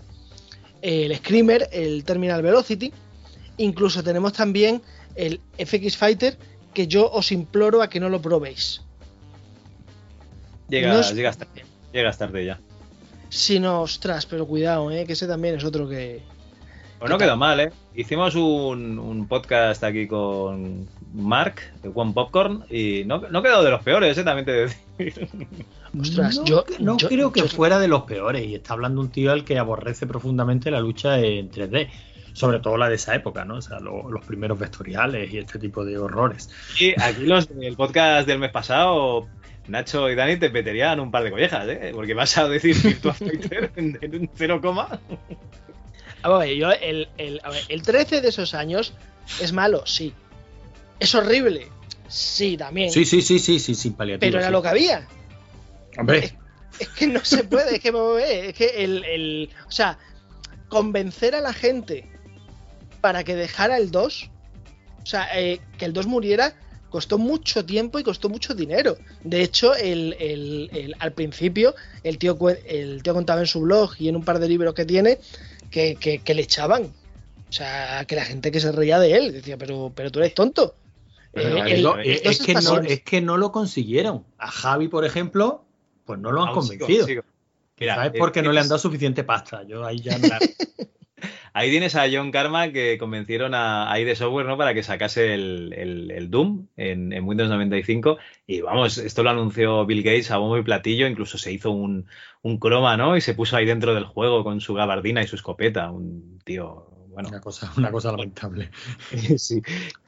el Screamer, el Terminal Velocity. Incluso tenemos también el FX Fighter, que yo os imploro a que no lo probéis. Llegas, No es- llegas tarde. Llegas tarde ya. Si no, ostras, pero cuidado, ¿eh? que ese también es otro que... Pues no quedó mal, ¿eh? Hicimos un, un podcast aquí con Mark, de One Popcorn, y no, no quedó de los peores, ¿eh? También te decir. Ostras, no, yo- no yo- creo que yo- fuera de los peores. Y está hablando un tío al que aborrece profundamente la lucha en 3D. Sobre todo la de esa época, ¿no? O sea, lo- los primeros vectoriales y este tipo de horrores. Y aquí los del podcast del mes pasado, Nacho y Dani te meterían un par de collejas, ¿eh? Porque vas a decir Virtua Fighter en, en un cero coma. A ver, yo, el, el, a ver, el 13 de esos años es malo, sí. Es horrible, sí, también. Sí, sí, sí, sí, sí, sin paliativos. Pero era sí. lo que había. Hombre, Es que no se puede, es que, es que el, el- O sea, convencer a la gente para que dejara el 2, o sea, eh, que el 2 muriera, costó mucho tiempo y costó mucho dinero. De hecho, el, el- el- al principio, el tío, el tío contaba en su blog y en un par de libros que tiene que, que- que le echaban. O sea, que la gente que se reía de él decía, pero, pero tú eres tonto. Pero Eh, es, el- lo- el es- 2 es que no, solo. es que no lo consiguieron. A Javi, por ejemplo, pues no lo han sigo, convencido. sigo. Mira, ¿Sabes? eh, Porque no le han dado suficiente pasta. Yo ahí ya no la- Ahí tienes a John Karma que convencieron a, a ID Software ¿no? para que sacase el, el- el Doom en, en Windows 95. Y vamos, esto lo anunció Bill Gates a bombo y platillo. Incluso se hizo un, un croma, ¿no? Y se puso ahí dentro del juego con su gabardina y su escopeta. Un tío. Bueno, Una cosa, una cosa lamentable. sí.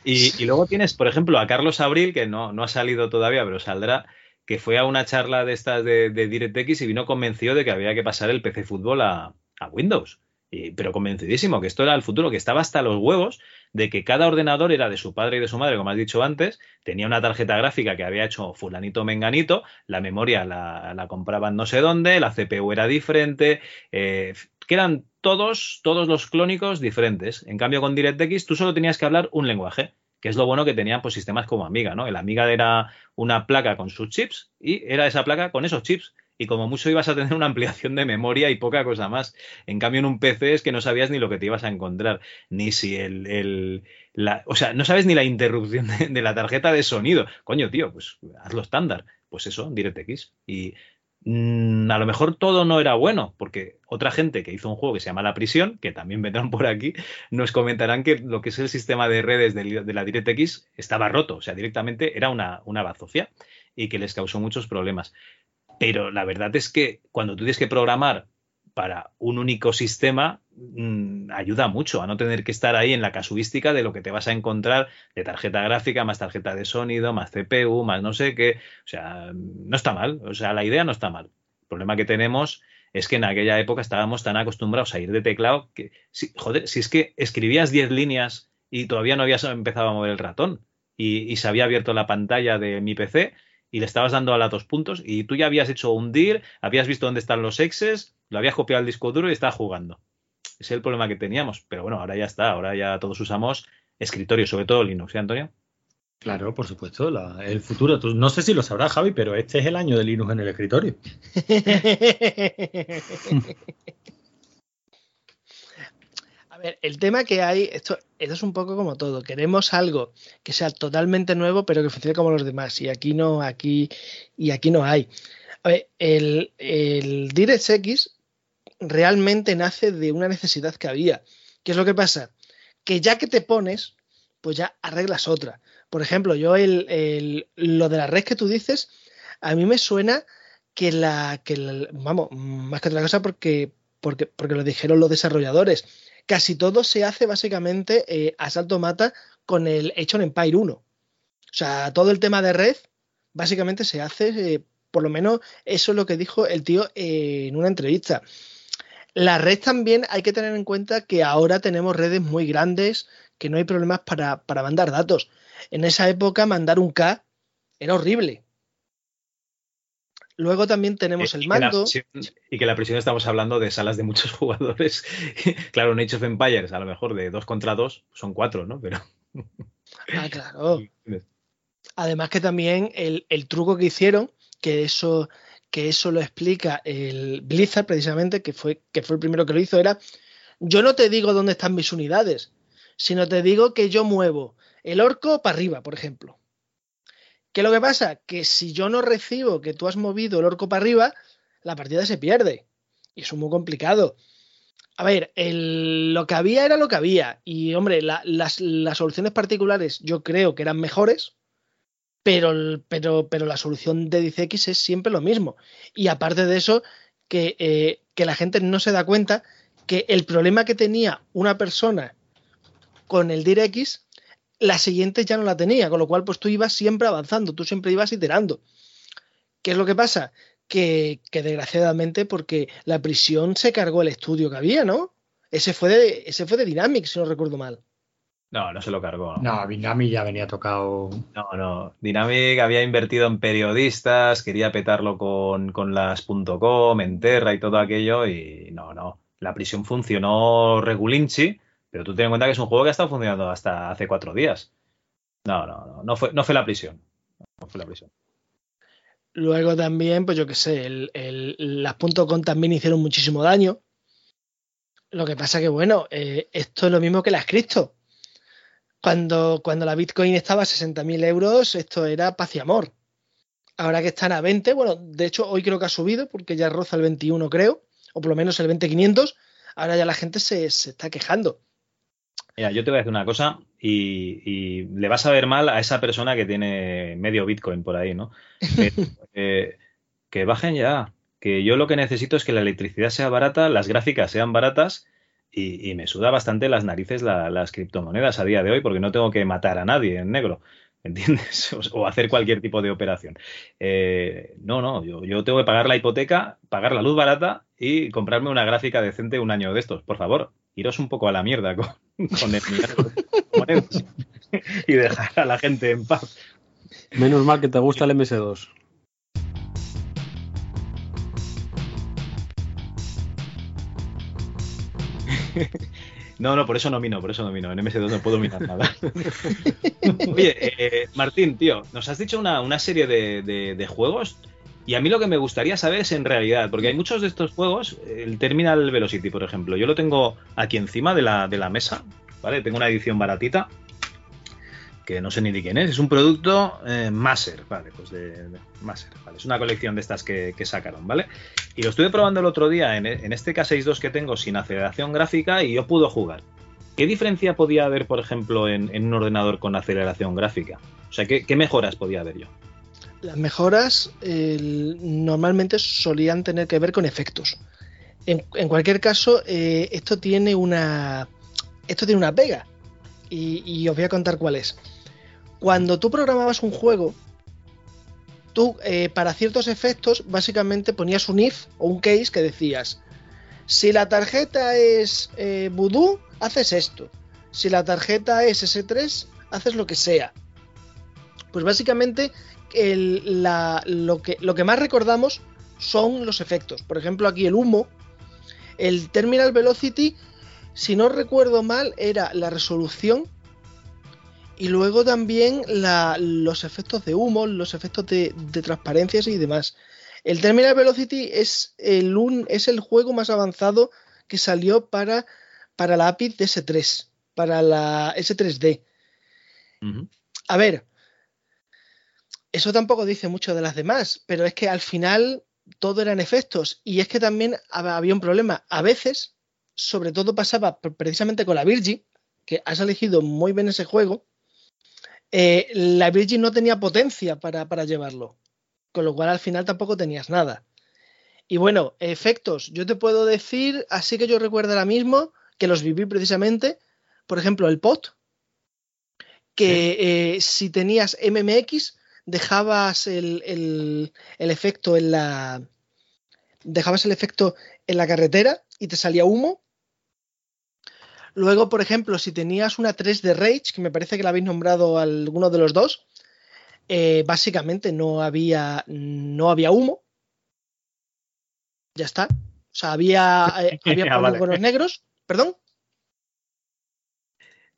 Y, y luego tienes, por ejemplo, a Carlos Abril, que no, no ha salido todavía, pero saldrá, que fue a una charla de estas de, de DirectX y vino convencido de que había que pasar el PC Fútbol a, a Windows. Y- pero convencidísimo que esto era el futuro, que estaba hasta los huevos de que cada ordenador era de su padre y de su madre, como has dicho antes, tenía una tarjeta gráfica que había hecho fulanito menganito, la memoria la, la compraban no sé dónde, la CPU era diferente, eh, que eran todos, todos los clónicos diferentes. En cambio, con DirectX tú solo tenías que hablar un lenguaje, que es lo bueno que tenían pues, sistemas como Amiga, ¿no? El Amiga era una placa con sus chips y era esa placa con esos chips. Y como mucho ibas a tener una ampliación de memoria y poca cosa más. En cambio, en un PC es que no sabías ni lo que te ibas a encontrar, ni si el. el- la, o sea, no sabes ni la interrupción de, la tarjeta de sonido. Coño, tío, pues hazlo estándar. Pues eso, DirectX. Y mm, a lo mejor todo no era bueno, porque otra gente que hizo un juego que se llama La Prisión, que también vendrán por aquí, nos comentarán que lo que es el sistema de redes de, la DirectX estaba roto, o sea, directamente era una, una bazofia y que les causó muchos problemas. Pero la verdad es que cuando tú tienes que programar para un único sistema, mm, ayuda mucho a no tener que estar ahí en la casuística de lo que te vas a encontrar de tarjeta gráfica, más tarjeta de sonido, más CPU, más no sé qué. O sea, no está mal. O sea, la idea no está mal. El problema que tenemos es que en aquella época estábamos tan acostumbrados a ir de teclado que, si, joder, si es que escribías 10 líneas y todavía no habías empezado a mover el ratón y, y se había abierto la pantalla de mi PC y le estabas dando a los dos puntos y tú ya habías hecho un dir, habías visto dónde están los exes, lo habías copiado al disco duro y estabas jugando. Ese es el problema que teníamos. Pero bueno, ahora ya está, ahora ya todos usamos escritorio, sobre todo Linux, ¿sí, Antonio? Claro, por supuesto, la- el futuro. Tú- no sé si lo sabrás, Javi, pero este es el año de Linux en el escritorio. El tema que hay, esto, esto es un poco como todo. Queremos algo que sea totalmente nuevo, pero que funcione como los demás. Y aquí no, aquí, y aquí no hay. El, el DirectX realmente nace de una necesidad que había. ¿Qué es lo que pasa? Que ya que te pones, pues ya arreglas otra. Por ejemplo, yo el, el- lo de la red que tú dices, a mí me suena que la, que la- vamos, más que otra cosa porque, porque, porque lo dijeron los desarrolladores. Casi todo se hace básicamente eh, a salto mata con el Age Empire 1. O sea, todo el tema de red básicamente se hace, eh, por lo menos eso es lo que dijo el tío eh, en una entrevista. La red también hay que tener en cuenta que ahora tenemos redes muy grandes, que no hay problemas para, para mandar datos. En esa época mandar un K era horrible. Luego también tenemos el que la mando. y que la prisión estamos hablando de salas de muchos jugadores. claro, un Age of Empires, a lo mejor de dos contra dos, son cuatro, ¿no? Pero. Ah, claro. Además que también el, el truco que hicieron, que eso, que eso lo explica el Blizzard precisamente, que fue, que fue el primero que lo hizo, era, yo no te digo dónde están mis unidades, sino te digo que yo muevo el orco para arriba, por ejemplo. ¿Qué es lo que pasa? Que si yo no recibo que tú has movido el orco para arriba, la partida se pierde. Y es muy complicado. A ver, el- lo que había era lo que había. Y, hombre, la- las, las soluciones particulares yo creo que eran mejores, pero, pero, pero la solución de DirectX es siempre lo mismo. Y aparte de eso, que, eh, que la gente no se da cuenta que el problema que tenía una persona con el DirectX, la siguiente ya no la tenía, con lo cual pues tú ibas siempre avanzando, tú siempre ibas iterando. ¿Qué es lo que pasa? Que, que desgraciadamente, porque la prisión se cargó el estudio que había, ¿no? Ese fue de, ese fue de Dynamic, si no recuerdo mal. No, no se lo cargó. No, Binami ya venía tocado. No, no. Dynamic había invertido en periodistas, quería petarlo con, con las .com, en Terra y todo aquello, y no, no. La prisión funcionó regulinchi, pero tú ten en cuenta que es un juego que ha estado funcionando hasta hace cuatro días. No, no, no. No fue, no fue la prisión. No fue la prisión. Luego también, pues yo qué sé, el, el- las .com también hicieron muchísimo daño. Lo que pasa que, bueno, eh, esto es lo mismo que las cripto. Cuando, cuando la Bitcoin estaba a 60.000 euros, esto era paz y amor. Ahora que están a 20, bueno, de hecho hoy creo que ha subido porque ya roza el 21, creo, o por lo menos el 20.500. Ahora ya la gente se, se está quejando. Mira, yo te voy a decir una cosa y, y le vas a ver mal a esa persona que tiene medio Bitcoin por ahí, ¿no? Que, eh, que bajen ya. Que yo lo que necesito es que la electricidad sea barata, las gráficas sean baratas y, y me suda bastante las narices la- las criptomonedas a día de hoy porque no tengo que matar a nadie en negro. ¿Entiendes? O, o hacer cualquier tipo de operación. Eh, no, no, yo, yo tengo que pagar la hipoteca, pagar la luz barata y comprarme una gráfica decente un año de estos. Por favor, iros un poco a la mierda con, con el y dejar a la gente en paz. Menos mal que te gusta el MS2. No, no, por eso no mino, por eso no mino. En MS2 no puedo minar nada. Oye, eh, Martín, tío, nos has dicho una, una serie de, de- de juegos y a mí lo que me gustaría saber es en realidad, porque hay muchos de estos juegos, el Terminal Velocity, por ejemplo, yo lo tengo aquí encima de la, mesa, ¿vale? Tengo una edición baratita que no sé ni de quién es, es un producto eh, Maser, ¿vale? Pues de, de Maser, ¿vale? Es una colección de estas que, sacaron, ¿vale? Y lo estuve probando el otro día en, este K62 que tengo sin aceleración gráfica y yo puedo jugar. ¿Qué diferencia podía haber, por ejemplo, en, un ordenador con aceleración gráfica? O sea, ¿qué, qué mejoras podía haber yo? Las mejoras normalmente solían tener que ver con efectos. En, en cualquier caso, eh, esto tiene una esto tiene una pega y, y os voy a contar cuál es. Cuando tú programabas un juego, tú eh, para ciertos efectos básicamente ponías un if o un case que decías si la tarjeta es eh, voodoo, haces esto. Si la tarjeta es S3, haces lo que sea. Pues básicamente el- la- lo, que, lo que más recordamos son los efectos. Por ejemplo, aquí el humo, el terminal velocity, si no recuerdo mal, era la resolución y luego también la- los efectos de humo, los efectos de, de transparencias y demás. El Terminal Velocity es el, un- es el juego más avanzado que salió para, para la API de S3, para la S3D. A ver, eso tampoco dice mucho de las demás, pero es que al final todo eran efectos y es que también hab- había un problema. A veces, sobre todo pasaba pre- precisamente con la Virgin, que has elegido muy bien ese juego, eh, la Virgin no tenía potencia para, para llevarlo, con lo cual al final tampoco tenías nada. Y bueno, efectos, yo te puedo decir, así que yo recuerdo ahora mismo que los viví precisamente, por ejemplo, el pot, que eh, si tenías MMX, dejabas el, el- el efecto en la. Dejabas el efecto en la carretera y te salía humo. Luego, por ejemplo, si tenías una 3D Rage, que me parece que la habéis nombrado a alguno de los dos, eh, básicamente no había, no había humo. Ya está. O sea, había, eh, había Ah, vale. negros. ¿Perdón?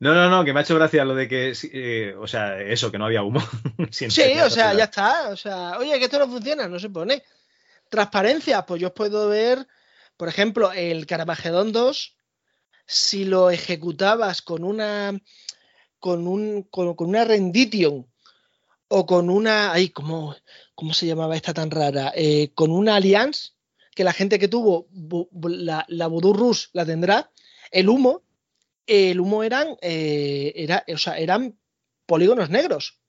No, no, no, que me ha hecho gracia lo de que, eh, o sea, eso, que no había humo. Sí, o sea, ya está. O sea, oye, que esto no funciona, no se pone. Transparencia, pues yo os puedo ver, por ejemplo, el Caramageddon 2, si lo ejecutabas con una con un con, con una rendition o con una ay, ¿cómo, cómo se llamaba esta tan rara? Eh, con una Alliance, que la gente que tuvo bu- bu- la, la Voodoo Rush la tendrá, el humo, el humo eran, eh, era, o sea, eran polígonos negros.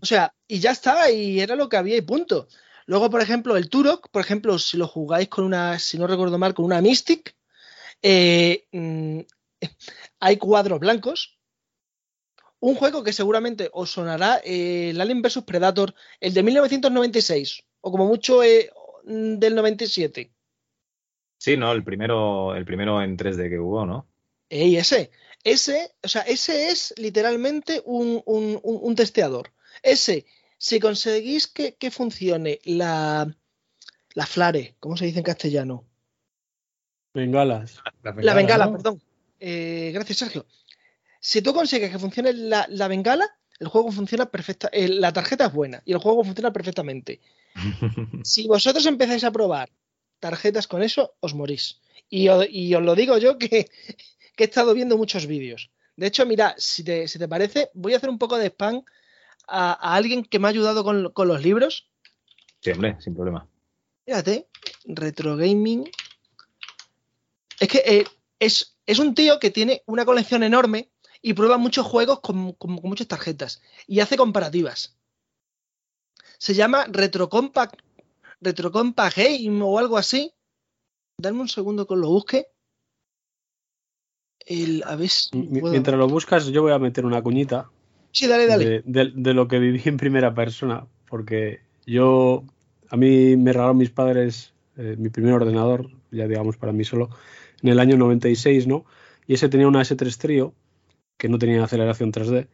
O sea, y ya está, y era lo que había y punto. Luego, por ejemplo, el Turok, por ejemplo, si lo jugáis con una, si no recuerdo mal, con una Mystic, eh, mm, hay cuadros blancos. Un juego que seguramente os sonará, eh, el Alien vs Predator, el de 1996, o como mucho del 97. Sí, no, el primero, el primero en 3D que hubo, ¿no? Ey, ese. Ese, o sea, ese es literalmente un, un- un- un testeador. Ese, si conseguís que, que funcione la, la flare, ¿cómo se dice en castellano? Bengalas. La bengala, ¿no? perdón. Eh, gracias, Sergio. Si tú consigues que funcione la, la bengala, el juego funciona perfecta. eh, la tarjeta es buena y el juego funciona perfectamente. Si vosotros empezáis a probar tarjetas con eso, os morís. Y, os lo digo yo que, que he estado viendo muchos vídeos. De hecho, mira, si te, si te parece, voy a hacer un poco de spam a, a alguien que me ha ayudado con, con los libros. Sí, hombre, sin problema. Fíjate, Retro Gaming. Es que eh, es, es un tío que tiene una colección enorme y prueba muchos juegos con, con- con muchas tarjetas y hace comparativas. Se llama Retro Compact, Retro Compact Game o algo así. Dame un segundo que lo busque. El, a ver si puedo- Mientras lo buscas, yo voy a meter una cuñita Sí, dale, dale. de, de- de lo que viví en primera persona, porque yo, a mí me regalaron mis padres eh, mi primer ordenador, ya digamos para mí solo, en el año 96, ¿no? Y ese tenía una S3 Trio, que no tenía aceleración 3D.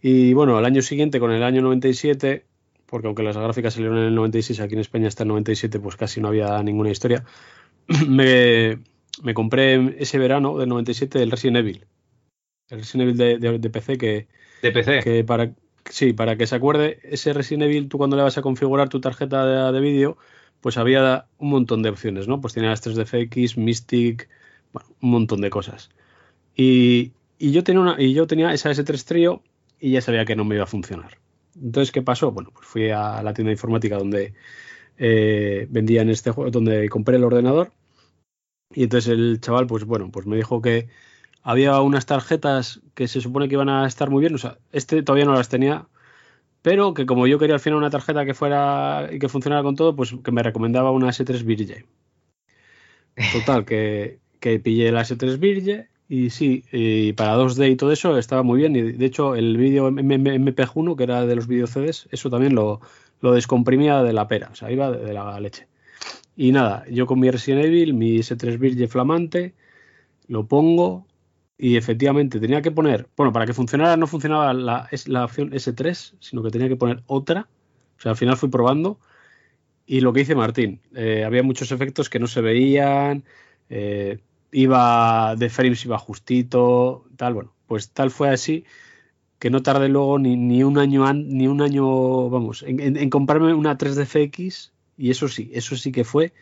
Y bueno, al año siguiente, con el año 97, porque aunque las gráficas salieron en el 96, aquí en España hasta el 97, pues casi no había ninguna historia, me, me compré ese verano del 97 el Resident Evil. El Resident Evil de, de- de PC que, De PC. que para sí, para que se acuerde, ese Resident Evil, tú cuando le vas a configurar tu tarjeta de, de vídeo, pues había un montón de opciones, ¿no? Pues tenía las 3DFX, Mystic, bueno, un montón de cosas. Y, y yo tenía una, y yo tenía esa S3 Trio y ya sabía que no me iba a funcionar. Entonces, ¿qué pasó? Bueno, pues fui a la tienda de informática donde eh, vendían este juego, donde compré el ordenador. Y entonces el chaval, pues bueno, pues me dijo que había unas tarjetas que se supone que iban a estar muy bien. O sea, este todavía no las tenía, pero que como yo quería al final una tarjeta que fuera y que funcionara con todo, pues que me recomendaba una S3 Virge. Total, que, que pillé la S3 Virge y sí, y para 2D y todo eso estaba muy bien. Y de hecho, el vídeo MPG1, que era de los vídeos CDs, eso también lo, descomprimía de la pera, o sea, iba de, la leche. Y nada, yo con mi Resident Evil, mi S3 Virge flamante, lo pongo y efectivamente tenía que poner, bueno, para que funcionara no funcionaba la, la opción S3, sino que tenía que poner otra. O sea, al final fui probando y lo que dice Martín, eh, había muchos efectos que no se veían, eh, iba de frames, iba justito, tal, bueno, pues tal fue así que no tardé luego ni, ni un año ni un año, vamos, en, comprarme una 3DFX y eso sí, eso sí que fue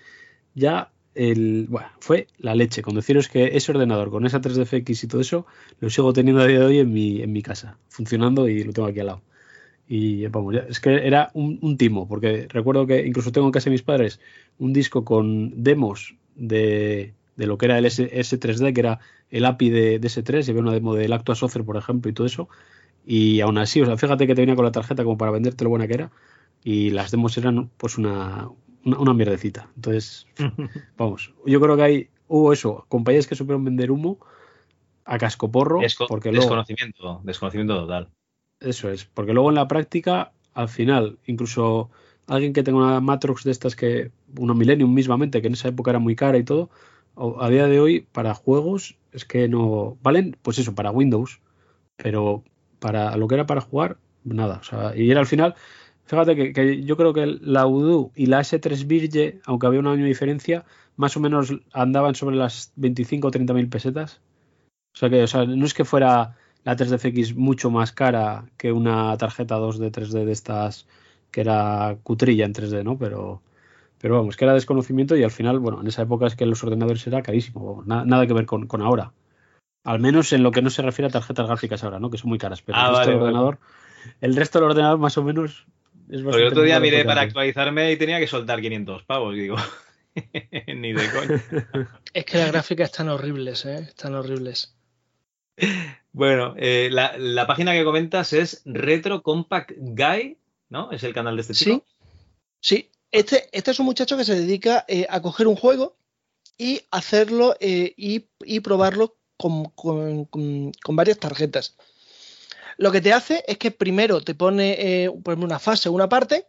ya el, bueno, fue la leche. Con deciros que ese ordenador con esa 3DFX y todo eso lo sigo teniendo a día de hoy en mi, en mi casa, funcionando y lo tengo aquí al lado. Y vamos, es que era un, un timo, porque recuerdo que incluso tengo en casa de mis padres un disco con demos de, de lo que era el S, 3 d que era el API de, de S3, y había una demo del Actua Software, por ejemplo, y todo eso. Y aún así, o sea, fíjate que te venía con la tarjeta como para venderte lo buena que era, y las demos eran pues una, una, una mierdecita. Entonces, vamos, yo creo que hay, hubo eso, compañías que supieron vender humo a cascoporro, Desco- porque luego... desconocimiento, desconocimiento total. Eso es, porque luego en la práctica, al final, incluso alguien que tenga una Matrox de estas que, una Millennium mismamente, que en esa época era muy cara y todo, a día de hoy, para juegos, es que no valen, pues eso, para Windows, pero para lo que era para jugar, nada. O sea, y era al final, fíjate que, que yo creo que la Udo y la S3 Virge, aunque había un año de diferencia, más o menos andaban sobre las 25 o 30 mil pesetas. O sea que, o sea, no es que fuera la 3DFX mucho más cara que una tarjeta 2D 3D de estas que era cutrilla en 3D, ¿no? Pero, pero vamos, que era desconocimiento y al final, bueno, en esa época es que los ordenadores era carísimo, na- nada que ver con, con ahora. Al menos en lo que no se refiere a tarjetas gráficas ahora, ¿no? Que son muy caras, pero Ah, el, resto vale, del vale. ordenador, el resto del ordenador más o menos es el otro día miré para actualizarme y tenía que soltar 500 pavos. Y digo, ni de coña. Es que las gráficas están horribles, ¿eh? Están horribles. Bueno, eh, la, la página que comentas es Retro Compact Guy, ¿no? Es el canal de este chico. Sí, sí. Este, este es un muchacho que se dedica eh, a coger un juego y hacerlo eh, y, y probarlo con, con- varias tarjetas. Lo que te hace es que primero te pone eh, una fase, una parte,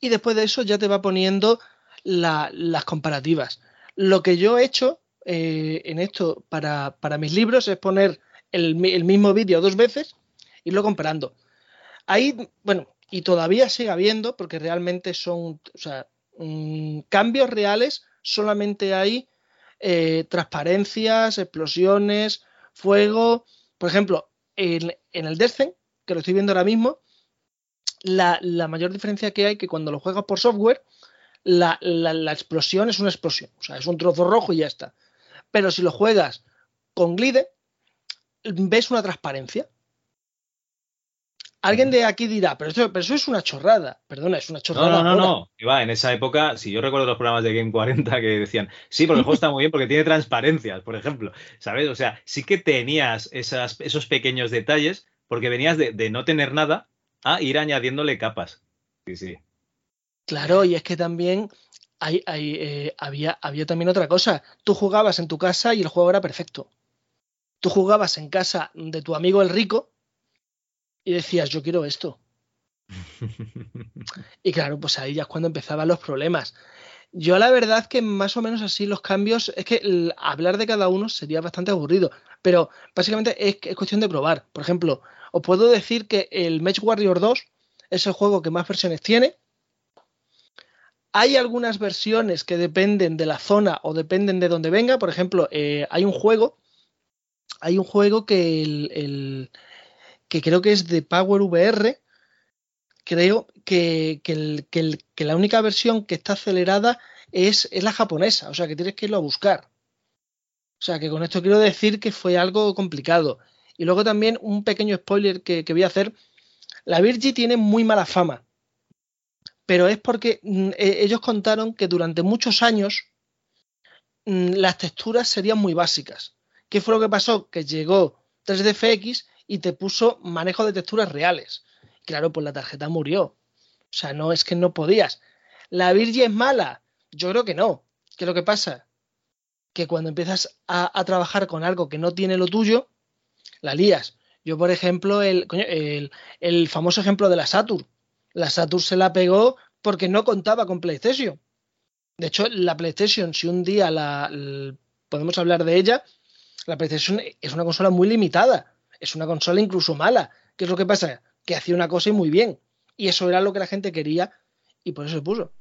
y después de eso ya te va poniendo la- las comparativas. Lo que yo he hecho en esto para, para mis libros es poner el, el mismo vídeo dos veces, irlo comparando. Ahí, bueno, y todavía sigue habiendo, porque realmente son, o sea, mm, cambios reales, solamente hay eh, transparencias, explosiones, fuego. Por ejemplo, en, en el Descent, que lo estoy viendo ahora mismo, la, la mayor diferencia que hay que cuando lo juegas por software, la, la- la explosión es una explosión, o sea, es un trozo rojo y ya está. Pero si lo juegas con Glide, ves una transparencia. Alguien de aquí dirá, pero, eso es una chorrada. Perdona, es una chorrada. no, no, no. Iba, en esa época, si yo recuerdo los programas de Game 40 que decían, sí, porque el juego está muy bien porque tiene transparencias, por ejemplo. ¿Sabes? O sea, sí que tenías esas, esos pequeños detalles porque venías de, de no tener nada a ir añadiéndole capas. Sí, sí. Claro, y es que también hay, hay, eh, había, había también otra cosa. Tú jugabas en tu casa y el juego era perfecto. Tú jugabas en casa de tu amigo el rico y decías, yo quiero esto. Y claro, pues ahí ya es cuando empezaban los problemas. Yo la verdad que más o menos así los cambios, es que hablar de cada uno sería bastante aburrido, pero básicamente es, es cuestión de probar. Por ejemplo, os puedo decir que el Match Warrior 2 es el juego que más versiones tiene. Hay algunas versiones que dependen de la zona o dependen de donde venga. Por ejemplo, eh, hay un juego, hay un juego que el- que creo que es de Power VR, creo que, la única versión que está acelerada es, la japonesa, o sea que tienes que irlo a buscar. O sea que con esto quiero decir que fue algo complicado. Y luego también un pequeño spoiler que, voy a hacer. La Virgi tiene muy mala fama, pero es porque mm, eh, ellos contaron que durante muchos años mm, las texturas serían muy básicas. ¿Qué fue lo que pasó? Que llegó 3DFX y te puso manejo de texturas reales. Claro, pues la tarjeta murió. O sea, no es que no podías. ¿La Virgi es mala? Yo creo que no. ¿Qué es lo que pasa? Que cuando empiezas a, trabajar con algo que no tiene lo tuyo, la lías. Yo, por ejemplo, el, el, el famoso ejemplo de la Saturn. La Saturn se la pegó porque no contaba con PlayStation. De hecho, la PlayStation, si un día la, l- podemos hablar de ella, la PlayStation es una consola muy limitada. Es una consola incluso mala. ¿Qué es lo que pasa? Que hacía una cosa y muy bien. Y eso era lo que la gente quería y por eso se puso.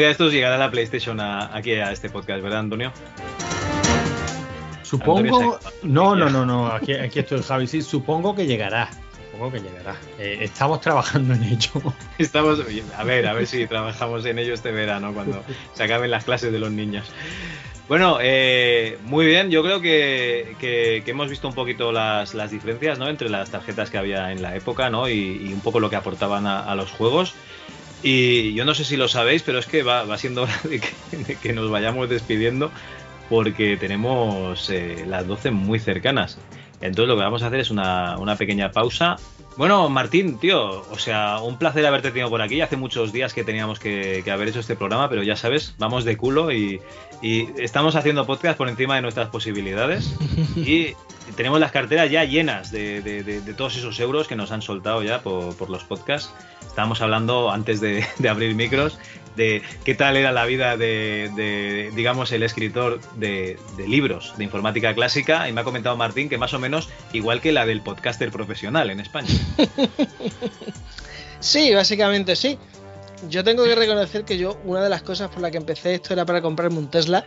Día de estos llegará la PlayStation a- aquí a este podcast, ¿verdad, Antonio? Supongo. Antonio No, no, no, no. Aquí, aquí estoy, Javi. Sí, supongo que llegará. Supongo que llegará. Eh, estamos trabajando en ello. Estamos, a ver, a ver si trabajamos en ello este verano cuando se acaben las clases de los niños. Bueno, eh, muy bien, yo creo que, que- que hemos visto un poquito las, las diferencias ¿no? entre las tarjetas que había en la época ¿no? y, y un poco lo que aportaban a, a los juegos. Y yo no sé si lo sabéis, pero es que va, va siendo hora de que, nos vayamos despidiendo porque tenemos eh, las 12 muy cercanas. Entonces lo que vamos a hacer es una, una pequeña pausa. Bueno, Martín, tío, o sea, un placer haberte tenido por aquí. Hace muchos días que teníamos que, que haber hecho este programa, pero ya sabes, vamos de culo y, y estamos haciendo podcast por encima de nuestras posibilidades. Y tenemos las carteras ya llenas de, de- de- de todos esos euros que nos han soltado ya por, por los podcasts. Estábamos hablando antes de, abrir micros de qué tal era la vida de, digamos, el escritor de libros de informática clásica y me ha comentado Martín que más o menos igual que la del podcaster profesional en España. Sí, básicamente sí. Yo tengo que reconocer que yo, una de las cosas por las que empecé esto era para comprarme un Tesla.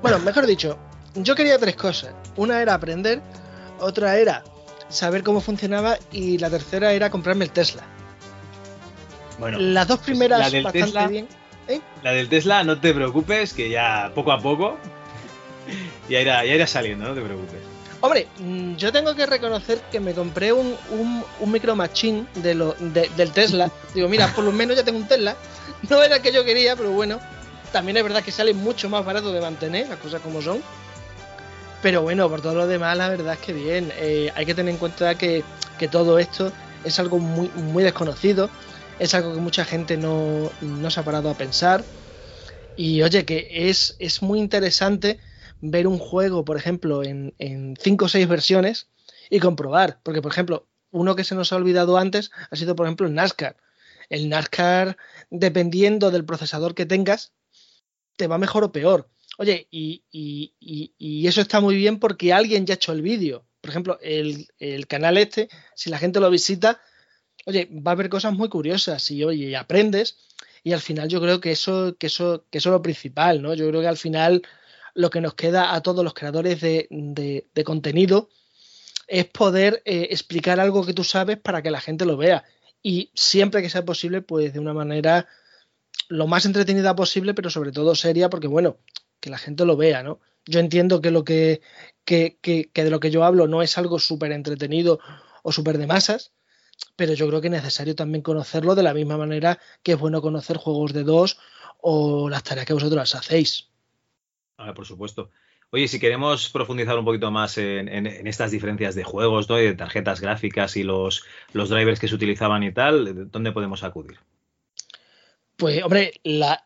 Bueno, mejor dicho, yo quería tres cosas. Una era aprender, otra era saber cómo funcionaba y la tercera era comprarme el Tesla. Bueno, Las dos primeras la del bastante Tesla, bien. La del Tesla, no te preocupes, que ya poco a poco ya irá, ya irá saliendo, no te preocupes. Hombre, mm, yo tengo que reconocer que me compré un, un, micro machine del Tesla. Digo, mira, por lo menos ya tengo un Tesla. No era el que yo quería, pero bueno. También es verdad que sale mucho más barato de mantener, las cosas como son. Pero bueno, por todo lo demás, la verdad es que bien. Eh, hay que tener en cuenta que, que todo esto es algo muy, muy desconocido. Es algo que mucha gente no, no se ha parado a pensar. Y oye, que es, es muy interesante ver un juego, por ejemplo, en, en cinco o seis versiones y comprobar. Porque, por ejemplo, uno que se nos ha olvidado antes ha sido, por ejemplo, el NASCAR. El NASCAR, dependiendo del procesador que tengas, te va mejor o peor. Oye, y, y- eso está muy bien porque alguien ya ha hecho el vídeo. Por ejemplo, el, el canal este, si la gente lo visita, oye, va a haber cosas muy curiosas y oye, aprendes. Y al final yo creo que eso, que eso, que eso es lo principal, ¿no? Yo creo que al final lo que nos queda a todos los creadores de, de- de contenido es poder eh, explicar algo que tú sabes para que la gente lo vea. Y siempre que sea posible, pues de una manera lo más entretenida posible, pero sobre todo seria, porque bueno, que la gente lo vea, ¿no? Yo entiendo que lo que, que, que- que de lo que yo hablo no es algo súper entretenido o súper de masas, pero yo creo que es necesario también conocerlo de la misma manera que es bueno conocer juegos de dos o las tareas que vosotros hacéis. Por supuesto. Oye, si queremos profundizar un poquito más en, estas diferencias de juegos, ¿no? de tarjetas gráficas y los, drivers que se utilizaban y tal, ¿dónde podemos acudir? Pues, hombre, la,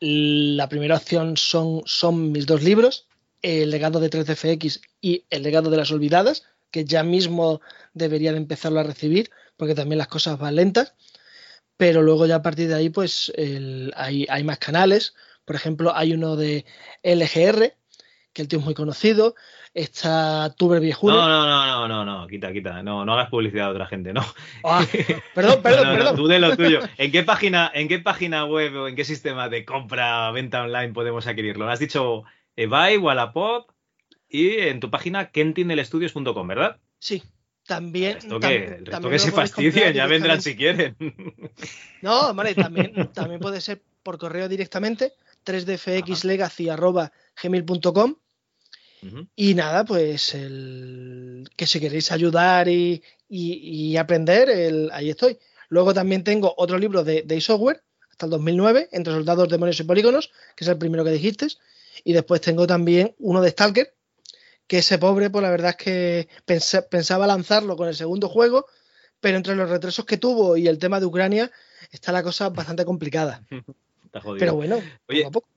primera opción son, mis dos libros, El legado de 3DFX y El legado de las olvidadas, que ya mismo debería de empezarlo a recibir, porque también las cosas van lentas. Pero luego ya a partir de ahí, pues hay más canales. Por ejemplo, hay uno de LGR, que el tío es muy conocido. Está Tuber Viejuno. No, no, no, no, no, no, quita, quita. No, no hagas publicidad a otra gente, no. Ah, perdón, perdón, perdón. tú de lo tuyo. ¿En qué página, en qué página web o en qué sistema de compra venta online podemos adquirirlo? Has dicho eBay, Wallapop y en tu página kentinelestudios.com, ¿verdad? Sí, también. Esto que, el resto que se comprar ya vendrán si quieren. No, vale, también, también puede ser por correo directamente, 3dfxlegacy.gmail.com y nada, pues el que si queréis ayudar y, y- y aprender, el, ahí estoy. Luego también tengo otro libro de, de software, hasta el 2009, Entre soldados, demonios y polígonos, que es el primero que dijiste. Y después tengo también uno de Stalker, que ese pobre, pues la verdad es que pensa- pensaba lanzarlo con el segundo juego, pero entre los retrasos que tuvo y el tema de Ucrania, está la cosa bastante complicada. Está jodido. Pero bueno, Oye, poco a poco.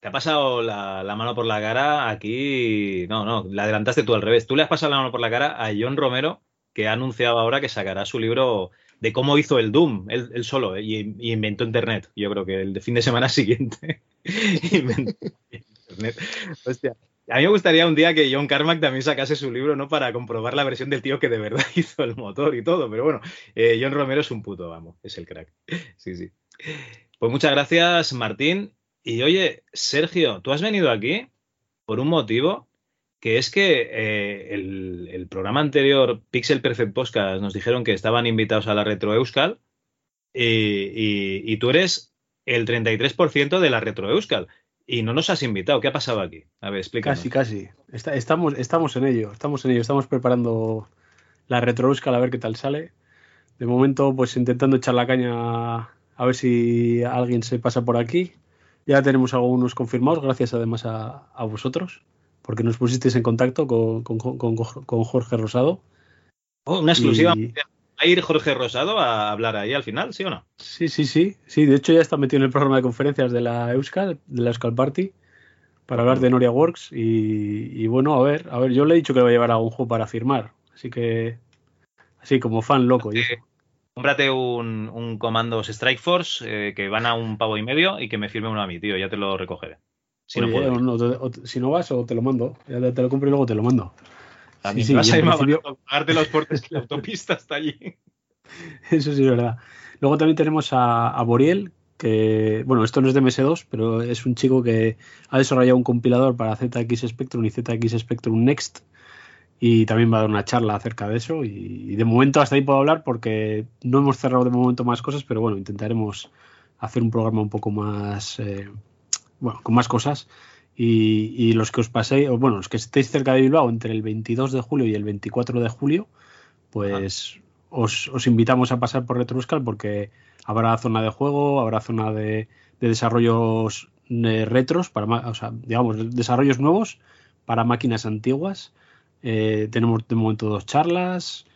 te ha pasado la, la mano por la cara aquí. No, no, la adelantaste tú al revés. Tú le has pasado la mano por la cara a John Romero, que ha anunciado ahora que sacará su libro de cómo hizo el Doom, él, él solo, eh, y, y inventó Internet. Yo creo que el de fin de semana siguiente inventó Internet. Hostia. A mí me gustaría un día que John Carmack también sacase su libro, ¿no? Para comprobar la versión del tío que de verdad hizo el motor y todo. Pero bueno, eh, John Romero es un puto, vamos, es el crack. Sí, sí. Pues muchas gracias, Martín. Y oye, Sergio, tú has venido aquí por un motivo que es que eh, el, programa anterior, Pixel Perfect Podcast, nos dijeron que estaban invitados a la Retro Euskal y, tú eres el 33% de la Retro Euskal y no nos has invitado. ¿Qué ha pasado aquí? A ver, explícanos. Casi, casi. Estamos, estamos en ello, estamos en ello, estamos preparando la retrouscal a ver qué tal sale. De momento, pues intentando echar la caña a ver si alguien se pasa por aquí. Ya tenemos algunos confirmados, gracias además a, a vosotros, porque nos pusisteis en contacto con, con- con- con Jorge Rosado. Oh, una exclusiva. Y- ¿Va a ir Jorge Rosado a hablar ahí al final, sí o no? Sí, sí, sí. Sí, de hecho ya está metido en el programa de conferencias de la Euskal, de la Euskal Party, para hablar de Noria Works. Y, y bueno, a ver, a ver, yo le he dicho que va a llevar algún juego para firmar. Así que, así como fan loco. y eso. Cómprate un, un Comandos Strike Force eh, que van a un pavo y medio y que me firme uno a mí, tío. Ya te lo recogeré. Si no puedo. no, o- si no vas, o te lo mando. Ya te, te lo compro y luego te lo mando. A Sí, sí, me vas a ir principio- barato pagarte los portes de la autopista hasta allí. Eso sí es verdad. Luego también tenemos a, a Boriel, que, bueno, esto no es de MS2, pero es un chico que ha desarrollado un compilador para ZX Spectrum y ZX Spectrum Next. Y también va a dar una charla acerca de eso. Y, de momento hasta ahí puedo hablar porque no hemos cerrado de momento más cosas, pero bueno, intentaremos hacer un programa un poco más, eh, bueno, con más cosas. Y, y los que os paséis, o bueno, los que estéis cerca de Bilbao entre el 22 de julio y el 24 de julio, pues os, os invitamos a pasar por Retroscal porque habrá zona de juego, habrá zona de, de desarrollos eh, retros, para, o sea, digamos, desarrollos nuevos para máquinas antiguas. Eh, tenemos de momento dos charlas.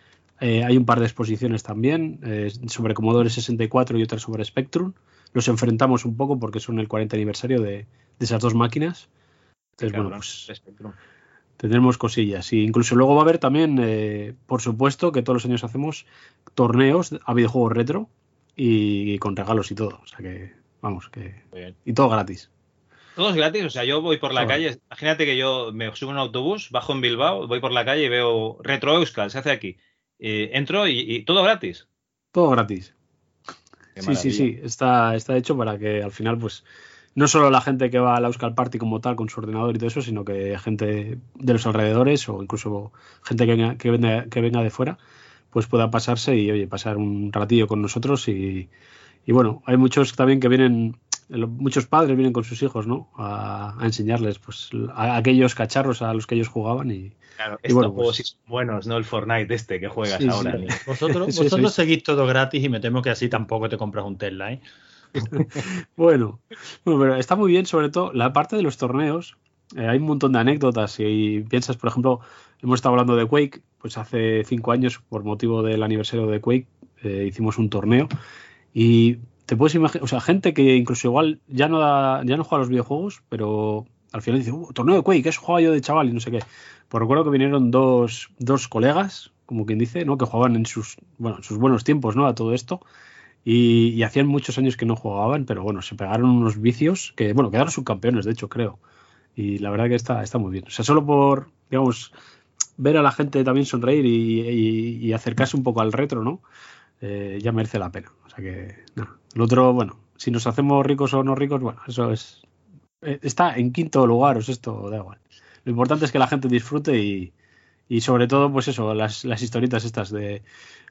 eh, hay un par de exposiciones también eh, sobre Commodore 64 y otras sobre Spectrum. Los enfrentamos un poco porque son el 40 aniversario de, de esas dos máquinas. Entonces, bueno, pues tendremos cosillas. Y incluso luego va a haber también, eh, por supuesto, que todos los años hacemos torneos a videojuegos retro y, con regalos y todo. O sea que, vamos, que. Y todo gratis. Todo es gratis, o sea, yo voy por la Todo. calle, imagínate que yo me subo a un autobús, bajo en Bilbao, voy por la calle y veo Retro Euskal, se hace aquí. Eh, entro y, y todo gratis. Todo gratis. Sí, sí, sí. Está, está hecho para que al final, pues, no solo la gente que va a la Euskal Party como tal, con su ordenador y todo eso, sino que gente de los alrededores o incluso gente que venga, que venga, que venga de fuera, pues pueda pasarse y, oye, pasar un ratillo con nosotros. Y, y bueno, hay muchos también que vienen, muchos padres vienen con sus hijos, ¿no? A, a enseñarles, pues, a aquellos cacharros a los que ellos jugaban y, Claro, y estos bueno, juegos pues, sí son buenos, no el Fortnite este que juegas Sí, sí. ahora. Vosotros, eso. seguís todo gratis y me temo que así tampoco te compras un Tesla, ¿eh? Bueno, bueno, pero está muy bien, sobre todo la parte de los torneos. eh, hay un montón de anécdotas y piensas, por ejemplo, hemos estado hablando de Quake, pues hace cinco años, por motivo del aniversario de Quake, eh, hicimos un torneo y te puedes imaginar, o sea, gente que incluso igual ya no da- ya no juega a los videojuegos, pero al final dice, "Uh, torneo de Quake, eso jugaba yo de chaval y no sé qué. Pues recuerdo que vinieron dos, dos colegas, como quien dice, ¿no? Que jugaban en sus, bueno, en sus buenos tiempos, ¿no? A todo esto. Y, y hacían muchos años que no jugaban, pero bueno, se pegaron unos vicios que, bueno, quedaron subcampeones, de hecho, creo. Y la verdad que está, está muy bien. O sea, solo por, digamos, ver a la gente también sonreír y, y- y acercarse un poco al retro, ¿no? Eh, ya merece la pena. O sea que, nada. Lo otro, bueno, si nos hacemos ricos o no ricos, bueno, eso es. eh, Está en quinto lugar, o esto da igual. Lo importante es que la gente disfrute y, y sobre todo, pues eso, las, las historietas estas de,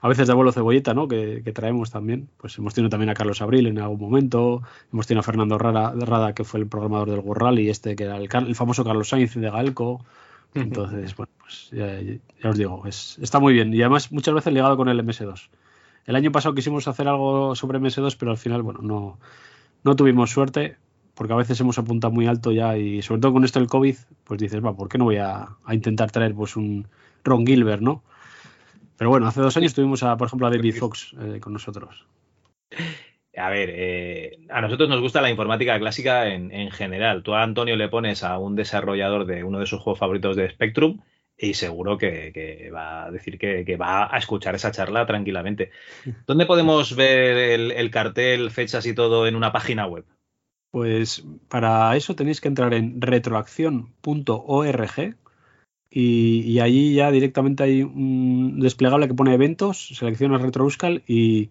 a veces de abuelo cebolleta, ¿no? Que, que traemos también. Pues hemos tenido también a Carlos Abril en algún momento, hemos tenido a Fernando Rara, Rada, que fue el programador del Gurral, y este que era el, el famoso Carlos Sainz de Galco. Entonces, bueno, pues ya, ya os digo, es, está muy bien. Y además, muchas veces ligado con el MS2. El año pasado quisimos hacer algo sobre MS2, pero al final, bueno, no, no tuvimos suerte, porque a veces hemos apuntado muy alto ya, y sobre todo con esto del COVID, pues dices, va, ¿por qué no voy a, a intentar traer pues un Ron Gilbert, ¿no? Pero bueno, hace dos años tuvimos, a, por ejemplo, a David Fox eh, con nosotros. A ver, eh, a nosotros nos gusta la informática clásica en, en general. Tú a Antonio le pones a un desarrollador de uno de sus juegos favoritos de Spectrum y seguro que, va a decir que, va a escuchar esa charla tranquilamente. ¿Dónde podemos ver el, el cartel, fechas y todo en una página web? Pues para eso tenéis que entrar en retroacción.org y, allí ya directamente hay un desplegable que pone eventos, seleccionas Retro Euskal y,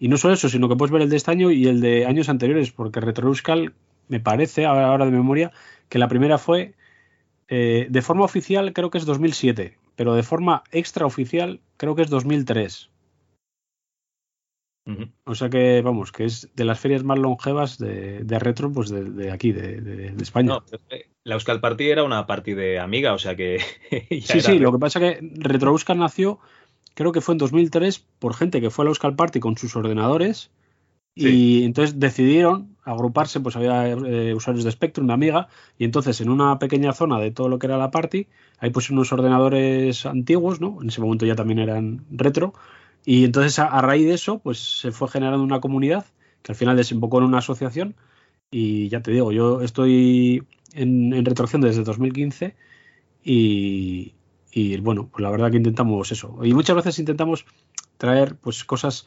no solo eso, sino que puedes ver el de este año y el de años anteriores, porque Retro Euskal me parece, ahora de memoria, que la primera fue eh, de forma oficial creo que es 2007, pero de forma extraoficial creo que es 2003. O sea que, vamos, que es de las ferias más longevas de, de retro, pues de, de aquí, de, de- España. No, la Euskal Party era una party de amiga, o sea que. sí, sí, re- lo que pasa es que Retro Euskal nació, creo que fue en 2003, por gente que fue a la Euskal Party con sus ordenadores. Y entonces decidieron agruparse, pues había eh, usuarios de Spectrum, de Amiga, y entonces en una pequeña zona de todo lo que era la party, hay pues unos ordenadores antiguos, ¿no? En ese momento ya también eran retro, y entonces a, a raíz de eso, pues se fue generando una comunidad que al final desembocó en una asociación, y ya te digo, yo estoy en, en retroacción desde 2015, y, y bueno, pues la verdad que intentamos eso. Y muchas veces intentamos traer pues cosas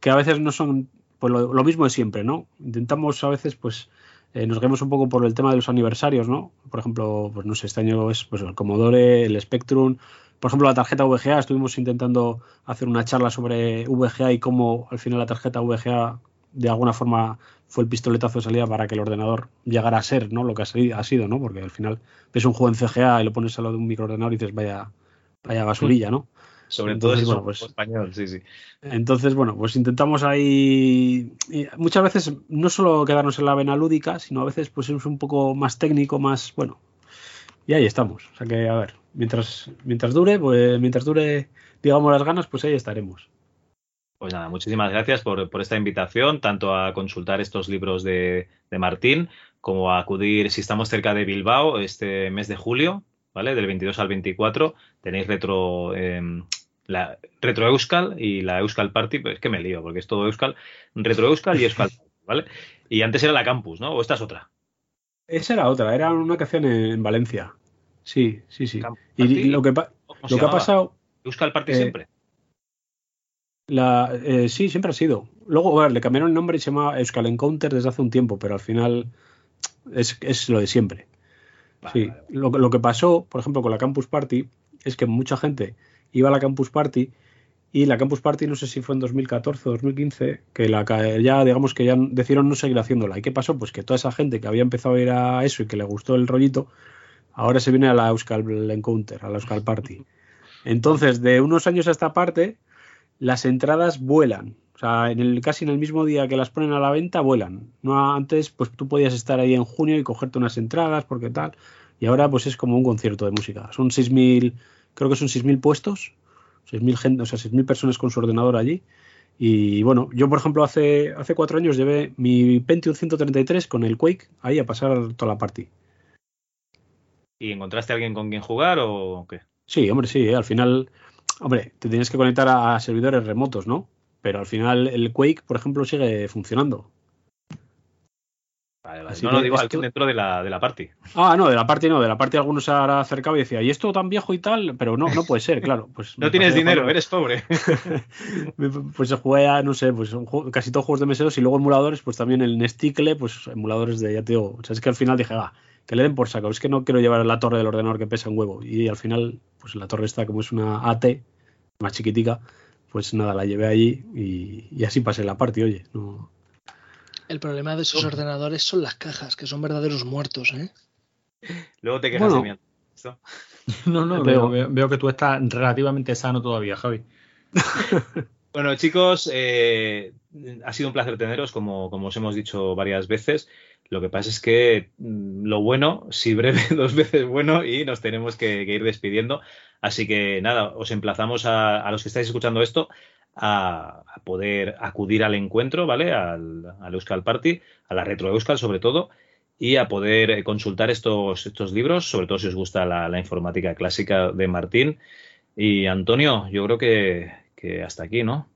que a veces no son pues lo, lo mismo de siempre, ¿no? Intentamos a veces pues eh, nos guiamos un poco por el tema de los aniversarios, ¿no? Por ejemplo, pues no sé, este año es pues el Commodore, el Spectrum, por ejemplo la tarjeta VGA, estuvimos intentando hacer una charla sobre VGA y cómo al final la tarjeta VGA de alguna forma fue el pistoletazo de salida para que el ordenador llegara a ser, ¿no? Lo que ha sido, ¿no? Porque al final ves un juego en CGA y lo pones al lado de un microordenador y dices, vaya, vaya basurilla, ¿no? Sobre todo si bueno, somos pues- español, sí, sí. Entonces, bueno, pues intentamos ahí. muchas veces no solo quedarnos en la vena lúdica, sino a veces pues es un poco más técnico, más. Bueno. Y ahí estamos. O sea que, a ver, mientras, mientras dure, pues mientras dure, digamos, las ganas, pues ahí estaremos. Pues nada, muchísimas gracias por, por esta invitación, tanto a consultar estos libros de, de Martín, como a acudir, si estamos cerca de Bilbao, este mes de julio, ¿vale? Del 22 al 24, tenéis retro, em, la Retro Euskal y la Euskal Party, pues es que me lío, porque es todo Euskal, Retro Euskal y Euskal Party, ¿vale? Y antes era la Campus, ¿no? ¿O esta es otra? Esa era otra, era una que hacían en Valencia. Sí, sí, sí. Y lo que, pa- ¿Cómo lo que ha pasado. Euskal Party Eh, siempre. La, eh, sí, siempre ha sido. Luego, ver, le cambiaron el nombre y se llama Euskal Encounter desde hace un tiempo, pero al final es, es lo de siempre. sí, lo que pasó, por ejemplo, con la Campus Party, es que mucha gente iba a la Campus Party y la Campus Party, no sé si fue en 2014 o 2015, que la, ya, digamos que ya decidieron no seguir haciéndola. ¿Y qué pasó? Pues que toda esa gente que había empezado a ir a eso y que le gustó el rollito, ahora se viene a la Euskal Encounter, a la Euskal Party. Entonces, de unos años a esta parte, las entradas vuelan. O sea, en el, casi en el mismo día que las ponen a la venta, vuelan. No antes, pues tú podías estar ahí en junio y cogerte unas entradas, porque tal. Y ahora, pues es como un concierto de música. Son 6.000, creo que son 6.000 puestos, 6.000 gente, o sea, 6.000 personas con su ordenador allí. Y bueno, yo, por ejemplo, hace, hace cuatro años llevé mi Pentium 133 con el Quake ahí a pasar toda la party. ¿Y encontraste a alguien con quien jugar o qué? Sí, hombre, sí, ¿eh? al final, hombre, te tienes que conectar a, a servidores remotos, ¿no? Pero al final el Quake, por ejemplo, sigue funcionando. Vale, vale. Así No, no, digo esto- dentro de la, de la party. Ah, no, de la parte no, de la parte algunos se habrá acercado y decía, ¿y esto tan viejo y tal? Pero no, no puede ser, claro. Pues No tienes dinero, eres pobre. Pues se juega, no sé, pues juego- casi todos juegos de meseros y luego emuladores, pues también el Nesticle, pues emuladores de, ya te digo, o sea, es que al final dije, ah, que le den por saco, es que no quiero llevar la torre del ordenador que pesa un huevo. Y al final, pues la torre está como es una AT, más chiquitica, pues nada, la llevé allí y, y así pasé la parte, oye, no... El problema de esos ordenadores son las cajas, que son verdaderos muertos, ¿eh? Luego te quejas Bueno. de. No, no, veo, digo. veo- veo que tú estás relativamente sano todavía, Javi. Bueno, chicos, eh, ha sido un placer teneros, como, como os hemos dicho varias veces. Lo que pasa es que mm, lo bueno, si breve, dos veces bueno, y nos tenemos que, ir despidiendo. Así que nada, os emplazamos a, los que estáis escuchando esto a, poder acudir al encuentro, ¿vale? Al, al Euskal Party, a la Retro Euskal sobre todo, y a poder eh, consultar estos, estos libros, sobre todo si os gusta la, informática clásica de Martín. Y Antonio, yo creo que hasta aquí, ¿no?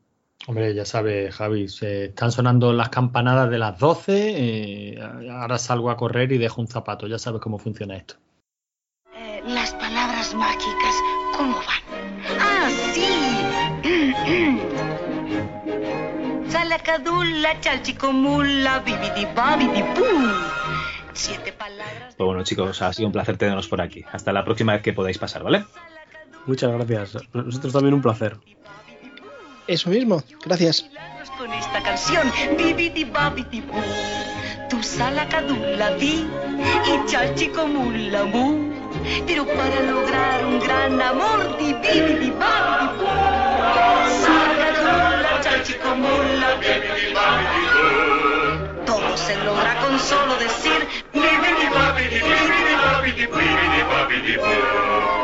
Hombre, ya sabes, Javi, se están sonando las campanadas de las 12. eh, ahora salgo a correr y dejo un zapato. Ya sabes cómo funciona esto. Eh, las palabras mágicas, ¿cómo van? ¡Ah, sí! Salacadula, chalchicomula, bibidi babidi boo. Siete palabras. Pues bueno, chicos, ha sido un placer tenernos por aquí. Hasta la próxima vez que podáis pasar, ¿vale? Muchas gracias. Nosotros también un placer. Eso mismo, gracias. con esta canción. Bibidi babidi boo. Tu salacadula di y chalchicomula mu. Pero para lograr un gran amor, di bibidi babidi. Salacadula, chalchicomula, bibidi babidi. Todo se logra con solo decir bibidi babidi bibidi babidi bibidi babidi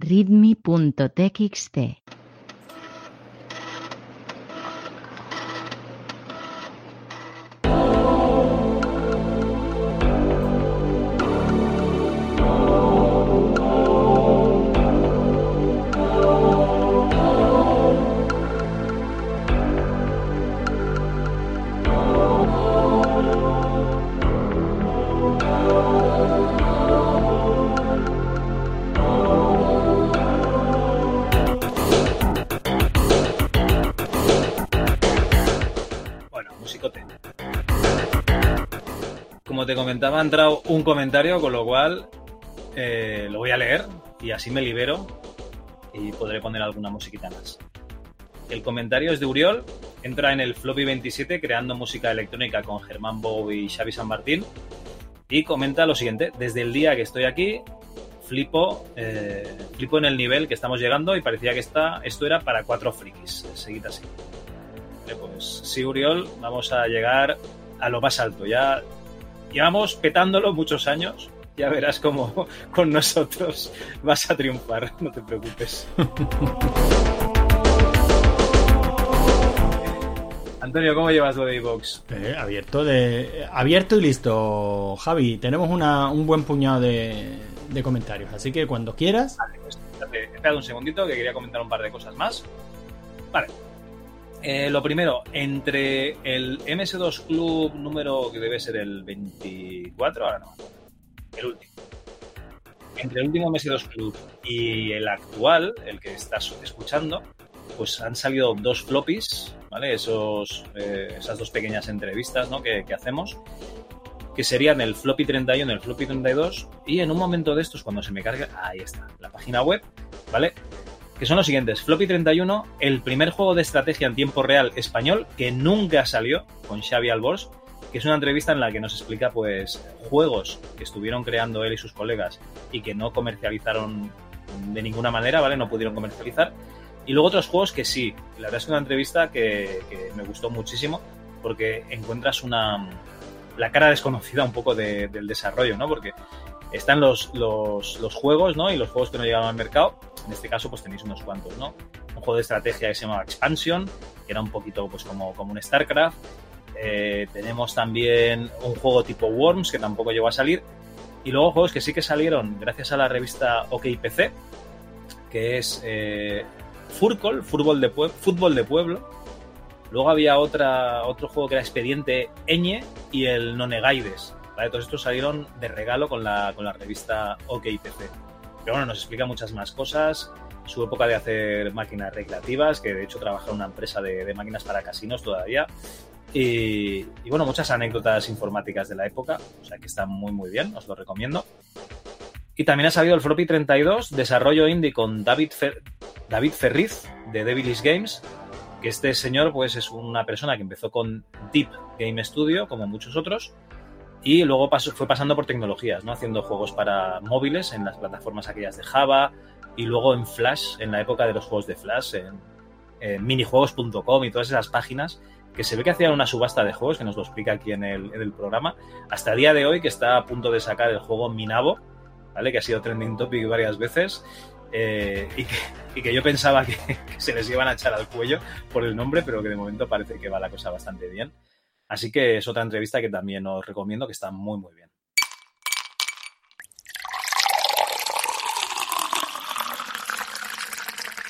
readme.txt te comentaba, ha entrado un comentario, con lo cual eh, lo voy a leer y así me libero y podré poner alguna musiquita más. El comentario es de Uriol, entra en el Floppy 27 creando música electrónica con Germán Bow y Xavi San Martín y comenta lo siguiente, desde el día que estoy aquí, flipo, eh, flipo en el nivel que estamos llegando y parecía que esta, esto era para cuatro frikis. Seguid así. Pues sí, Uriol, vamos a llegar a lo más alto. Ya llevamos petándolo muchos años. Ya verás cómo con nosotros vas a triunfar, no te preocupes. Antonio, ¿cómo llevas lo de iVox? Eh, abierto, de, abierto y listo, Javi. Tenemos una- un buen puñado de, de comentarios, así que cuando quieras. Vale, pues espérate, espérate un segundito que quería comentar un par de cosas más. Vale. Eh, lo primero, entre el MS2 Club número que debe ser el 24, ahora no, el último. Entre el último MS2 Club y el actual, el que estás escuchando, pues han salido dos floppies, ¿vale? Esos, eh, esas dos pequeñas entrevistas ¿no? que, que hacemos, que serían el floppy 31 y el floppy 32, y en un momento de estos, cuando se me cargue, ahí está, la página web, ¿vale? Que son los siguientes. Floppy 31, el primer juego de estrategia en tiempo real español que nunca salió con Xavi Albors, que es una entrevista en la que nos explica pues juegos que estuvieron creando él y sus colegas y que no comercializaron de ninguna manera, ¿vale? No pudieron comercializar. Y luego otros juegos que sí. La verdad es que una entrevista que, me gustó muchísimo porque encuentras una la cara desconocida un poco de- del desarrollo, ¿no? Porque están los, los, juegos, ¿no? Y los juegos que no llegaban al mercado. En este caso, pues tenéis unos cuantos, ¿no? Un juego de estrategia que se llamaba Expansion, que era un poquito pues como, como un StarCraft. Eh, tenemos también un juego tipo Worms, que tampoco llegó a salir. Y luego juegos que sí que salieron gracias a la revista OKPC, que es eh, Furcol, fútbol de, fútbol de pueblo. Luego había otra, otro juego que era Expediente Eñe y el Nonegaides. ¿Vale? Todos estos salieron de regalo con la, con la revista OKPC. Pero bueno, nos explica muchas más cosas. Su época de hacer máquinas recreativas, que de hecho trabaja en una empresa de, máquinas para casinos todavía. Y, bueno, muchas anécdotas informáticas de la época, o sea que está muy muy bien, os lo recomiendo. Y también ha salido el Floppy 32, desarrollo indie con David, David Ferriz de Devilish Games, que este señor pues es una persona que empezó con Deep Game Studio, como muchos otros, y luego fue pasando por tecnologías, ¿no? haciendo juegos para móviles en las plataformas aquellas de Java, y luego en Flash, en la época de los juegos de Flash, en, minijuegos.com y todas esas páginas que se ve que hacían una subasta de juegos, que nos lo explica aquí en el, programa, hasta el día de hoy que está a punto de sacar el juego Minabo, ¿vale? que ha sido trending topic varias veces, eh, y, que, y que yo pensaba que, que se les iban a echar al cuello por el nombre, pero que de momento parece que va la cosa bastante bien. Así que es otra entrevista que también os recomiendo, que está muy, muy bien.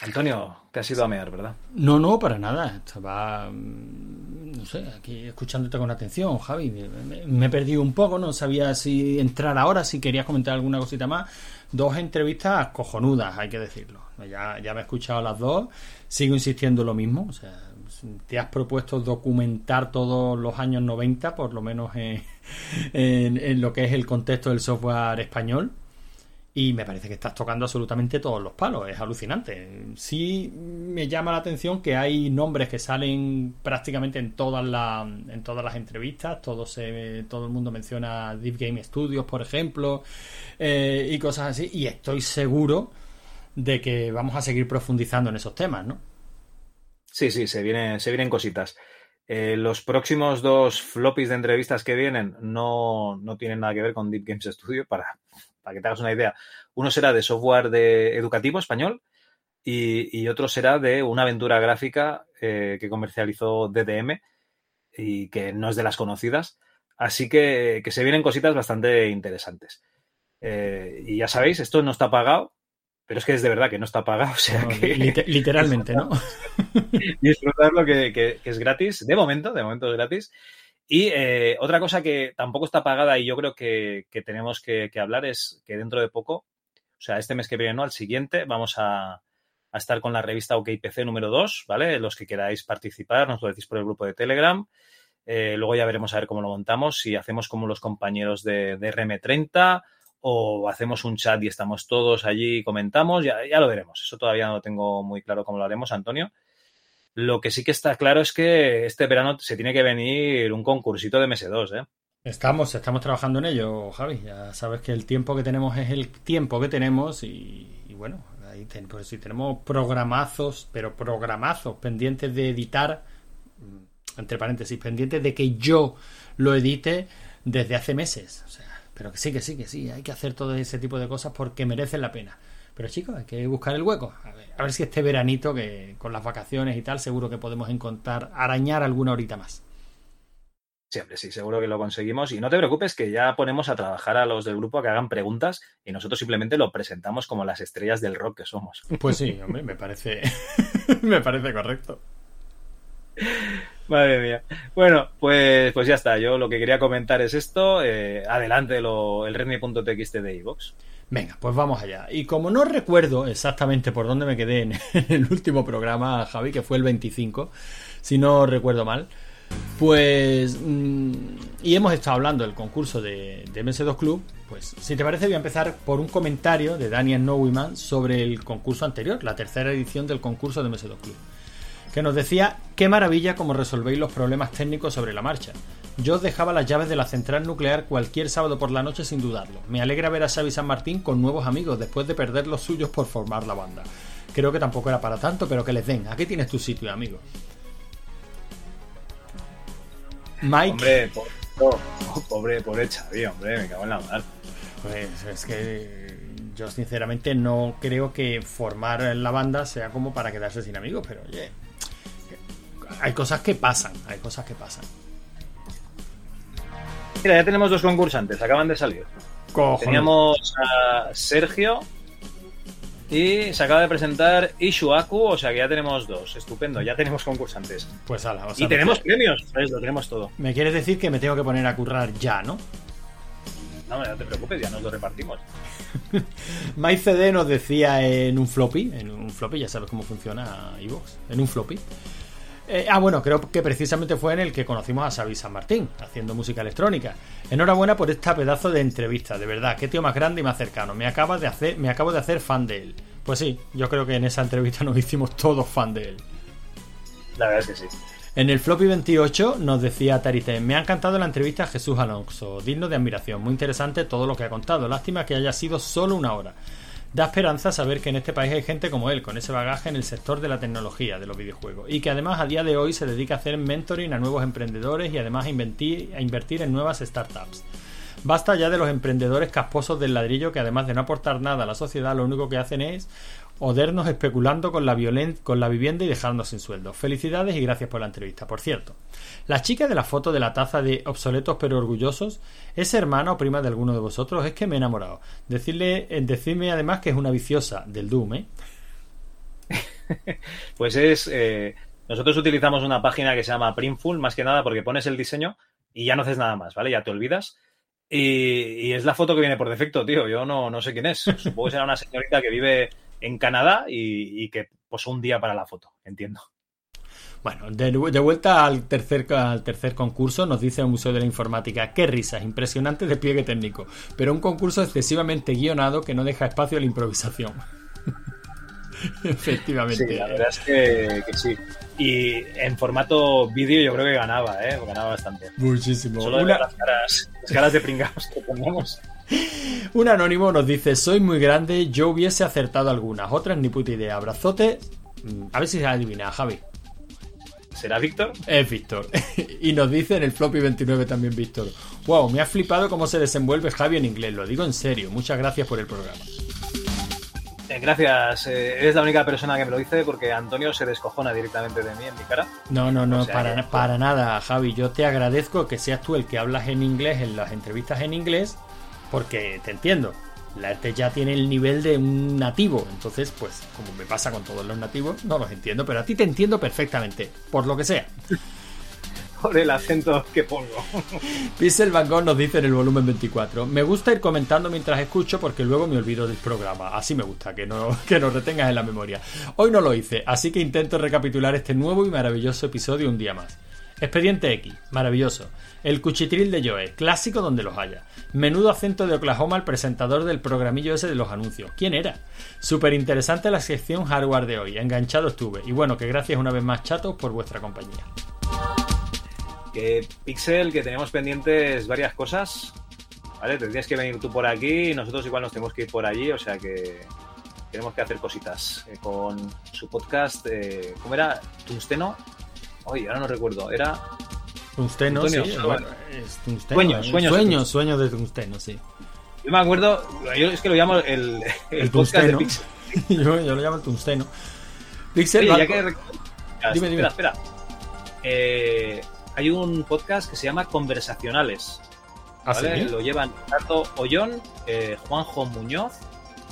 Antonio, te has ido a mear, ¿verdad? No, no, para nada. Estaba, mm, no sé, aquí escuchándote con atención, Javi. Me, me- he perdido un poco, no sabía si entrar ahora, si querías comentar alguna cosita más. Dos entrevistas cojonudas, hay que decirlo. Ya, ya me he escuchado las dos, sigo insistiendo en lo mismo. O sea, te has propuesto documentar todos los años 90, por lo menos en, en- en lo que es el contexto del software español. Y me parece que estás tocando absolutamente todos los palos, es alucinante. Sí me llama la atención que hay nombres que salen prácticamente en todas las en todas las entrevistas, todo se todo el mundo menciona Deep Game Studios, por ejemplo, eh, y cosas así, y estoy seguro de que vamos a seguir profundizando en esos temas, ¿no? Sí, sí, se, se vienen cositas. Eh, los próximos dos floppies de entrevistas que vienen no, no tienen nada que ver con Deep Games Studio, para, para que te hagas una idea. Uno será de software de educativo español y, y otro será de una aventura gráfica eh, que comercializó DDM y que no es de las conocidas. Así que, que se vienen cositas bastante interesantes. Eh, y ya sabéis, esto no está pagado, pero es que es de verdad que no está pagado. O sea No, que, lite- literalmente, ¿no? disfrutarlo que, que- que es gratis, de momento, de momento es gratis. Y eh, otra cosa que tampoco está pagada y yo creo que, que tenemos que, que hablar es que dentro de poco, o sea, este mes que viene, no, al siguiente, vamos a, a estar con la revista OKPC número 2, ¿vale? Los que queráis participar, nos lo decís por el grupo de Telegram. Eh, luego ya veremos a ver cómo lo montamos, si hacemos como los compañeros de, de RM30 o hacemos un chat y estamos todos allí y comentamos, ya, lo veremos. Eso todavía no tengo muy claro cómo lo haremos, Antonio. Lo que sí que está claro es que este verano se tiene que venir un concursito de MS2, ¿eh? Estamos, estamos trabajando en ello, Javi. Ya sabes que el tiempo que tenemos es el tiempo que tenemos y, y bueno, ahí ten- pues si tenemos programazos, pero programazos pendientes de editar, mm, entre paréntesis, pendientes de que yo lo edite desde hace meses. O sea, pero que sí, que sí, que sí, hay que hacer todo ese tipo de cosas porque merecen la pena. Pero chicos, hay que buscar el hueco. A ver, a ver si este veranito, que con las vacaciones y tal, seguro que podemos encontrar, arañar alguna horita más. Siempre sí, seguro que lo conseguimos. Y no te preocupes que ya ponemos a trabajar a los del grupo a que hagan preguntas y nosotros simplemente lo presentamos como las estrellas del rock que somos. Pues sí, hombre, me parece, me parece correcto. Madre mía. Bueno, pues, pues ya está. Yo lo que quería comentar es esto. Eh, adelante lo, el redmi.txt de iVox. Venga, pues vamos allá. Y como no recuerdo exactamente por dónde me quedé en el último programa, Javi, que fue el 25, si no recuerdo mal, pues... mm, y hemos estado hablando del concurso de, de MS2 Club, pues si te parece voy a empezar por un comentario de Daniel Nowiman sobre el concurso anterior, la tercera edición del concurso de MS2 Club que nos decía qué maravilla como resolvéis los problemas técnicos sobre la marcha. Yo os dejaba las llaves de la central nuclear cualquier sábado por la noche sin dudarlo. Me alegra ver a Xavi San Martín con nuevos amigos después de perder los suyos por formar la banda. Creo que tampoco era para tanto, pero que les den. Aquí tienes tu sitio, amigo. Mike. Hombre, po- po- pobre, pobre Xavi, hombre, me cago en la mar. Pues es que yo sinceramente no creo que formar la banda sea como para quedarse sin amigos, pero oye, hay cosas que pasan, hay cosas que pasan. Mira, ya tenemos dos concursantes, acaban de salir. Cojones. Teníamos a Sergio y se acaba de presentar Ishuaku, o sea que ya tenemos dos. Estupendo, ya tenemos concursantes. Pues ala, o sea, y tenemos premios, ¿sabes? Lo tenemos todo. Me quieres decir que me tengo que poner a currar ya, ¿no? No, no te preocupes, ya nos lo repartimos. Mike CD nos decía en un floppy, en un floppy, ya sabes cómo funciona iVoox, en un floppy. Eh, ah, bueno, creo que precisamente fue en el que conocimos a Xavi San Martín, haciendo música electrónica. Enhorabuena por esta pedazo de entrevista, de verdad, qué tío más grande y más cercano. Me acabas de hacer, me acabo de hacer fan de él. Pues sí, yo creo que en esa entrevista nos hicimos todos fan de él. La verdad es que sí. En el floppy 28 nos decía Tarite, me ha encantado la entrevista a Jesús Alonso, digno de admiración, muy interesante todo lo que ha contado, lástima que haya sido solo una hora. Da esperanza saber que en este país hay gente como él, con ese bagaje en el sector de la tecnología, de los videojuegos, y que además a día de hoy se dedica a hacer mentoring a nuevos emprendedores y además a a invertir en nuevas startups. Basta ya de los emprendedores casposos del ladrillo que además de no aportar nada a la sociedad lo único que hacen es odernos especulando con la, con la vivienda y dejarnos sin sueldo. Felicidades y gracias por la entrevista. Por cierto, la chica de la foto de la taza de obsoletos pero orgullosos es hermana o prima de alguno de vosotros. Es que me he enamorado. Decirle, eh, decirme además que es una viciosa del Doom, ¿eh? Pues es. eh, nosotros utilizamos una página que se llama Printful, más que nada porque pones el diseño y ya no haces nada más, ¿vale? Ya te olvidas. Y, y es la foto que viene por defecto, tío. Yo no, no sé quién es. Supongo que será una señorita que vive en Canadá y, y que posó un día para la foto, entiendo. Bueno, de, de vuelta al tercer, al tercer concurso, nos dice el Museo de la Informática, qué risas, impresionante despliegue técnico, pero un concurso excesivamente guionado que no deja espacio a la improvisación. Efectivamente. Sí, la verdad es que, que sí. Y en formato vídeo yo creo que ganaba, ¿eh? Ganaba bastante. Muchísimo. Solo de Una- ver las caras, las caras de pringados que ponemos. Un anónimo nos dice, soy muy grande, yo hubiese acertado algunas, otras ni puta idea. Abrazote. Mm, A ver si se adivina, Javi. ¿Será Víctor? Es Víctor. y nos dice en el floppy 29 también Víctor. Wow, me ha flipado cómo se desenvuelve Javi en inglés, lo digo en serio. Muchas gracias por el programa. Eh, gracias. eh, eres la única persona que me lo dice porque Antonio se descojona directamente de mí en mi cara. No, no, no, O sea para, que- para nada, Javi. Yo te agradezco que seas tú el que hablas en inglés en las entrevistas en inglés, porque te entiendo. La ERTE ya tiene el nivel de un nativo, entonces, pues, como me pasa con todos los nativos, no los entiendo, pero a ti te entiendo perfectamente, por lo que sea. Por el acento que pongo. Pixel Van Gogh nos dice en el volumen 24. Me gusta ir comentando mientras escucho porque luego me olvido del programa. Así me gusta, que, no, que nos retengas en la memoria. Hoy no lo hice, así que intento recapitular este nuevo y maravilloso episodio un día más. Expediente X, maravilloso. El cuchitril de Joe, clásico donde los haya. Menudo acento de Oklahoma el presentador del programillo ese de los anuncios. ¿Quién era? Súper interesante la sección hardware de hoy. Enganchado estuve. Y bueno, que gracias una vez más, chatos, por vuestra compañía. Que Pixel, que tenemos pendientes varias cosas. ¿Vale? Tendrías que venir tú por aquí y nosotros igual nos tenemos que ir por allí, o sea que tenemos que hacer cositas eh, con su podcast. eh, ¿Cómo era? ¿Tungsteno? Oye, ahora no recuerdo. Era. Tungsteno, sí. no, bueno, es tungsteno, Sueños, ¿eh? sueños. sueños, sueños de tungsteno, sí. Yo me acuerdo, yo es que lo llamo el, el, El podcast de tungsteno. Pixel. yo, yo lo llamo el tungsteno. Pixel, Oye, ya que Dime, dime. espera, espera. Eh, hay un podcast que se llama Conversacionales. ¿Ah, ¿vale? sí? Lo llevan Ricardo Ollón, eh, Juanjo Muñoz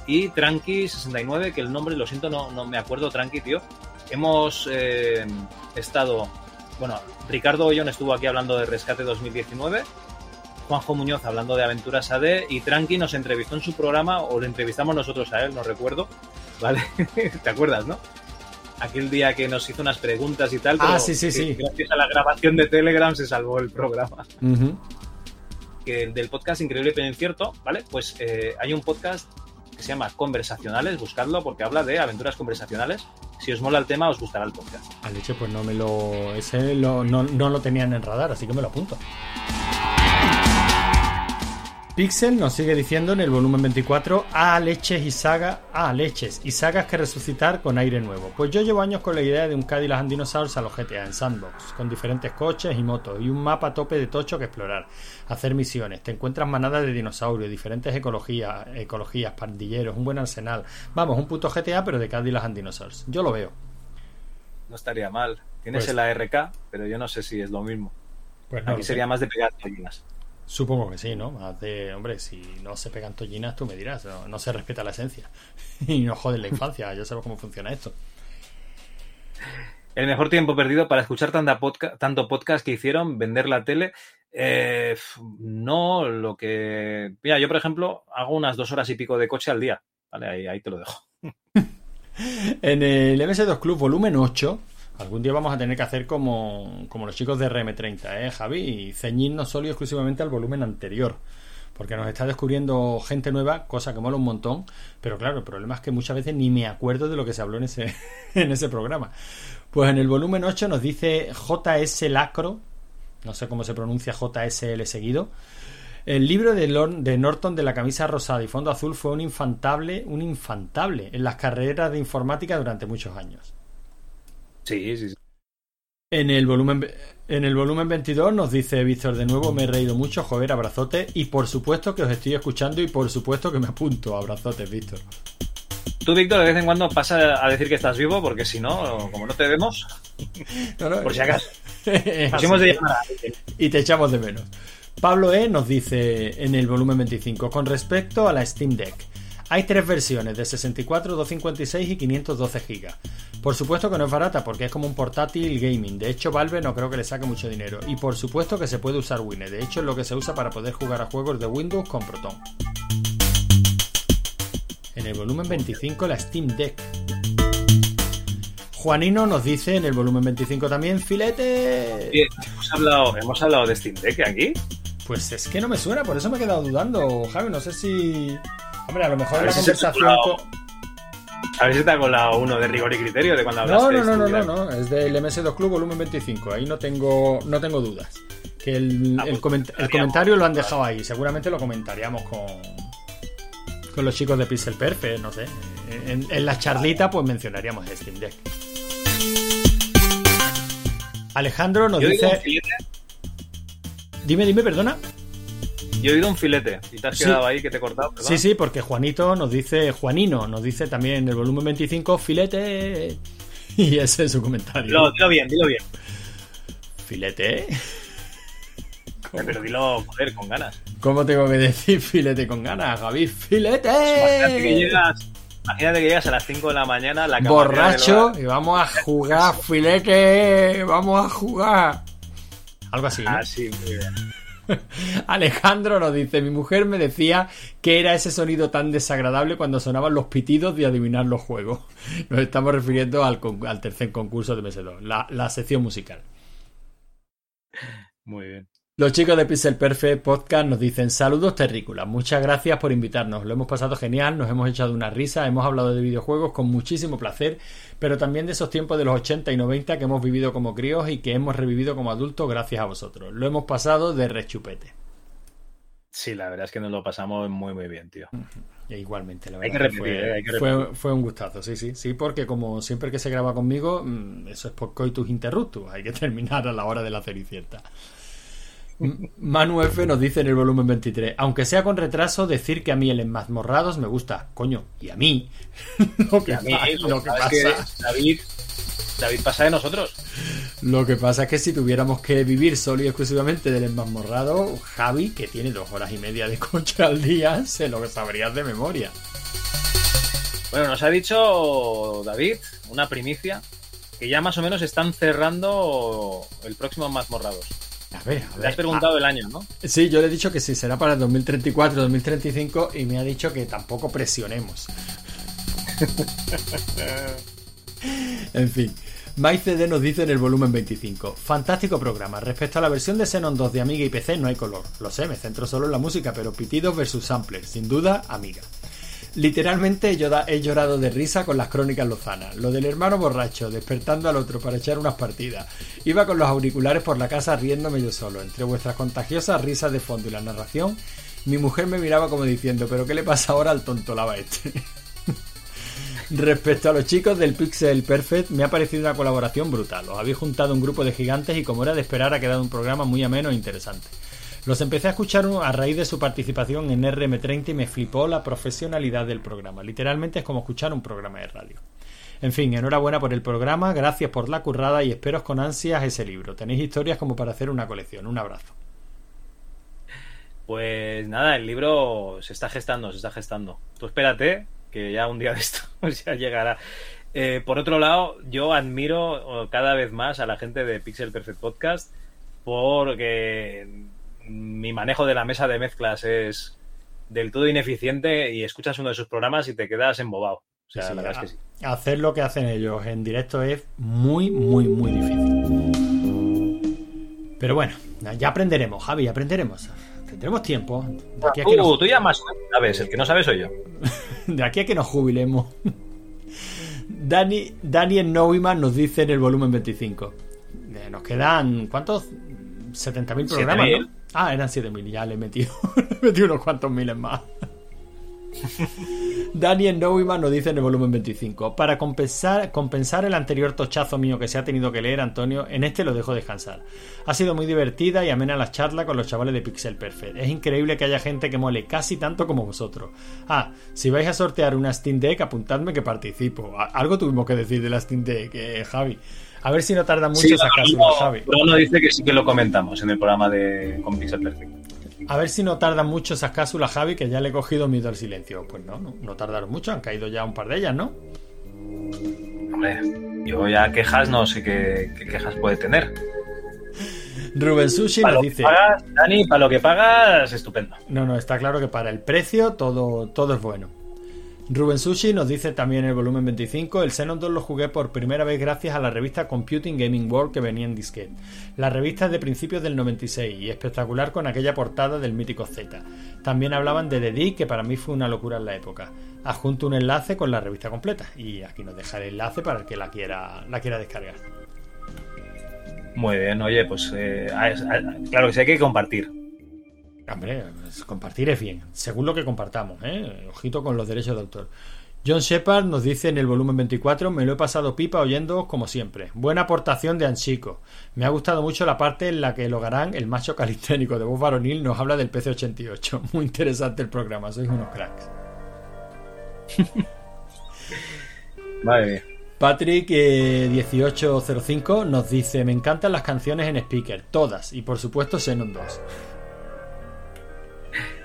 y Tranqui69, que el nombre, lo siento, no, no me acuerdo, Tranqui, tío. Hemos eh, estado, bueno, Ricardo Ollón estuvo aquí hablando de Rescate 2019, Juanjo Muñoz hablando de Aventuras AD y Tranqui nos entrevistó en su programa, o le entrevistamos nosotros a él, no recuerdo, ¿vale? ¿Te acuerdas, no? Aquel día que nos hizo unas preguntas y tal. Ah, pero sí, sí, sí. Gracias a la grabación de Telegram se salvó el programa Ujú. que del podcast Increíble pero Incierto, ¿vale? Pues eh, hay un podcast se llama Conversacionales, buscadlo porque habla de aventuras conversacionales. Si os mola el tema, os gustará el podcast. A leche, pues no me lo. Ese lo- no, no lo tenían en radar, así que me lo apunto. Pixel nos sigue diciendo en el volumen 24 a leches y sagas, a leches y sagas que resucitar con aire nuevo. Pues yo llevo años con la idea de un Cadillac and Dinosaurs a los GTA en Sandbox, con diferentes coches y motos y un mapa a tope de tocho que explorar, hacer misiones, te encuentras manadas de dinosaurios, diferentes ecologías, ecologías, pandilleros, un buen arsenal. Vamos, un puto GTA pero de Cadillac and Dinosaurs. Yo lo veo. No estaría mal. Tienes Pues- el ARK, pero yo no sé si es lo mismo. Pues no Aquí sería más de pegar tollinas. Supongo que sí, ¿no? De, hombre, si no se pegan tollinas, tú me dirás, no, no se respeta la esencia. y no joden la infancia, ya sabes cómo funciona esto. El mejor tiempo perdido para escuchar tanta podca- tanto podcast que hicieron, vender la tele. eh, no, lo que. Mira, yo, por ejemplo, hago unas dos horas y pico de coche al día. Vale, ahí, ahí te lo dejo. En el MS2 Club volumen 8, algún día vamos a tener que hacer como, como los chicos de RM30, ¿eh, Javi? Y ceñirnos solo y exclusivamente al volumen anterior. Porque nos está descubriendo gente nueva, cosa que mola un montón. Pero claro, el problema es que muchas veces ni me acuerdo de lo que se habló en ese, en ese programa. Pues en el volumen 8 nos dice JS Lacro, no sé cómo se pronuncia JSL seguido. El libro de, Lor- de Norton de la camisa rosada y fondo azul fue un infantable, un infantable en las carreras de informática durante muchos años. Sí, sí, sí. En el volumen en el volumen 22 nos dice Víctor de nuevo, me he reído mucho, joder, abrazote y por supuesto que os estoy escuchando y por supuesto que me apunto, abrazotes, Víctor. Tú, Víctor, de vez en cuando pasa a decir que estás vivo, porque si no, como no te vemos, por si acaso. De llamar a alguien. y te echamos de menos. Pablo E nos dice en el volumen 25 con respecto a la Steam Deck. Hay tres versiones de 64, 256 y 512 GB. Por supuesto que no es barata porque es como un portátil gaming. De hecho, Valve no creo que le saque mucho dinero. Y por supuesto que se puede usar Windows. De hecho, es lo que se usa para poder jugar a juegos de Windows con Proton. En el volumen 25 la Steam Deck. Juanino nos dice en el volumen 25 también, filete. Oye, hemos hablado, hemos hablado de Steam Deck aquí. Pues es que no me suena, por eso me he quedado dudando, Javi. No sé si. Hombre, a lo mejor A la si conversación. colado. co- A ver si te ha colado uno de rigor y criterio de cuando No, hablaste. no, no, no, no, Deck. no, es del MS2 Club volumen 25. Ahí no tengo, no tengo dudas. Que el, Ah, el, pues, coment- el comentario lo han dejado ahí. Seguramente lo comentaríamos con. Con los chicos de Pixel Perfect, no sé. En, en la charlita, pues mencionaríamos el Steam Deck. Alejandro nos Yo dice. Dime, dime, perdona. Yo he oído un filete y te has Sí. quedado ahí que te he cortado. perdón. Sí, sí, porque Juanito nos dice, Juanino nos dice también en el volumen 25, filete. Y ese es su comentario. Dilo, dilo bien, dilo bien. Filete. Pero dilo, joder, con ganas. ¿Cómo tengo que decir filete con ganas, Javi? ¡Filete! Imagínate que llegas, imagínate que llegas a las 5 de la mañana, la Borracho y vamos a jugar, filete. Vamos a jugar. Algo así. ¿no? bar- Ah, muy bien. Alejandro nos dice, mi mujer me decía que era ese sonido tan desagradable cuando sonaban los pitidos de adivinar los juegos. Nos estamos refiriendo al, al tercer concurso de MS2, la, la sección musical. Muy bien. Los chicos de Pixel Perfect Podcast nos dicen saludos terrícolas, muchas gracias por invitarnos, lo hemos pasado genial, nos hemos echado una risa, hemos hablado de videojuegos con muchísimo placer, pero también de esos tiempos de los 80 y 90 que hemos vivido como críos y que hemos revivido como adultos gracias a vosotros. Lo hemos pasado de rechupete. Sí, la verdad es que nos lo pasamos muy, muy bien, tío. E igualmente, la Hay verdad. que que repetir, fue, eh, hay que repetir. fue un gustazo, sí, sí. Sí, porque como siempre que se graba conmigo, mm, eso es por coitus interruptus. Hay que terminar a la hora de la cenicienta. Manu F nos dice en el volumen 23, aunque sea con retraso, decir que a mí el enmazmorrados me gusta, coño, y a mí. lo que, Y a mí, pa- lo lo que que pasa es pasa, que David, David pasa de nosotros. lo que pasa es que si tuviéramos que vivir solo y exclusivamente del enmazmorrado, Javi, que tiene dos horas y media de coche al día, se lo sabrías de memoria. Bueno, nos ha dicho David, una primicia, que ya más o menos están cerrando el próximo Mazmorrados. A ver, a Le ver. has preguntado el año, ¿no? Sí, yo le he dicho que sí, será para el 2034, 2035 y me ha dicho que tampoco presionemos. En fin. MyCD nos dice en el volumen 25. Fantástico programa. Respecto a la versión de Xenon 2 de Amiga y PC no hay color. Lo sé, me centro solo en la música, pero pitidos versus samplers. Sin duda, Amiga. Literalmente yo he llorado de risa con las crónicas lozanas. Lo del hermano borracho, despertando al otro para echar unas partidas. Iba con los auriculares por la casa riéndome yo solo. Entre vuestras contagiosas risas de fondo y la narración, mi mujer me miraba como diciendo, ¿pero qué le pasa ahora al tontolaba este? Respecto a los chicos del Pixel Perfect, me ha parecido una colaboración brutal. Os habéis juntado un grupo de gigantes y como era de esperar ha quedado un programa muy ameno e interesante. Los empecé a escuchar a raíz de su participación en RM30 y me flipó la profesionalidad del programa. Literalmente es como escuchar un programa de radio. En fin, enhorabuena por el programa, gracias por la currada y espero con ansias ese libro. Tenéis historias como para hacer una colección. Un abrazo. Pues nada, el libro se está gestando, se está gestando. Tú espérate, que ya un día de esto ya llegará. Eh, por otro lado, yo admiro oh, cada vez más a la gente de Pixel Perfect Podcast porque mi manejo de la mesa de mezclas es del todo ineficiente y escuchas uno de sus programas y te quedas embobado. O sea, Sí, la verdad a- es que sí. Hacer lo que hacen ellos en directo es muy, muy, muy difícil. Pero bueno, ya aprenderemos, Javi, aprenderemos. Tendremos tiempo. De aquí a que Tú, nos, tú ya más sabes, el que no sabe soy yo. de aquí a que nos jubilemos. Dani, Daniel Neumann nos dice en el volumen 25. Eh, Nos quedan, ¿cuántos? 70.000 programas, 7.000. Ah, eran 7.000, ya le he metido, le metido unos cuantos miles más. Daniel Neumann nos dice en el volumen 25. Para compensar, compensar el anterior tochazo mío que se ha tenido que leer, Antonio, en este lo dejo descansar. Ha sido muy divertida y amena la charla con los chavales de Pixel Perfect. Es increíble que haya gente que mole casi tanto como vosotros. Ah, si vais a sortear una Steam Deck, apuntadme que participo. Algo tuvimos que decir de la Steam Deck, eh, Javi. A ver si no tarda mucho Sí, Bruno- cápsula, Javi. Bruno dice que sí que lo comentamos en el programa de con Pixel Perfect. A ver si no tardan mucho esas cápsulas, Javi, que ya le he cogido miedo al silencio. Pues no, no, no tardaron mucho, han caído ya un par de ellas, ¿no? Hombre, yo ya quejas no sé qué, qué quejas puede tener. Rubén Sushi Para nos lo que dice. pagas, Dani, para lo que pagas, estupendo. No, no, está claro que para el precio todo, todo es bueno. Rubén Sushi nos dice también en el volumen 25, el Xenon 2 lo jugué por primera vez gracias a la revista Computing Gaming World que venía en disquete. La revista es de principios del 96 y espectacular con aquella portada del mítico Z. También hablaban de The Dick, que para mí fue una locura en la época. Adjunto un enlace con la revista completa y aquí nos deja el enlace para el que la quiera, la quiera descargar. Muy bien, oye, pues eh, claro que sí hay que compartir. Hombre, compartir es bien, según lo que compartamos, ¿eh? Ojito con los derechos de autor. John Shepard nos dice en el volumen 24, me lo he pasado pipa oyendo como siempre. Buena aportación de Anchico. Me ha gustado mucho la parte en la que Logarán, el macho calisténico de voz varonil, nos habla del PC-88. Muy interesante el programa, sois unos cracks. Madre mía. Patrick eh, 1805 nos dice, me encantan las canciones en speaker, todas, y por supuesto Xenon 2.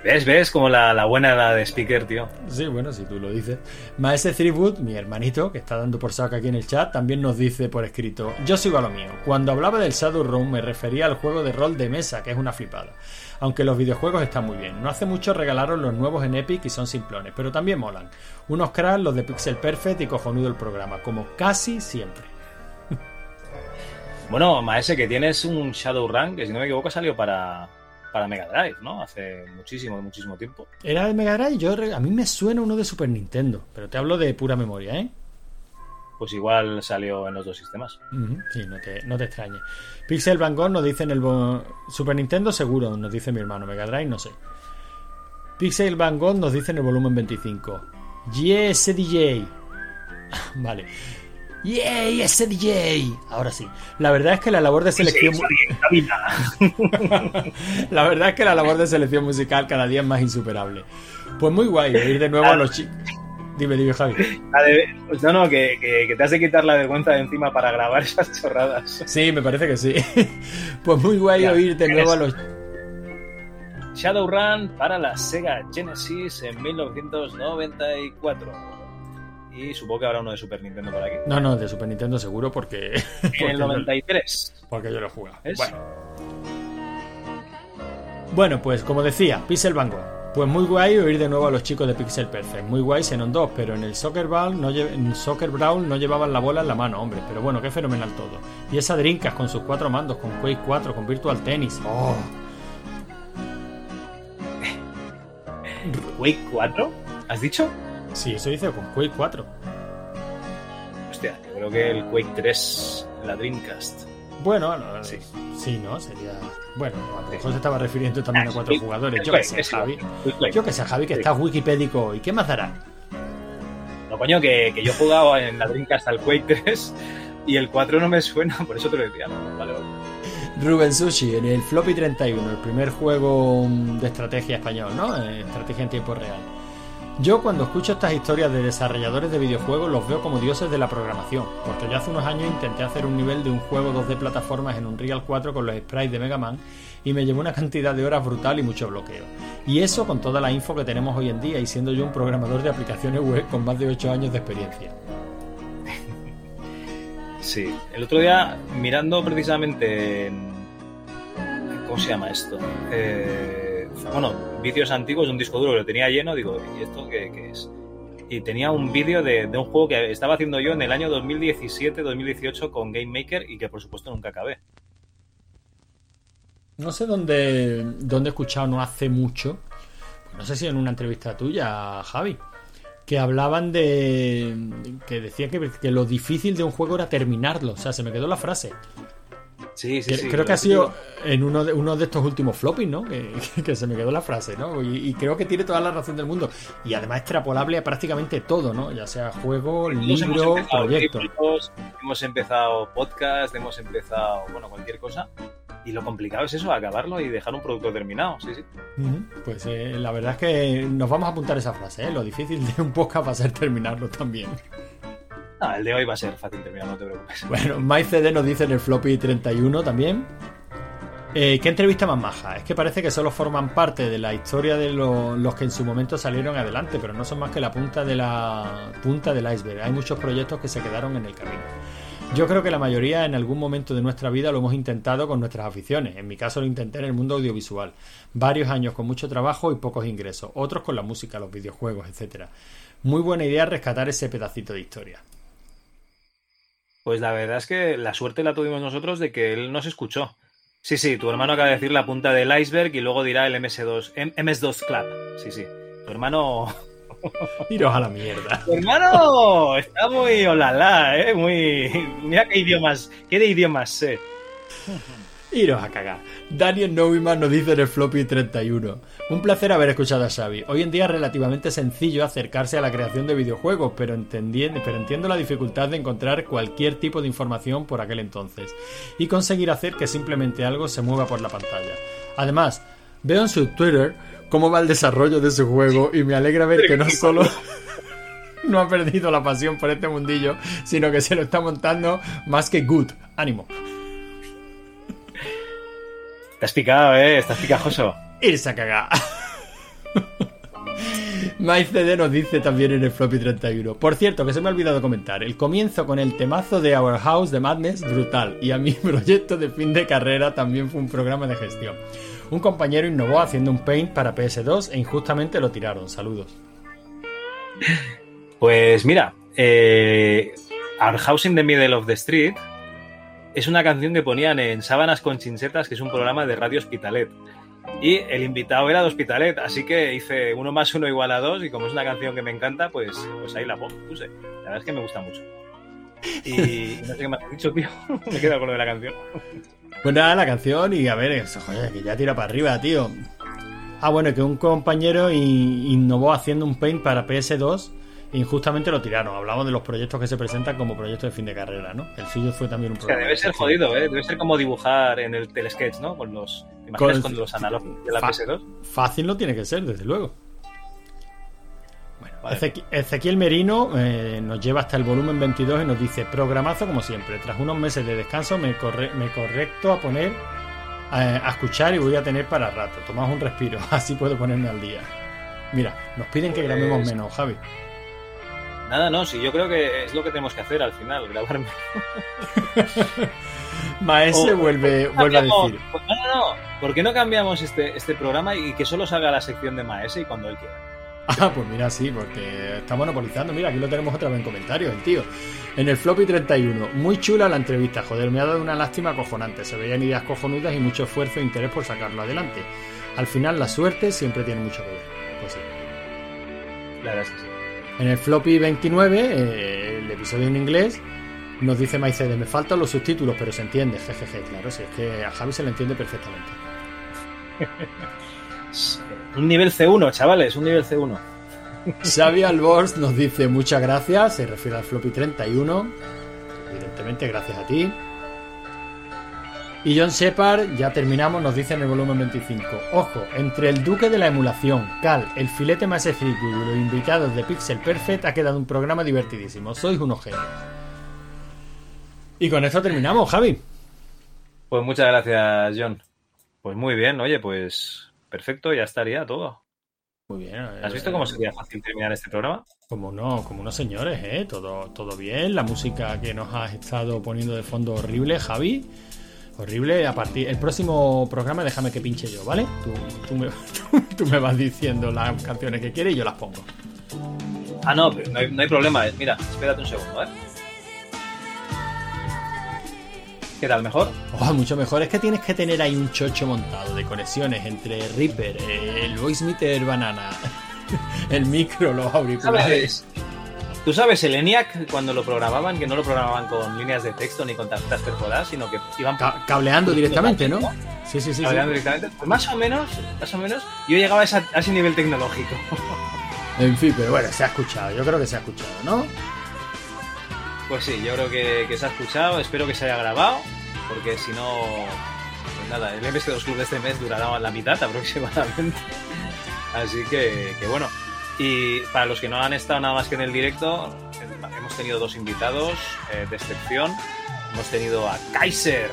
¿Ves? ¿Ves? Como la, la buena la de Speaker, tío. Sí, bueno, si tú lo dices. Maese Threepwood, mi hermanito, que está dando por saco aquí en el chat, también nos dice por escrito: Yo sigo a lo mío. Cuando hablaba del Shadowrun me refería al juego de rol de mesa, que es una flipada. Aunque los videojuegos están muy bien. No hace mucho regalaron los nuevos en Epic y son simplones, pero también molan. Unos cracks, los de Pixel Perfect y cojonudo el programa, como casi siempre. Bueno, Maese, que tienes un Shadowrun que si no me equivoco salió para, para Mega Drive, ¿no? Hace muchísimo, muchísimo tiempo. Era de Mega Drive, yo a mí me suena uno de Super Nintendo, pero te hablo de pura memoria, ¿eh? Pues igual salió en los dos sistemas. Ujú, Sí, no te, no te extrañe. Pixel Van Gogh nos dice en el Super Nintendo seguro, nos dice mi hermano. Mega Drive, no sé. Pixel Van Gogh nos dice en el volumen 25. Yes, DJ. vale. ¡Yay, ese DJ! Ahora sí. La verdad es que la labor de selección. la verdad es que la labor de selección musical cada día es más insuperable. Pues muy guay ir de nuevo a los chicos. Dime, dime, Javi. Pues no, no, que, que- que te has de quitar la vergüenza de encima para grabar esas chorradas. Sí, me parece que sí. pues muy guay Ya, oír de nuevo a los. Shadowrun para la Sega Genesis en 1994. Y supongo que habrá uno de Super Nintendo por aquí. No, no, de Super Nintendo seguro porque. porque En el yo- 93. Porque yo lo jugado. ¿Es? Bueno. Bueno, pues como decía, Pixel Van Gogh. Pues muy guay oír de nuevo a los chicos de Pixel Perfect. Muy guay Xenon 2, pero en el Soccer Brawl no, en Soccer Brawl no llevaban la bola en la mano, hombre. Pero bueno, qué fenomenal todo. Y esa Drinkas con sus cuatro mandos, con Quake 4, con Virtual Tennis. ¡Oh! ¿Quake 4? ¿Has dicho? Sí, eso dice con Quake 4. Hostia, yo creo que el Quake 3, la Dreamcast. Bueno, no, Sí. sí. ¿no? Sería. Bueno, a lo mejor se estaba refiriendo también a Ah, cuatro jugadores. Es Yo que sé, es Javi. Yo que sé, Javi, que estás wikipédico. ¿Y qué más dará? No, coño, que, que yo he jugado en la Dreamcast al Quake 3 y el 4 no me suena, por eso te lo decía. Vale, vale. Ruben Sushi, en el Floppy 31, el primer juego de estrategia español, ¿no? Eh, Estrategia en tiempo real. Yo cuando escucho estas historias de desarrolladores de videojuegos los veo como dioses de la programación, porque yo hace unos años intenté hacer un nivel de un juego 2D plataformas en Unreal 4 con los sprites de Mega Man y me llevó una cantidad de horas brutal y mucho bloqueo. Y eso con toda la info que tenemos hoy en día y siendo yo un programador de aplicaciones web con más de 8 años de experiencia. Sí, el otro día mirando precisamente en... ¿Cómo se llama esto? Eh, bueno, vídeos antiguos de un disco duro que lo tenía lleno, digo, ¿y esto qué, es? Y tenía un vídeo de, un juego que estaba haciendo yo en el año 2017-2018 con Game Maker y que por supuesto nunca acabé. No sé dónde, dónde he escuchado no hace mucho, no sé si en una entrevista tuya, Javi, que hablaban de. que decían que, que lo difícil de un juego era terminarlo. O sea, se me quedó la frase. Sí, sí, Que- sí. creo que ha sido en uno de, uno de estos últimos floppies, ¿no? Que, que se me quedó la frase, ¿no? Y, y creo que tiene toda la razón del mundo. Y además extrapolable a prácticamente todo, ¿no? Ya sea juego, hemos libro, empezado proyecto. libros, hemos empezado podcast, hemos empezado, bueno, cualquier cosa. Y lo complicado es eso, acabarlo y dejar un producto terminado. Sí, sí. Pues eh, la verdad es que nos vamos a apuntar esa frase, ¿eh? Lo difícil de un podcast va a ser terminarlo también. Ah, el de hoy va a ser fácil terminar, no te preocupes. Bueno, MyCD nos dice en el floppy 31 también. Eh, ¿Qué entrevista más maja? Es que parece que solo forman parte de la historia de lo- los que en su momento salieron adelante, pero no son más que la punta de la punta del iceberg. Hay muchos proyectos que se quedaron en el camino. Yo creo que la mayoría en algún momento de nuestra vida lo hemos intentado con nuestras aficiones. En mi caso lo intenté en el mundo audiovisual. Varios años con mucho trabajo y pocos ingresos. Otros con la música, los videojuegos, etcétera. Muy buena idea rescatar ese pedacito de historia. Pues la verdad es que la suerte la tuvimos nosotros de que él nos escuchó. Sí, sí, tu hermano acaba de decir la punta del iceberg y luego dirá el MS2, M- MS2 Club. Sí, sí. Tu hermano. Iros a la mierda. Tu hermano está muy olala, ¿eh? Muy. Mira qué idiomas. ¿Qué de idiomas sé? Iros a cagar. Daniel Neumann nos dice en el floppy 31. Un placer haber escuchado a Xavi. Hoy en día es relativamente sencillo acercarse a la creación de videojuegos, pero, pero entiendo la dificultad de encontrar cualquier tipo de información por aquel entonces y conseguir hacer que simplemente algo se mueva por la pantalla. Además, veo en su Twitter cómo va el desarrollo de su juego y me alegra ver que no solo no ha perdido la pasión por este mundillo, sino que se lo está montando más que good. Ánimo. Estás picado, ¿eh? Estás picajoso. Irse a cagar. MyCD nos dice también en el floppy 31. Por cierto, que se me ha olvidado comentar. El comienzo con el temazo de Our House de Madness, brutal. Y a mi proyecto de fin de carrera también fue un programa de gestión. Un compañero innovó haciendo un paint para PS2 e injustamente lo tiraron. Saludos. Pues mira, eh, Our House in the Middle of the Street es una canción que ponían en Sábanas con Chinchetas, que es un programa de Radio Hospitalet. Y el invitado era de Hospitalet, así que hice uno más uno igual a dos, y como es una canción que me encanta, pues, pues ahí la puse. La verdad es que me gusta mucho. Y no sé qué me has dicho, tío. me he quedado con lo de la canción. Pues nada, la canción y a ver, eso, joder, que ya tira para arriba, tío. Ah, bueno, que un compañero innovó haciendo un paint para PS2 e injustamente lo tiraron. Hablamos de los proyectos que se presentan como proyectos de fin de carrera, ¿no? El suyo fue también un O sea, debe de ser sección. jodido, ¿eh? Debe ser como dibujar en el telesketch, ¿no? Con los, ¿te imaginas Con- con, los analógicos de la Fa- PS2. Fácil no tiene que ser, desde luego. Bueno, Ezequi- Ezequiel Merino eh, nos lleva hasta el volumen 22 y nos dice, programazo como siempre, tras unos meses de descanso me, corre- me correcto a poner, eh, a escuchar y voy a tener para rato, tomad un respiro, así puedo ponerme al día. Mira, nos piden que grabemos Pues- menos, Javi. Nada, no, sí, yo creo que es lo que tenemos que hacer al final, grabar. Maese O- vuelve, ¿por qué vuelve a decir. No, no, no. ¿Por qué no cambiamos este, este programa y que solo salga la sección de Maese y cuando él quiera? Ah, pues mira, sí, porque está monopolizando. Mira, aquí lo tenemos otra vez en comentarios, el tío. En el floppy 31, muy chula la entrevista, joder, me ha dado una lástima acojonante. Se veían ideas cojonudas y mucho esfuerzo e interés por sacarlo adelante. Al final, la suerte siempre tiene mucho que ver. Pues sí. La verdad es que sí. En el floppy 29, eh, el episodio en inglés, nos dice Maicede, me faltan los subtítulos, pero se entiende, jejeje, claro, si es que a Javi se le entiende perfectamente. Un nivel C1, chavales, un nivel C1. Xavi Albors nos dice muchas gracias, se refiere al floppy 31. Evidentemente, gracias a ti. Y John Shepard, ya terminamos, nos dice en el volumen 25. Ojo, entre el duque de la emulación, Cal, el filete más ejecutivo y los invitados de Pixel Perfect ha quedado un programa divertidísimo. Sois unos genios. Y con esto terminamos, Javi. Pues muchas gracias, John. Pues muy bien, oye, pues perfecto, ya estaría todo. Muy bien. ¿Has visto cómo sería fácil terminar este programa? Como no, como unos señores, ¿eh? Todo, todo bien. La música que nos has estado poniendo de fondo horrible, Javi. Horrible. A partir el próximo programa déjame que pinche yo, ¿vale? Tú, tú me, tú me vas diciendo las canciones que quieres y yo las pongo. Ah, no, pero no hay, no hay problema. Mira, espérate un segundo, ¿eh? ¿Qué tal, mejor? Oh, mucho mejor. Es que tienes que tener ahí un chocho montado de conexiones entre Reaper, eh, el Voice Meter Banana, el micro, los auriculares. ¿Sabes? ¿Tú sabes el ENIAC cuando lo programaban? Que no lo programaban con líneas de texto ni con tarjetas perforadas, sino que iban Ca- cableando directamente, ¿no? Sí, sí, sí. cableando sí. directamente. Pues más o menos, más o menos, yo llegaba a, esa- a ese nivel tecnológico. En fin, pero bueno, se ha escuchado. Yo creo que se ha escuchado, ¿no? Pues sí, yo creo que, que se ha escuchado, espero que se haya grabado, porque si no, pues nada, el MS2 Club de este mes durará la mitad aproximadamente. Así que, que bueno. Y para los que no han estado nada más que en el directo, hemos tenido dos invitados eh, de excepción. Hemos tenido a Kaiser,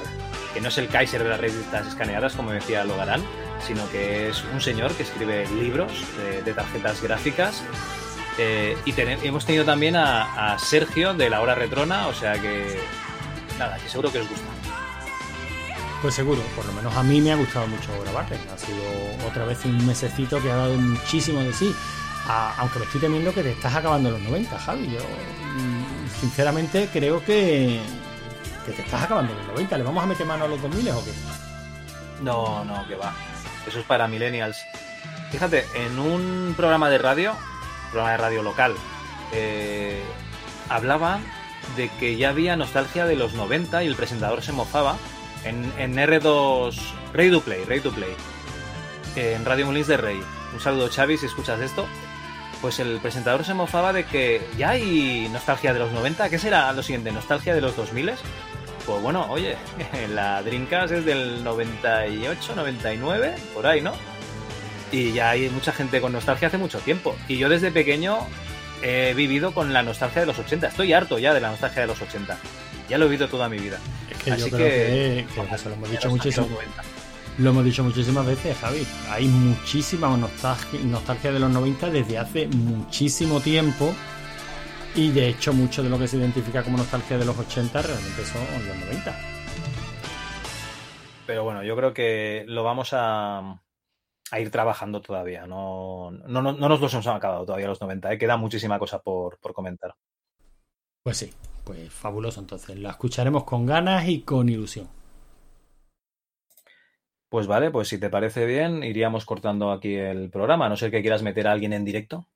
que no es el Kaiser de las revistas escaneadas, como decía Logarán, sino que es un señor que escribe libros de, tarjetas gráficas. Eh, y hemos tenido también a, Sergio de la hora retrona, o sea que nada, que seguro que os gusta. Pues seguro, por lo menos a mí me ha gustado mucho grabarle. Ha sido otra vez un mesecito que ha dado muchísimo de sí. Aunque me estoy temiendo que te estás acabando los 90, Javi. Yo, mm, sinceramente, creo que, que te estás acabando los 90. ¿Le vamos a meter mano a los 2000 o qué? No, no, que va. Eso es para millennials. Fíjate, en un programa de radio, programa de radio local, eh, hablaba de que ya había nostalgia de los 90 y el presentador se mofaba en, en R2 Ready to Play, Ready to Play, en Radio Molins de Rey. Un saludo, Xavi, si escuchas esto. Pues el presentador se mofaba de que ya hay nostalgia de los 90. ¿Qué será lo siguiente? ¿Nostalgia de los 2000? Pues bueno, oye, la Dreamcast es del 98, 99, por ahí, ¿no? Y ya hay mucha gente con nostalgia hace mucho tiempo. Y yo desde pequeño he vivido con la nostalgia de los 80. Estoy harto ya de la nostalgia de los 80. Ya lo he vivido toda mi vida. Es que Así yo creo que, que eso lo hemos dicho muchísimo. muchísimo. Lo hemos dicho muchísimas veces, Javi. Hay muchísima nostalgia, nostalgia de los 90 desde hace muchísimo tiempo. Y de hecho, mucho de lo que se identifica como nostalgia de los 80 realmente son los 90. Pero bueno, yo creo que lo vamos a, a ir trabajando todavía. No, no, no, no nos los hemos acabado todavía los 90. ¿eh? Queda muchísima cosa por, por comentar. Pues sí, pues fabuloso entonces. La escucharemos con ganas y con ilusión. Pues vale, pues si te parece bien, iríamos cortando aquí el programa, a no ser que quieras meter a alguien en directo.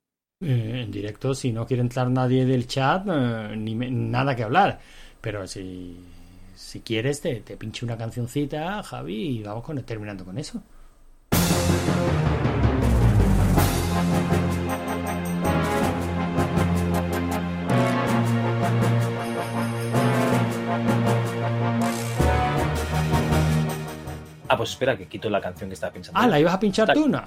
Eh, en directo, si no quiere entrar nadie del chat, eh, ni me- nada que hablar. Pero si, si quieres, te, te pincho una cancioncita, Javi, y vamos con, terminando con eso. Ah, pues espera, que quito la canción que estaba pensando. Ah, ¿la ibas a pinchar tú? No.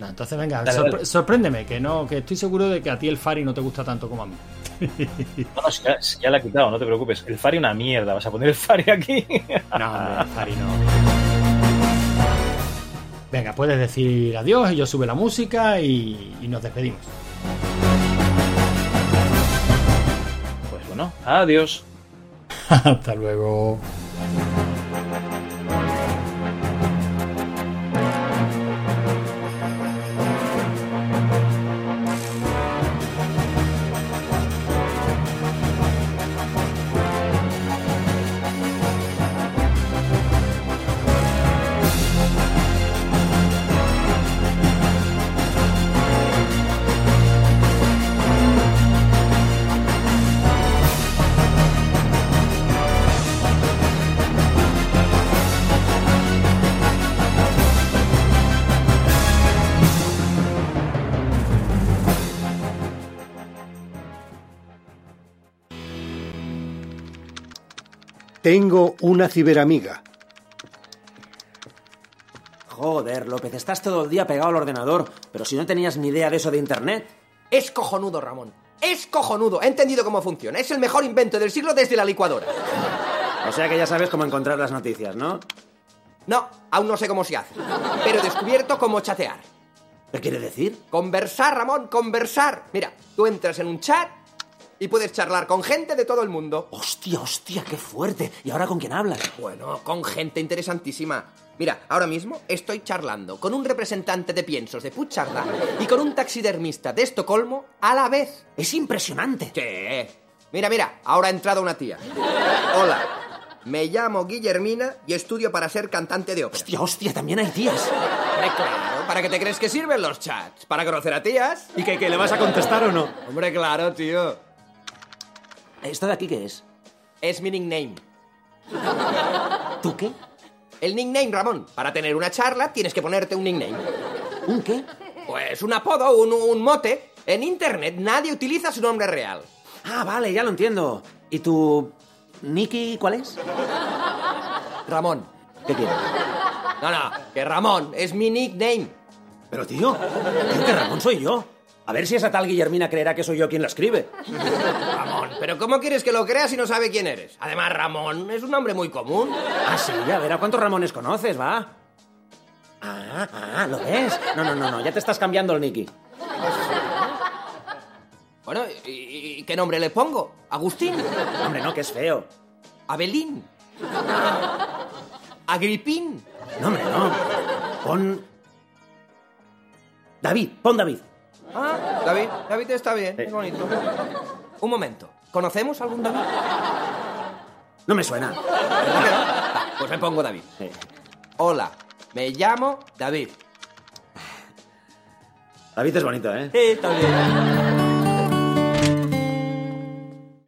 No, entonces venga, Dale, sorpre- dale. sorpréndeme, que no, que estoy seguro de que a ti el Fari no te gusta tanto como a mí. No, no, si ya, si ya la he quitado, no te preocupes. El Fari una mierda, vas a poner el Fari aquí. No, hombre, el Fari no. Venga, puedes decir adiós y yo sube la música y, y nos despedimos. Pues bueno, adiós. Hasta luego. Tengo una ciberamiga. Joder, López, estás todo el día pegado al ordenador, pero si no tenías ni idea de eso de internet. Es cojonudo, Ramón. Es cojonudo. He entendido cómo funciona. Es el mejor invento del siglo desde la licuadora. O sea que ya sabes cómo encontrar las noticias, ¿no? No, aún no sé cómo se hace. Pero he descubierto cómo chatear. ¿Qué quiere decir? Conversar, Ramón, conversar. Mira, tú entras en un chat y puedes charlar con gente de todo el mundo. Hostia, hostia, qué fuerte. ¿Y ahora con quién hablas? Bueno, con gente interesantísima. Mira, ahora mismo estoy charlando con un representante de piensos de Puigcerdá y con un taxidermista de Estocolmo a la vez. Es impresionante. Sí. Mira, mira, ahora ha entrado una tía. Hola, me llamo Guillermina y estudio para ser cantante de ópera. Hostia, hostia, también hay tías. Hombre, claro, ¿para qué te crees que sirven los chats? ¿Para conocer a tías? ¿Y que, que le vas a contestar o no? Hombre, claro, tío. ¿Esto de aquí qué es? Es mi nickname. ¿Tú qué? El nickname, Ramón. Para tener una charla tienes que ponerte un nickname. ¿Un qué? Pues un apodo, un, un mote. En internet nadie utiliza su nombre real. Ah, vale, ya lo entiendo. ¿Y tu Nicky cuál es? Ramón. ¿Qué quieres? No, no, que Ramón es mi nickname. Pero tío, que Ramón soy yo. A ver si esa tal Guillermina creerá que soy yo quien la escribe. Ramón, pero ¿cómo quieres que lo creas si no sabe quién eres? Además, Ramón es un nombre muy común. Ah, sí, a ver, ¿a cuántos Ramones conoces, va? Ah, ah, ¿lo ves? No, no, no, no, ya te estás cambiando el Nicky. Bueno, ¿y, y qué nombre le pongo? ¿Agustín? Hombre, no, que es feo. ¿Abelín? ¿Agripín? No, hombre, no. Pon... David, pon David. Ah, David, David está bien, es bonito. Un momento, ¿conocemos algún David? No me suena. ¿Verdad que no? Va, pues me pongo David. Hola, me llamo David. David es bonito, ¿eh? Sí, está bien.